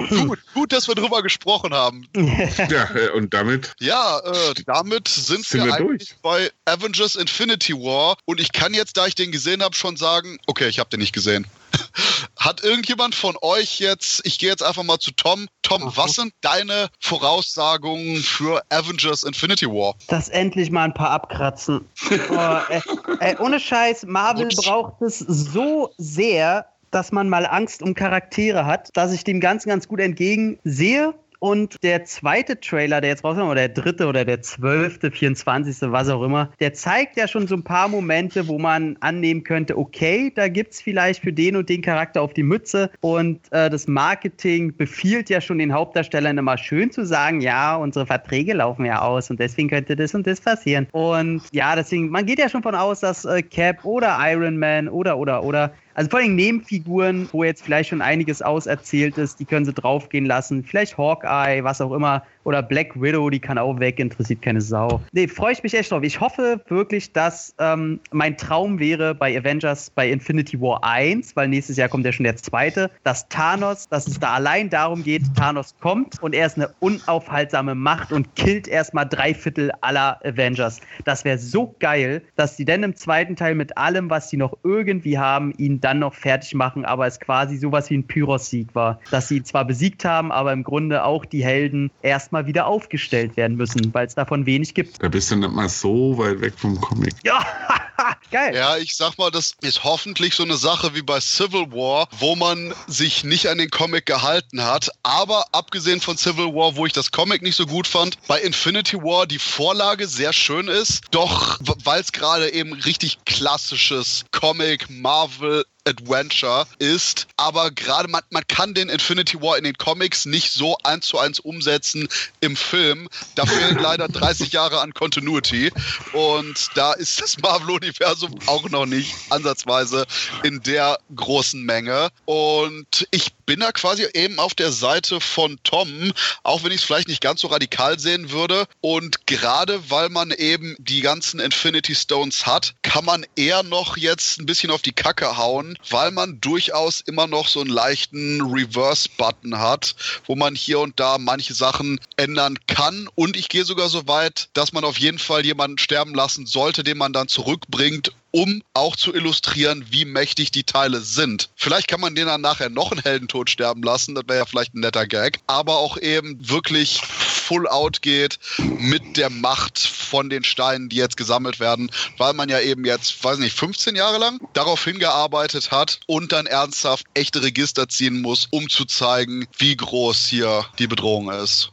Gut, gut, dass wir drüber gesprochen haben. ja, äh, und damit Ja, äh, damit sind, Sind wir, wir eigentlich durch. bei Avengers Infinity War. Und ich kann jetzt, da ich den gesehen habe, schon sagen, okay, ich habe den nicht gesehen. Hat irgendjemand von euch jetzt, ich gehe jetzt einfach mal zu Tom. Tom, Aha. was sind deine Voraussagungen für Avengers Infinity War? Das endlich mal ein paar abkratzen. oh, äh, äh, ohne Scheiß, Marvel Ups. braucht es so sehr, dass man mal Angst um Charaktere hat, dass ich dem Ganzen ganz gut entgegensehe. Und der zweite Trailer, der jetzt rauskommt, oder der dritte oder der zwölfte, 24., was auch immer, der zeigt ja schon so ein paar Momente, wo man annehmen könnte, okay, da gibt es vielleicht für den und den Charakter auf die Mütze. Und äh, das Marketing befiehlt ja schon den Hauptdarstellern immer schön zu sagen, ja, unsere Verträge laufen ja aus und deswegen könnte das und das passieren. Und ja, deswegen, man geht ja schon von aus, dass äh, Cap oder Iron Man oder, oder, oder also vor allem Nebenfiguren, wo jetzt vielleicht schon einiges auserzählt ist, die können sie draufgehen lassen. Vielleicht Hawkeye, was auch immer. Oder Black Widow, die kann auch weg, interessiert keine Sau. Nee, freue ich mich echt drauf. Ich hoffe wirklich, dass ähm, mein Traum wäre bei Avengers, bei Infinity War 1, weil nächstes Jahr kommt ja schon der zweite, dass Thanos, dass es da allein darum geht, Thanos kommt und er ist eine unaufhaltsame Macht und killt erstmal drei Viertel aller Avengers. Das wäre so geil, dass die dann im zweiten Teil mit allem, was sie noch irgendwie haben, ihn dann noch fertig machen, aber es quasi sowas wie ein Pyros-Sieg war. Dass sie ihn zwar besiegt haben, aber im Grunde auch die Helden erstmal wieder aufgestellt werden müssen, weil es davon wenig gibt. Da bist du nicht mal so weit weg vom Comic. Ja, geil. Ja, ich sag mal, das ist hoffentlich so eine Sache wie bei Civil War, wo man sich nicht an den Comic gehalten hat. Aber abgesehen von Civil War, wo ich das Comic nicht so gut fand, bei Infinity War die Vorlage sehr schön ist. Doch weil es gerade eben richtig klassisches Comic, Marvel, Adventure ist. Aber gerade man, man kann den Infinity War in den Comics nicht so eins zu eins umsetzen im Film. Da fehlen leider 30 Jahre an Continuity. Und da ist das Marvel-Universum auch noch nicht ansatzweise in der großen Menge. Und ich bin da quasi eben auf der Seite von Tom, auch wenn ich es vielleicht nicht ganz so radikal sehen würde. Und gerade weil man eben die ganzen Infinity Stones hat, kann man eher noch jetzt ein bisschen auf die Kacke hauen, weil man durchaus immer noch so einen leichten Reverse-Button hat, wo man hier und da manche Sachen ändern kann. Und ich gehe sogar so weit, dass man auf jeden Fall jemanden sterben lassen sollte, den man dann zurückbringt, um auch zu illustrieren, wie mächtig die Teile sind. Vielleicht kann man den dann nachher noch einen Heldentod sterben lassen, das wäre ja vielleicht ein netter Gag, aber auch eben wirklich full out geht mit der Macht von den Steinen, die jetzt gesammelt werden, weil man ja eben jetzt, weiß nicht, 15 Jahre lang darauf hingearbeitet hat und dann ernsthaft echte Register ziehen muss, um zu zeigen, wie groß hier die Bedrohung ist.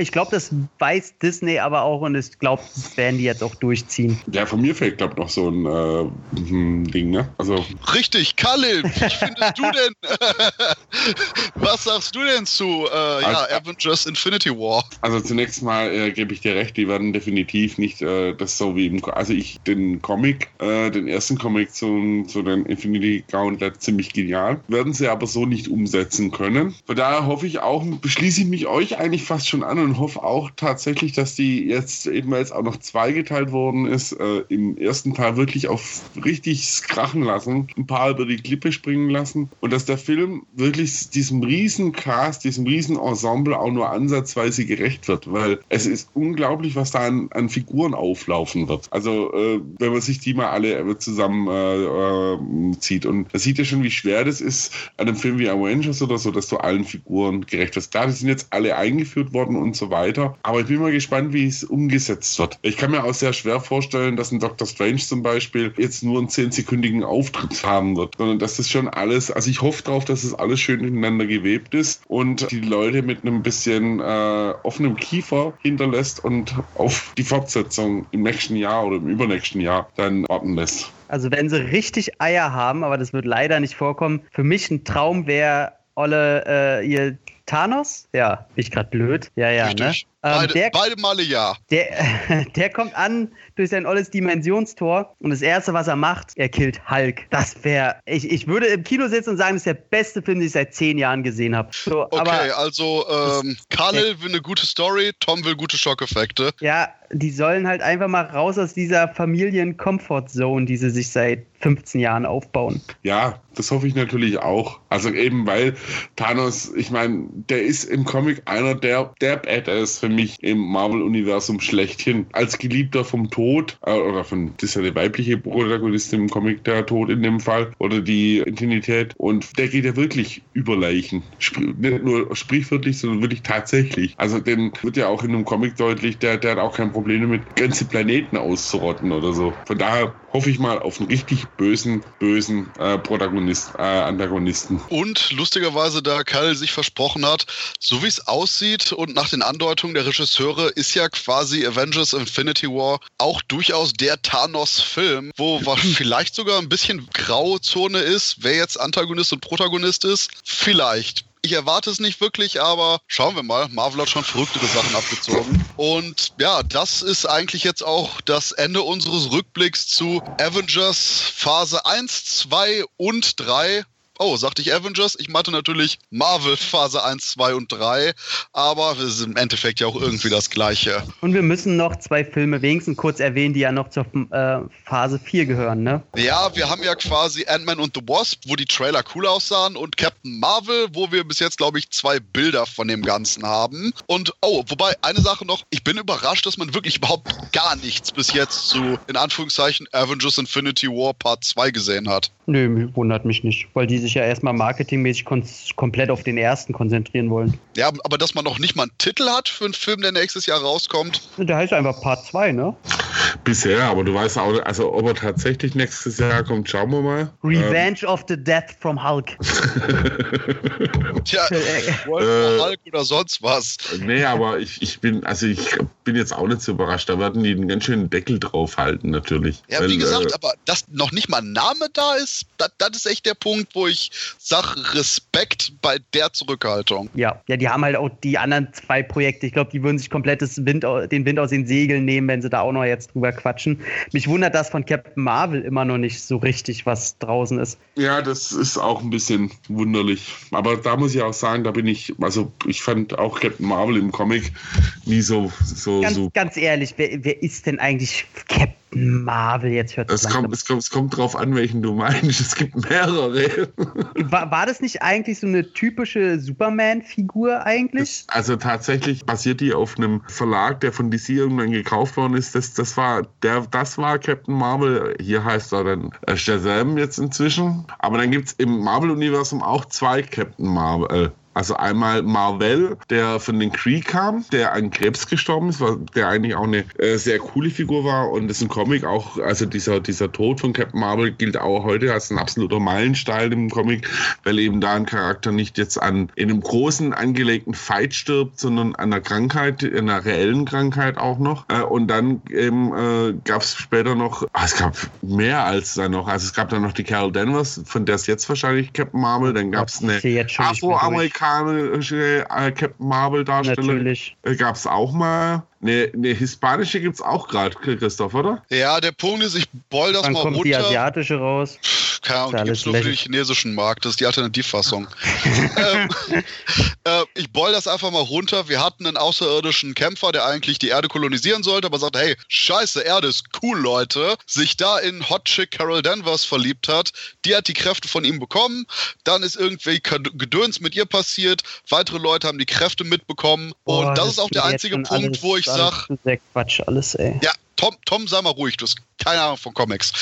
Ich glaube, das weiß Disney aber auch und ich glaube, das werden die jetzt auch durchziehen. Ja, von mir fällt, glaube ich, noch so ein äh, Ding, ne? Also. Richtig, Khalil, wie findest du denn? Was sagst du denn zu äh, also, ja, Avengers Infinity War? Also zunächst mal äh, gebe ich dir recht, die werden definitiv nicht äh, das so wie im Also ich den Comic, äh, den ersten Comic zu, zu den Infinity Gauntlet ziemlich genial. Werden sie aber so nicht umsetzen können. Von daher hoffe ich auch, beschließe ich mich euch eigentlich fast schon an und hoffe auch tatsächlich, dass die jetzt eben es auch noch zweigeteilt worden ist, äh, im ersten Teil wirklich auf richtig krachen lassen, ein paar über die Klippe springen lassen und dass der Film wirklich diesem riesen Cast, diesem riesen Ensemble auch nur ansatzweise gerecht wird, weil es ist unglaublich, was da an, an Figuren auflaufen wird. Also äh, wenn man sich die mal alle zusammen äh, äh, zieht und man sieht ja schon, wie schwer das ist an einem Film wie Avengers oder so, dass du allen Figuren gerecht wirst. Klar, die sind jetzt alle eingeführt worden und so weiter, aber ich bin mal gespannt, wie es umgesetzt wird. Ich kann mir auch sehr schwer vorstellen, dass ein Doctor Strange zum Beispiel jetzt nur einen zehnsekündigen Auftritt haben wird, sondern dass das schon alles, also ich hoffe darauf, dass es das alles schön ineinander gewebt ist und die Leute mit einem bisschen äh, offenem Kiefer hinterlässt und auf die Fortsetzung im nächsten Jahr oder im übernächsten Jahr dann warten lässt. Also wenn sie richtig Eier haben, aber das wird leider nicht vorkommen, für mich ein Traum wäre, Olle, äh, ihr Thanos? Ja, bin ich gerade blöd. Ja, ja, Richtig. ne? Ähm, beide, der, beide Male ja. Der, der kommt an durch sein olles Dimensionstor und das Erste, was er macht, er killt Hulk. Das wäre, ich, ich würde im Kino sitzen und sagen, das ist der beste Film, den ich seit zehn Jahren gesehen habe. So, okay, aber, also ähm, Khalil will eine gute Story, Tom will gute Schockeffekte. Ja, die sollen halt einfach mal raus aus dieser Familien-Comfort-Zone, die sie sich seit 15 Jahren aufbauen. Ja, das hoffe ich natürlich auch. Also eben, weil Thanos, ich meine, der ist im Comic einer der, der Badass für mich im Marvel-Universum schlechthin. Als Geliebter vom Tod, äh, oder von, das ist ja der weibliche Protagonistin im Comic, der Tod in dem Fall, oder die Intimität. Und der geht ja wirklich über Leichen. Spr nicht nur sprichwörtlich, sondern wirklich tatsächlich. Also den wird ja auch in einem Comic deutlich, der, der hat auch kein Problem damit, ganze Planeten auszurotten oder so. Von daher hoffe ich mal auf einen richtig bösen, bösen äh, Protagonist, äh, Antagonisten. Und lustigerweise, da Kyle sich versprochen hat, so wie es aussieht und nach den Andeutungen der Regisseure, ist ja quasi Avengers Infinity War auch durchaus der Thanos-Film, wo vielleicht sogar ein bisschen Grauzone ist, wer jetzt Antagonist und Protagonist ist. Vielleicht. Ich erwarte es nicht wirklich, aber schauen wir mal. Marvel hat schon verrücktere Sachen abgezogen. Und ja, das ist eigentlich jetzt auch das Ende unseres Rückblicks zu Avengers Phase 1, 2 und 3 oh, sagte ich Avengers? Ich meinte natürlich Marvel Phase 1, 2 und 3, aber es ist im Endeffekt ja auch irgendwie das Gleiche. Und wir müssen noch zwei Filme wenigstens kurz erwähnen, die ja noch zur äh, Phase 4 gehören, ne? Ja, wir haben ja quasi Ant-Man und the Wasp, wo die Trailer cool aussahen und Captain Marvel, wo wir bis jetzt, glaube ich, zwei Bilder von dem Ganzen haben. Und, oh, wobei, eine Sache noch, ich bin überrascht, dass man wirklich überhaupt gar nichts bis jetzt zu, in Anführungszeichen, Avengers Infinity War Part 2 gesehen hat. Nö, wundert mich nicht, weil die sich ja erstmal marketingmäßig komplett auf den ersten konzentrieren wollen. Ja, aber dass man noch nicht mal einen Titel hat für einen Film, der nächstes Jahr rauskommt. Der heißt einfach Part 2, ne? Bisher, aber du weißt auch, also ob er tatsächlich nächstes Jahr kommt, schauen wir mal. Revenge ähm. of the Death from Hulk. Tja, Wolf äh, Hulk oder sonst was. Nee, aber ich, ich bin, also ich bin jetzt auch nicht so überrascht. Da werden die einen ganz schönen Deckel drauf halten, natürlich. Ja, weil, wie gesagt, äh, aber dass noch nicht mal ein Name da ist, das, das ist echt der Punkt, wo ich sage, Respekt bei der Zurückhaltung. Ja, ja, die haben halt auch die anderen zwei Projekte. Ich glaube, die würden sich komplett Wind, den Wind aus den Segeln nehmen, wenn sie da auch noch jetzt drüber quatschen. Mich wundert, dass von Captain Marvel immer noch nicht so richtig was draußen ist. Ja, das ist auch ein bisschen wunderlich. Aber da muss ich auch sagen, da bin ich, also ich fand auch Captain Marvel im Comic nie so. so ganz, so. ganz ehrlich, wer, wer ist denn eigentlich Captain Marvel jetzt hört es kommt, es, kommt, es kommt drauf an, welchen du meinst. Es gibt mehrere. War, war das nicht eigentlich so eine typische Superman-Figur eigentlich? Das, also tatsächlich basiert die auf einem Verlag, der von DC irgendwann gekauft worden ist. Das, das, war, der, das war Captain Marvel. Hier heißt er dann äh, Shazam jetzt inzwischen. Aber dann gibt es im Marvel-Universum auch zwei Captain Marvel. Also einmal Marvel, der von den Kree kam, der an Krebs gestorben ist, der eigentlich auch eine äh, sehr coole Figur war. Und das ist ein Comic auch, also dieser, dieser Tod von Captain Marvel gilt auch heute als ein absoluter Meilenstein im Comic, weil eben da ein Charakter nicht jetzt an in einem großen angelegten Fight stirbt, sondern an einer Krankheit, einer reellen Krankheit auch noch. Äh, und dann eben äh, gab es später noch, ach, es gab mehr als dann noch, also es gab dann noch die Carol Danvers, von der ist jetzt wahrscheinlich Captain Marvel, dann gab es eine Afroamerikanerin amerikanische äh, Captain Marvel-Darsteller äh, gab es auch mal. Eine, eine hispanische gibt es auch gerade, Christoph, oder? Ja, der Punkt ist, ich boll das Dann mal kommt runter. die asiatische raus. Keine Ahnung, die gibt es nur für den chinesischen Markt. Das ist die Alternativfassung. ähm, äh, ich boll das einfach mal runter. Wir hatten einen außerirdischen Kämpfer, der eigentlich die Erde kolonisieren sollte, aber sagt, hey, scheiße, Erde ist cool, Leute. Sich da in Hot Chick Carol Danvers verliebt hat. Die hat die Kräfte von ihm bekommen. Dann ist irgendwie Gedöns mit ihr passiert. Weitere Leute haben die Kräfte mitbekommen. Boah, Und das, das ist auch der einzige Punkt, wo ich sage... Quatsch, alles, ey. Ja, Tom, Tom, sei mal ruhig, du hast keine Ahnung von Comics.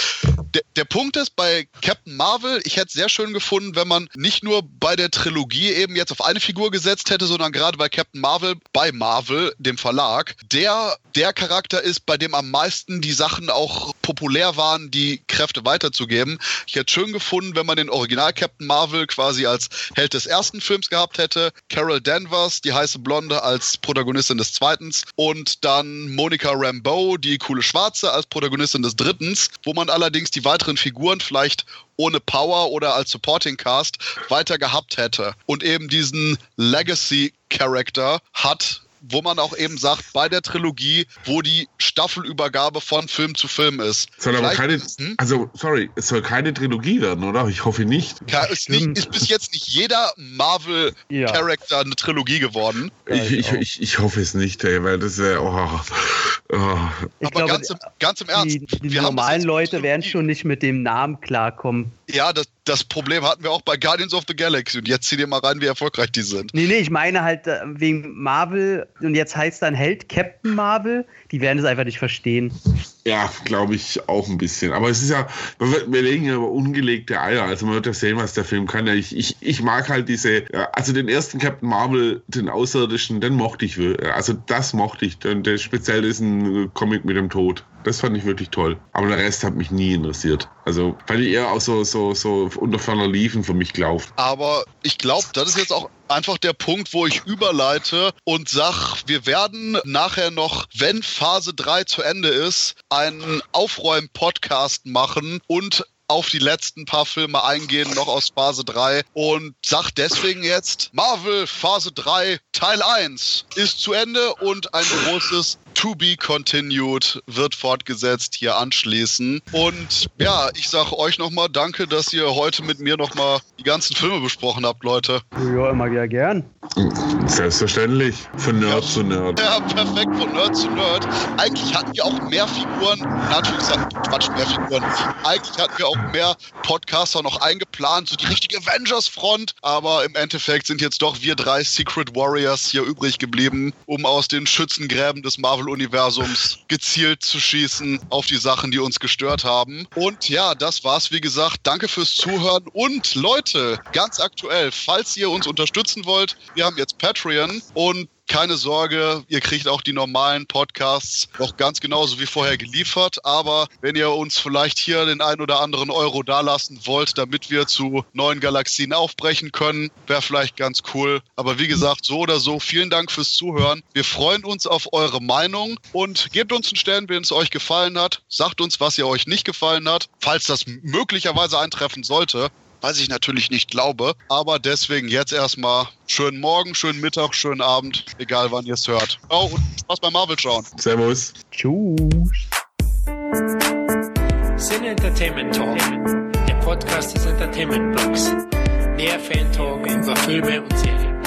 Der, der Punkt ist bei Captain Marvel, ich hätte es sehr schön gefunden, wenn man nicht nur bei der Trilogie eben jetzt auf eine Figur gesetzt hätte, sondern gerade bei Captain Marvel, bei Marvel, dem Verlag, der der Charakter ist, bei dem am meisten die Sachen auch populär waren, die Kräfte weiterzugeben. Ich hätte schön gefunden, wenn man den Original Captain Marvel quasi als Held des ersten Films gehabt hätte, Carol Danvers, die heiße Blonde, als Protagonistin des zweiten und dann Monica Rambeau, die coole Schwarze, als Protagonistin des dritten, wo man allerdings die weiteren Figuren vielleicht ohne Power oder als Supporting Cast weiter gehabt hätte. Und eben diesen Legacy Character hat wo man auch eben sagt, bei der Trilogie, wo die Staffelübergabe von Film zu Film ist. Soll aber keine, hm? also sorry, es soll keine Trilogie werden, oder? Ich hoffe nicht. Ja, ist, nicht, ist bis jetzt nicht jeder Marvel-Charakter ja. eine Trilogie geworden. Ich, ich, ich, ich, hoffe es nicht, ey, weil das wäre. Oh, oh. Aber glaube, ganz, im, ganz im Ernst. Die, die normalen Leute werden schon nicht mit dem Namen klarkommen. Ja, das, das Problem hatten wir auch bei Guardians of the Galaxy. Und jetzt zieh dir mal rein, wie erfolgreich die sind. Nee, nee, ich meine halt äh, wegen Marvel und jetzt heißt dann Held Captain Marvel. Die werden es einfach nicht verstehen. Ja, glaube ich auch ein bisschen. Aber es ist ja, wir legen ja über ungelegte Eier. Also man wird ja sehen, was der Film kann. Ich, ich, ich mag halt diese, also den ersten Captain Marvel, den Außerirdischen, den mochte ich. Also das mochte ich. Und der speziell ist ein Comic mit dem Tod. Das fand ich wirklich toll. Aber der Rest hat mich nie interessiert. Also fand ich eher auch so, so, so unter ferner Liefen für mich gelaufen. Aber ich glaube, das ist jetzt auch einfach der Punkt, wo ich überleite und sag, wir werden nachher noch, wenn Phase 3 zu Ende ist, einen Aufräumen-Podcast machen und auf die letzten paar Filme eingehen, noch aus Phase 3 und sag deswegen jetzt, Marvel Phase 3 Teil 1 ist zu Ende und ein großes To be continued wird fortgesetzt hier anschließen. Und ja, ich sage euch nochmal danke, dass ihr heute mit mir nochmal die ganzen Filme besprochen habt, Leute. Ja, immer ja gern. Selbstverständlich. Von Nerd Ja. zu Nerd. Ja, perfekt, von Nerd zu Nerd. Eigentlich hatten wir auch mehr Figuren, natürlich gesagt, Quatsch, mehr Figuren. Eigentlich hatten wir auch mehr Podcaster noch eingeplant, so die richtige Avengers-Front. Aber im Endeffekt sind jetzt doch wir drei Secret Warriors hier übrig geblieben, um aus den Schützengräben des Marvel-Universums gezielt zu schießen auf die Sachen, die uns gestört haben. Und ja, das war's, wie gesagt. Danke fürs Zuhören. Und Leute, ganz aktuell, falls ihr uns unterstützen wollt, wir haben jetzt Patreon und keine Sorge, ihr kriegt auch die normalen Podcasts noch ganz genauso wie vorher geliefert. Aber wenn ihr uns vielleicht hier den ein oder anderen Euro dalassen wollt, damit wir zu neuen Galaxien aufbrechen können, wäre vielleicht ganz cool. Aber wie gesagt, so oder so, vielen Dank fürs Zuhören. Wir freuen uns auf eure Meinung und gebt uns einen Stern, wenn es euch gefallen hat. Sagt uns, was ihr euch nicht gefallen hat, falls das möglicherweise eintreffen sollte. Was ich natürlich nicht glaube. Aber deswegen jetzt erstmal schönen Morgen, schönen Mittag, schönen Abend, egal wann ihr es hört. Oh, und Spaß beim Marvel schauen. Servus. Tschüss. Sin Entertainment Talk, der Podcast des Entertainment Blogs. Mehr Fan Talk über Filme und Serien.